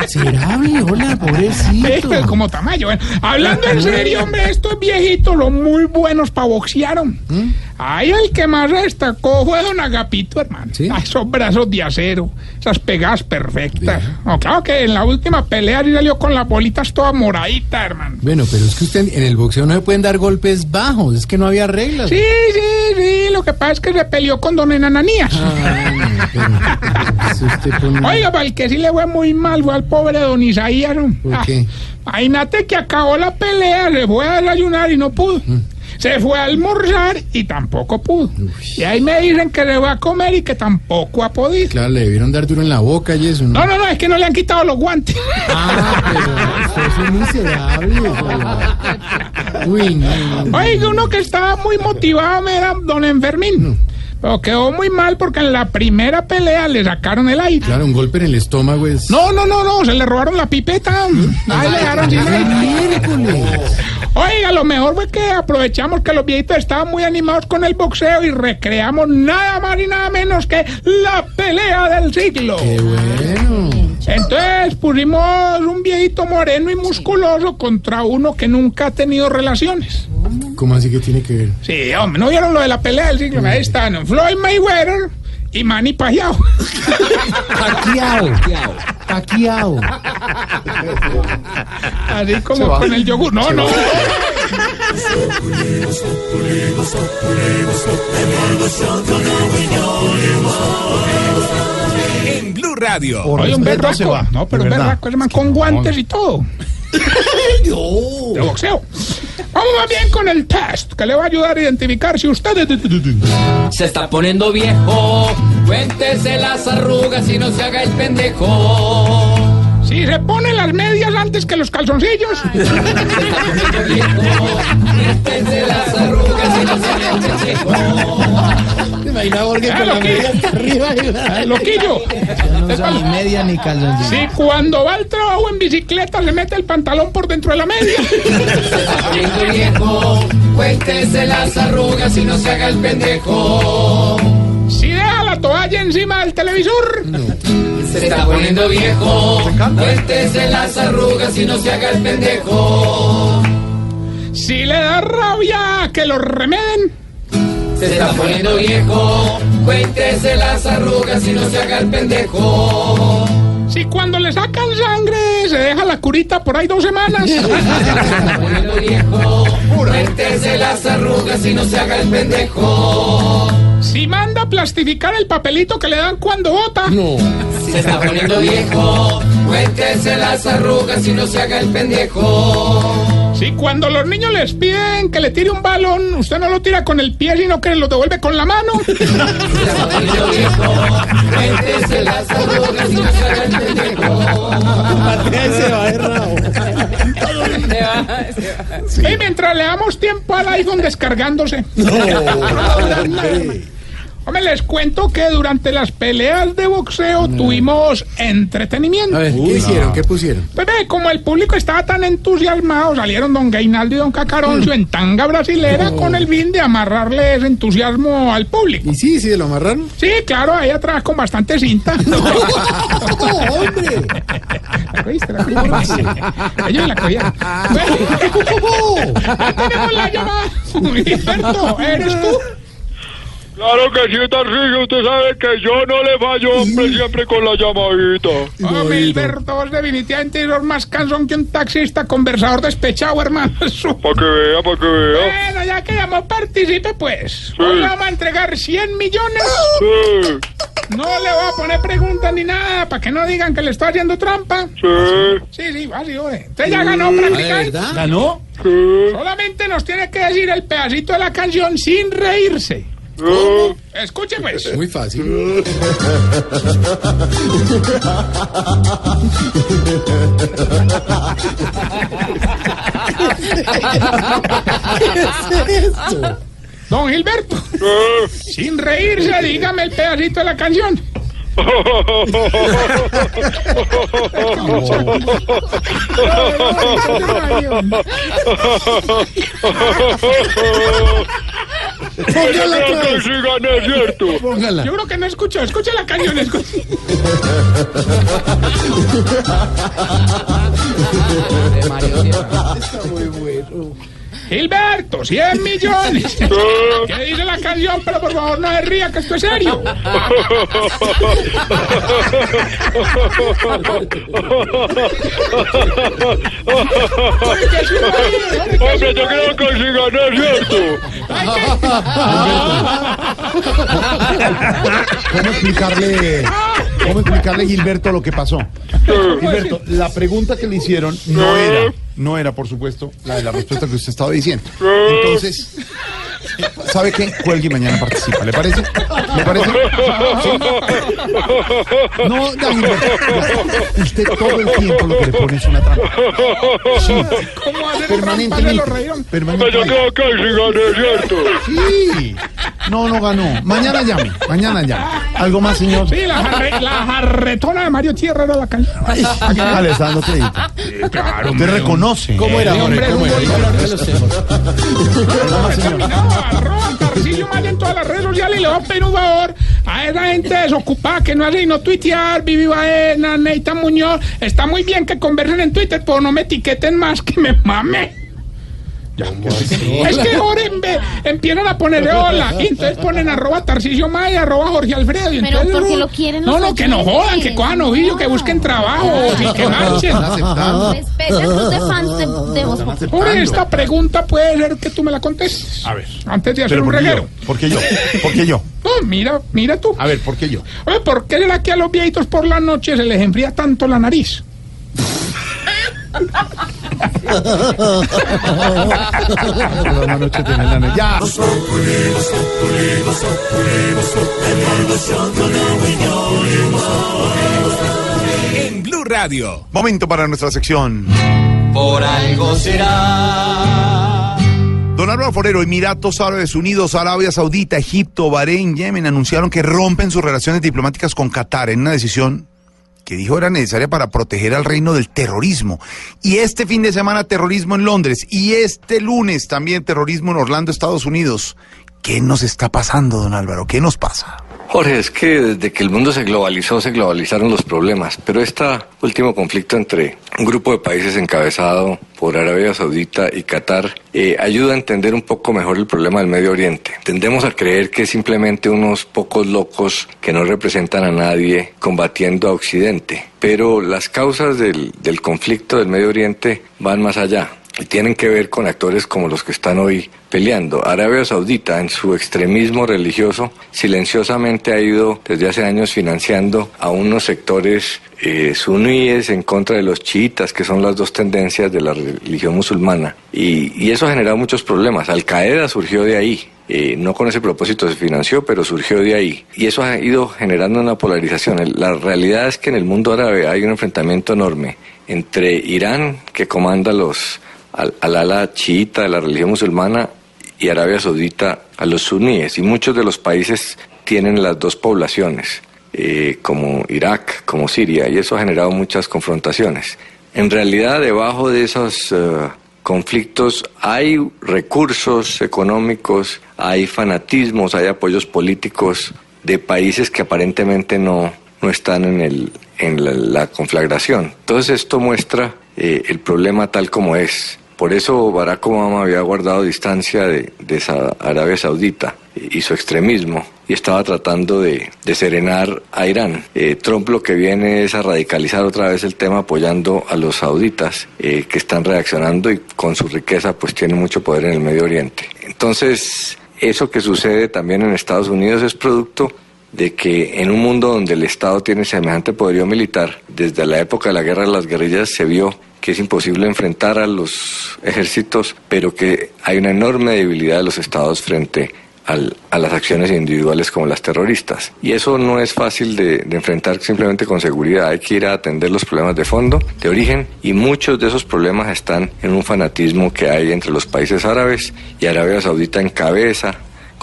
miserable, hola, pobrecito. Eh, Como tamaño. Bueno, hablando en serio, hombre, estos viejitos son muy buenos para boxear. ¿Mm? Ahí el que más destacó fue don Agapito, hermano. ¿Sí? Ah, esos brazos de acero, esas pegadas perfectas. No, claro que en la última pelea sí salió con las bolitas toda moradita, hermano. Bueno, pero es que usted en el boxeo no se pueden dar golpes bajos, es que no había reglas. Sí, sí, sí, lo que pasa es que se peleó con don Enananías. Ay, pero- pone- Oiga, para el que sí le fue muy mal fue al pobre don Isaías. ¿no? ¿Por Ah, qué? Imagínate que acabó la pelea, se fue a desayunar y no pudo. Mm. Se fue a almorzar y tampoco pudo. Y ahí me dicen que se va a comer y que tampoco ha podido. Claro, le debieron dar duro en la boca y eso, ¿no? No, no, no, es que no le han quitado los guantes. Ah, pero usted es un miserable. Uy, no, no, no. Oiga, uno que estaba muy motivado era don Enfermín. Pero quedó muy mal porque en la primera pelea le sacaron el aire. Claro, un golpe en el estómago es... No, no, no, no, se le robaron la pipeta. Ahí le dejaron sin aire. Oiga, lo mejor fue que aprovechamos que los viejitos estaban muy animados con el boxeo y recreamos nada más y nada menos que la pelea del siglo. Qué bueno. Entonces pusimos un viejito moreno y musculoso contra uno que nunca ha tenido relaciones. ¿Cómo así que tiene que ver? Sí, hombre, ¿no vieron lo de la pelea del siglo? Ahí están Floyd Mayweather y Manny Pacquiao. Paquiao. Paquiao. Así como con el yogur. No, no. En Blue Radio. Oye, un berraco. No, pero un verdad. berraco, man con guantes y todo. De boxeo. Vamos más bien con el test que le va a ayudar a identificar si usted. Se está poniendo viejo, cuéntese las arrugas y no se haga el pendejo. Si se pone las medias antes que los calzoncillos. Se está poniendo viejo, cuéntese las arrugas y no se haga el pendejo. ¿Te imaginas Jorge Ah, con la loquillo. media arriba? Ah, Loquillo. No usa ni media ni calzoncillo. Si cuando va al trabajo en bicicleta se mete el pantalón por dentro de la media. Se está poniendo viejo, cuéntese las arrugas y no se haga el pendejo. Toalla encima del televisor. Se está poniendo viejo, cuéntese las arrugas y no se haga el pendejo. Si le da rabia que lo remeden. Se Se está poniendo viejo, cuéntese las arrugas y no se haga el pendejo. Si cuando le sacan sangre se deja la curita por ahí dos semanas. Se está poniendo viejo, cuéntese las arrugas y no se haga el pendejo. Si manda a plastificar el papelito que le dan cuando vota. No. Se está poniendo viejo, cuéntese las arrugas y no se haga el pendejo. Si cuando los niños les piden que le tire un balón, usted no lo tira con el pie, sino que lo devuelve con la mano. Se está poniendo viejo, cuéntese las arrugas y no se haga el pendejo. Y mientras le damos tiempo al iPhone descargándose. Hombre, les cuento que durante las peleas de boxeo tuvimos entretenimiento. A ver, ¿qué hicieron? ¿Qué pusieron? Pues ve, como el público estaba tan entusiasmado, salieron don Gainaldo y don Cacaroncio en tanga brasilera con el fin de amarrarle ese entusiasmo al público. ¿Y sí, sí, lo amarraron? Sí, claro, ahí atrás con bastante cinta. hombre! ¿La cogiste? ¿La cogiste? Ellos la tenemos la llamada. Gilberto, ¿eres tú? Claro que sí, Tarcillo. Usted sabe que yo no le fallo, hombre, siempre con la llamadita. Hombre, Gilberto, vos definitivamente eres más cansón que un taxista conversador despechado, hermano. Para que vea, para que vea. Bueno, ya que llamó, participe, pues. Hoy le vamos a entregar 100 millones. Sí, No le voy a poner preguntas ni nada para que no digan que le estoy haciendo trampa. sí, Sí, sí, así, oye. Usted ya ganó prácticamente. ¿Ganó? sí. Solamente nos tiene que decir el pedacito de la canción sin reírse. ¿Cómo? Escuche, pues. Muy fácil. ¿Qué es esto? Don Gilberto, sin reírse, dígame el pedacito de la canción. Póngala otra que vez. sí gané, ¿cierto? Póngala. Yo creo que no escuchó. Escuche la canción. Escuche. Gilberto, 100 millones. ¿Qué dice la canción? Pero por favor no se ría, que esto es serio. Hombre, yo creo que sí gané, ¿cierto? ¿Cómo explicarle, cómo explicarle, Gilberto, lo que pasó? Gilberto, la pregunta que le hicieron no era, no era, por supuesto, la de la respuesta que usted estaba diciendo. Entonces, ¿sabe qué? Cuelgue y mañana participa, ¿le parece? ¿Le parece? ¿Sí? No, ya, Gilberto, usted todo el tiempo lo que le pone es una trampa. Sí, ¿Cómo hacer permanentemente. reirón? Hombre, yo permanentemente. creo que sí gané, ¿cierto? Sí. No, no ganó. Mañana llame, mañana llame. ¿Algo más, señor? Sí, la, jarre- la jarretona de Mario Tierra era la canción. Ah, le está dando crédito. Claro, Usted reconoce. ¿Cómo era, hombre? ¿Cómo era? Tarcillo Maya en todas las redes sociales y le voy a pedir un favor a esa gente desocupada que no hace y no tuitear, Vivi Baena, Neita Muñoz. Está muy bien que conversen en Twitter, pero no me etiqueten más que me mame. Es que ahora en vez- empiezan a poner hola y entonces ponen arroba Tarcisio Maya, arroba Jorge Alfredo. Y Pero entonces, porque lo quieren No, los no, que no jodan, que cojan ovillo, que busquen trabajo, y que marchen. Respete a sus de fans de, de Voz Populi. Por esta pregunta puede ser que tú me la contestes. A ver. Antes de hacer un ¿por qué reguero. ¿Por qué yo? ¿Por qué yo? No, mira, mira tú. A ver, ¿por qué yo? Oye, ¿por qué será que a los viejitos por la noche se les enfría tanto la nariz? Ya. En Blue Radio. Momento para nuestra sección. Por algo será. Don Álvaro Forero, Emiratos Árabes Unidos, Arabia Saudita, Egipto, Bahrein, Yemen anunciaron que rompen sus relaciones diplomáticas con Qatar en una decisión que dijo era necesaria para proteger al reino del terrorismo. Y este fin de semana terrorismo en Londres y este lunes también terrorismo en Orlando, Estados Unidos. ¿Qué nos está pasando, don Álvaro? ¿Qué nos pasa? Jorge, es que desde que el mundo se globalizó, se globalizaron los problemas, pero este último conflicto entre un grupo de países encabezado por Arabia Saudita y Qatar eh, ayuda a entender un poco mejor el problema del Medio Oriente. Tendemos a creer que simplemente unos pocos locos que no representan a nadie combatiendo a Occidente, pero las causas del, del conflicto del Medio Oriente van más allá y tienen que ver con actores como los que están hoy peleando. Arabia Saudita, en su extremismo religioso, silenciosamente ha ido desde hace años financiando a unos sectores eh, suníes en contra de los chiitas, que son las dos tendencias de la religión musulmana. Y, y eso ha generado muchos problemas. Al Qaeda surgió de ahí. Eh, no con ese propósito se financió, pero surgió de ahí. Y eso ha ido generando una polarización. La realidad es que en el mundo árabe hay un enfrentamiento enorme entre Irán, que comanda los al, al ala chiita de la religión musulmana, y Arabia Saudita a los suníes. Y muchos de los países tienen las dos poblaciones, eh, como Irak, como Siria, y eso ha generado muchas confrontaciones. En realidad, debajo de esos eh, conflictos hay recursos económicos, hay fanatismos, hay apoyos políticos de países que aparentemente no, no están en, el, en la, la conflagración. Entonces esto muestra eh, el problema tal como es. Por eso Barack Obama había guardado distancia de, de Sa- Arabia Saudita y su extremismo y estaba tratando de, serenar a Irán. Eh, Trump lo que viene es a radicalizar otra vez el tema apoyando a los sauditas eh, que están reaccionando y con su riqueza pues tiene mucho poder en el Medio Oriente. Entonces eso que sucede también en Estados Unidos es producto de que en un mundo donde el Estado tiene semejante poderío militar, desde la época de la guerra de las guerrillas se vio que es imposible enfrentar a los ejércitos, pero que hay una enorme debilidad de los estados frente a las acciones individuales como las terroristas. Y eso no es fácil de, de enfrentar simplemente con seguridad, hay que ir a atender los problemas de fondo, de origen, y muchos de esos problemas están en un fanatismo que hay entre los países árabes y Arabia Saudita encabeza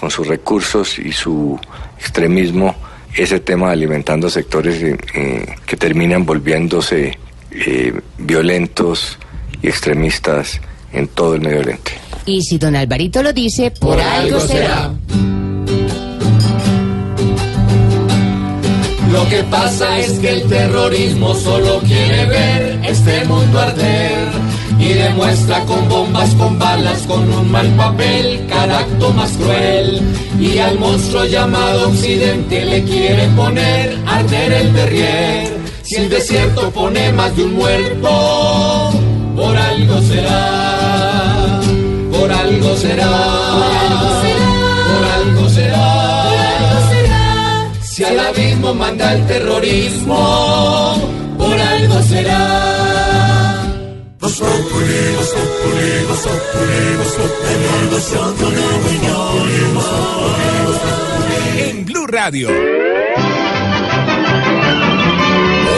con sus recursos y su extremismo ese tema alimentando sectores eh, que terminan volviéndose eh, violentos y extremistas en todo el Medio Oriente. Y si don Alvarito lo dice, por, algo será. Lo que pasa es que el terrorismo solo quiere ver este mundo arder y demuestra con bombas, con balas, con un mal papel cada acto más cruel. Y al monstruo llamado Occidente le quiere poner arder el derrier. Si el desierto pone más de un muerto, por algo será, por algo será, por algo será. Si al abismo manda el terrorismo, por algo será. En Blue Radio.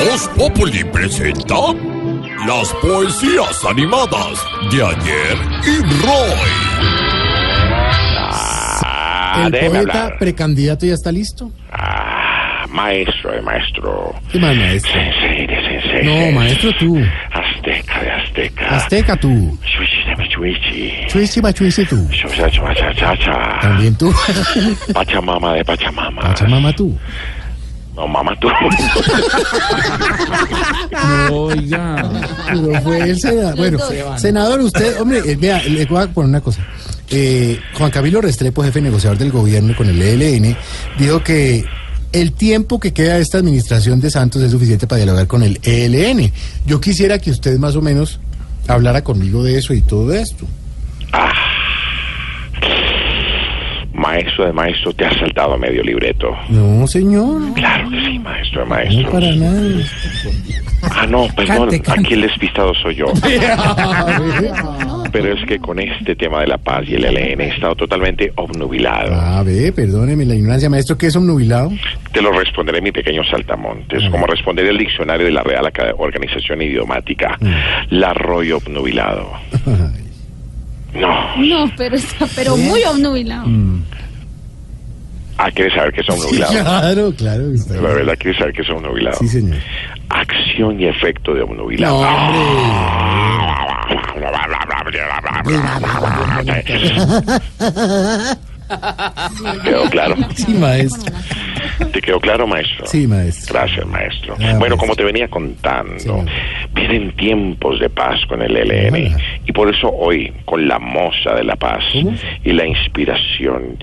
Voz Populi presenta las poesías animadas de ayer y Roy. El déjeme poeta hablar. precandidato ya está listo. Ah, maestro de maestro. ¿Qué más, maestro? Sensei de sensei. No, maestro tú. Azteca de azteca. Azteca tú. Machuichi. Chuisi bachuisi tú. También tú. Pachamama de Pachamama. Pachamama tú. No, mamá tú. Oiga. Pero fue el senador. Bueno, senador, usted, hombre, eh, vea, le voy a poner una cosa. Eh, Juan Camilo Restrepo, jefe negociador del gobierno con el ELN, dijo que el tiempo que queda de esta administración de Santos es suficiente para dialogar con el ELN. Yo quisiera que usted más o menos hablara conmigo de eso y todo esto. Maestro de maestro, te has saltado medio libreto. No, señor. Claro que sí, maestro de No maestro. para nada. Ah, no, perdón, Cante, cante. aquí el despistado soy yo. Pero es que con este tema de la paz y el ELN he estado totalmente obnubilado. A ver, perdóneme la ignorancia, maestro, ¿qué es un nubilado? Te lo responderé mi pequeño saltamontes, como responderé el diccionario de la Real Organización Idiomática. La arroyo obnubilado. No. No, pero está pero muy obnubilado. Ah, ¿quieres saber qué es obnubilado? claro, claro. está La verdad, ¿quieres saber qué es obnubilado? Sí, señor. Acción y efecto de obnubilado. ¿Quedó claro? Sí, maestro. ¿Te quedó claro, maestro? Sí, maestro. Gracias, maestro. Ah, bueno, como te venía contando, vienen tiempos de paz con el LN. Y por eso hoy, con la moza de la paz y la inspiración,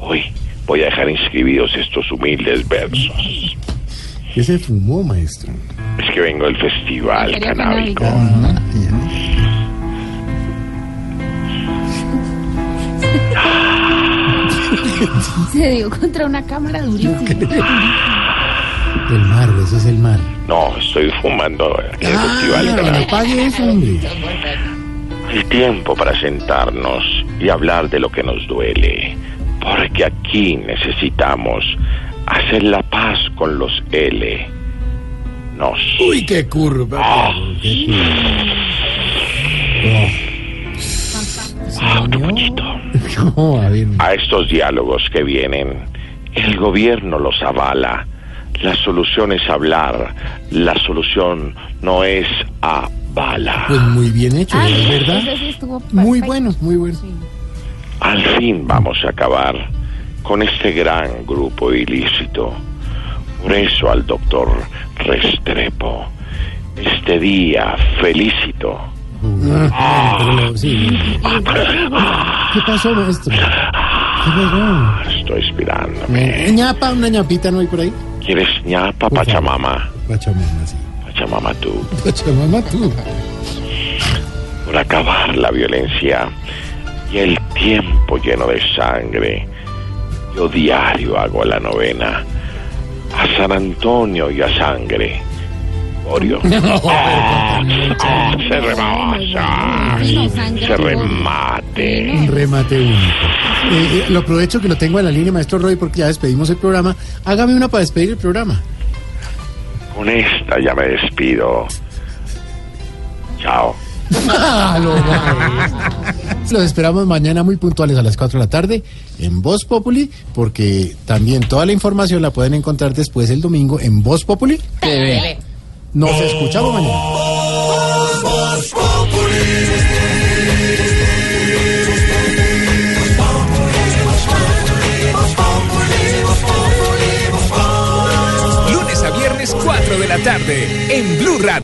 hoy voy a dejar inscribidos estos humildes versos. ¿Qué se fumó, maestro? Es que vengo del festival Feria canábico. Se dio contra una cámara durísima. El mar, eso es el mar. No, estoy fumando en el festival no canábico. pague eso, hombre. El tiempo para sentarnos y hablar de lo que nos duele, porque aquí necesitamos hacer la paz con los L. Nos. Uy, qué curva. Ah. qué Ah, otro poquito. curva. No, a estos diálogos que vienen, el gobierno los avala. La solución es hablar. La solución no es a bala. Pues muy bien hecho, Ah, ¿es verdad? sí Muy bueno, muy bueno. Al fin vamos a acabar con este gran grupo ilícito. Por eso al doctor Restrepo, este día felicito. Ah, sí. ¿Qué pasó, maestro? ¿Qué pasó? Estoy inspirándome. Ñapa, una ñapita no hay por ahí. ¿Quieres ñapa, Pachamama? Pachamama, sí. Pachamama tú. Pachamama, tú. Por acabar la violencia y el tiempo lleno de sangre. Yo diario hago la novena a San Antonio y a sangre. Orio. Ah, ah, se rebasa. Se remate. Un remate único. Eh, eh, lo aprovecho que lo tengo en la línea, maestro Roy, porque ya despedimos el programa. Hágame una para despedir el programa. Con esta ya me despido. Chao. Ah. Los esperamos mañana muy puntuales a las 4 de la tarde en Voz Populi, porque también toda la información la pueden encontrar después el domingo en Voz Populi TV. Nos escuchamos mañana. Lunes a viernes 4 de la tarde en Blue Radio.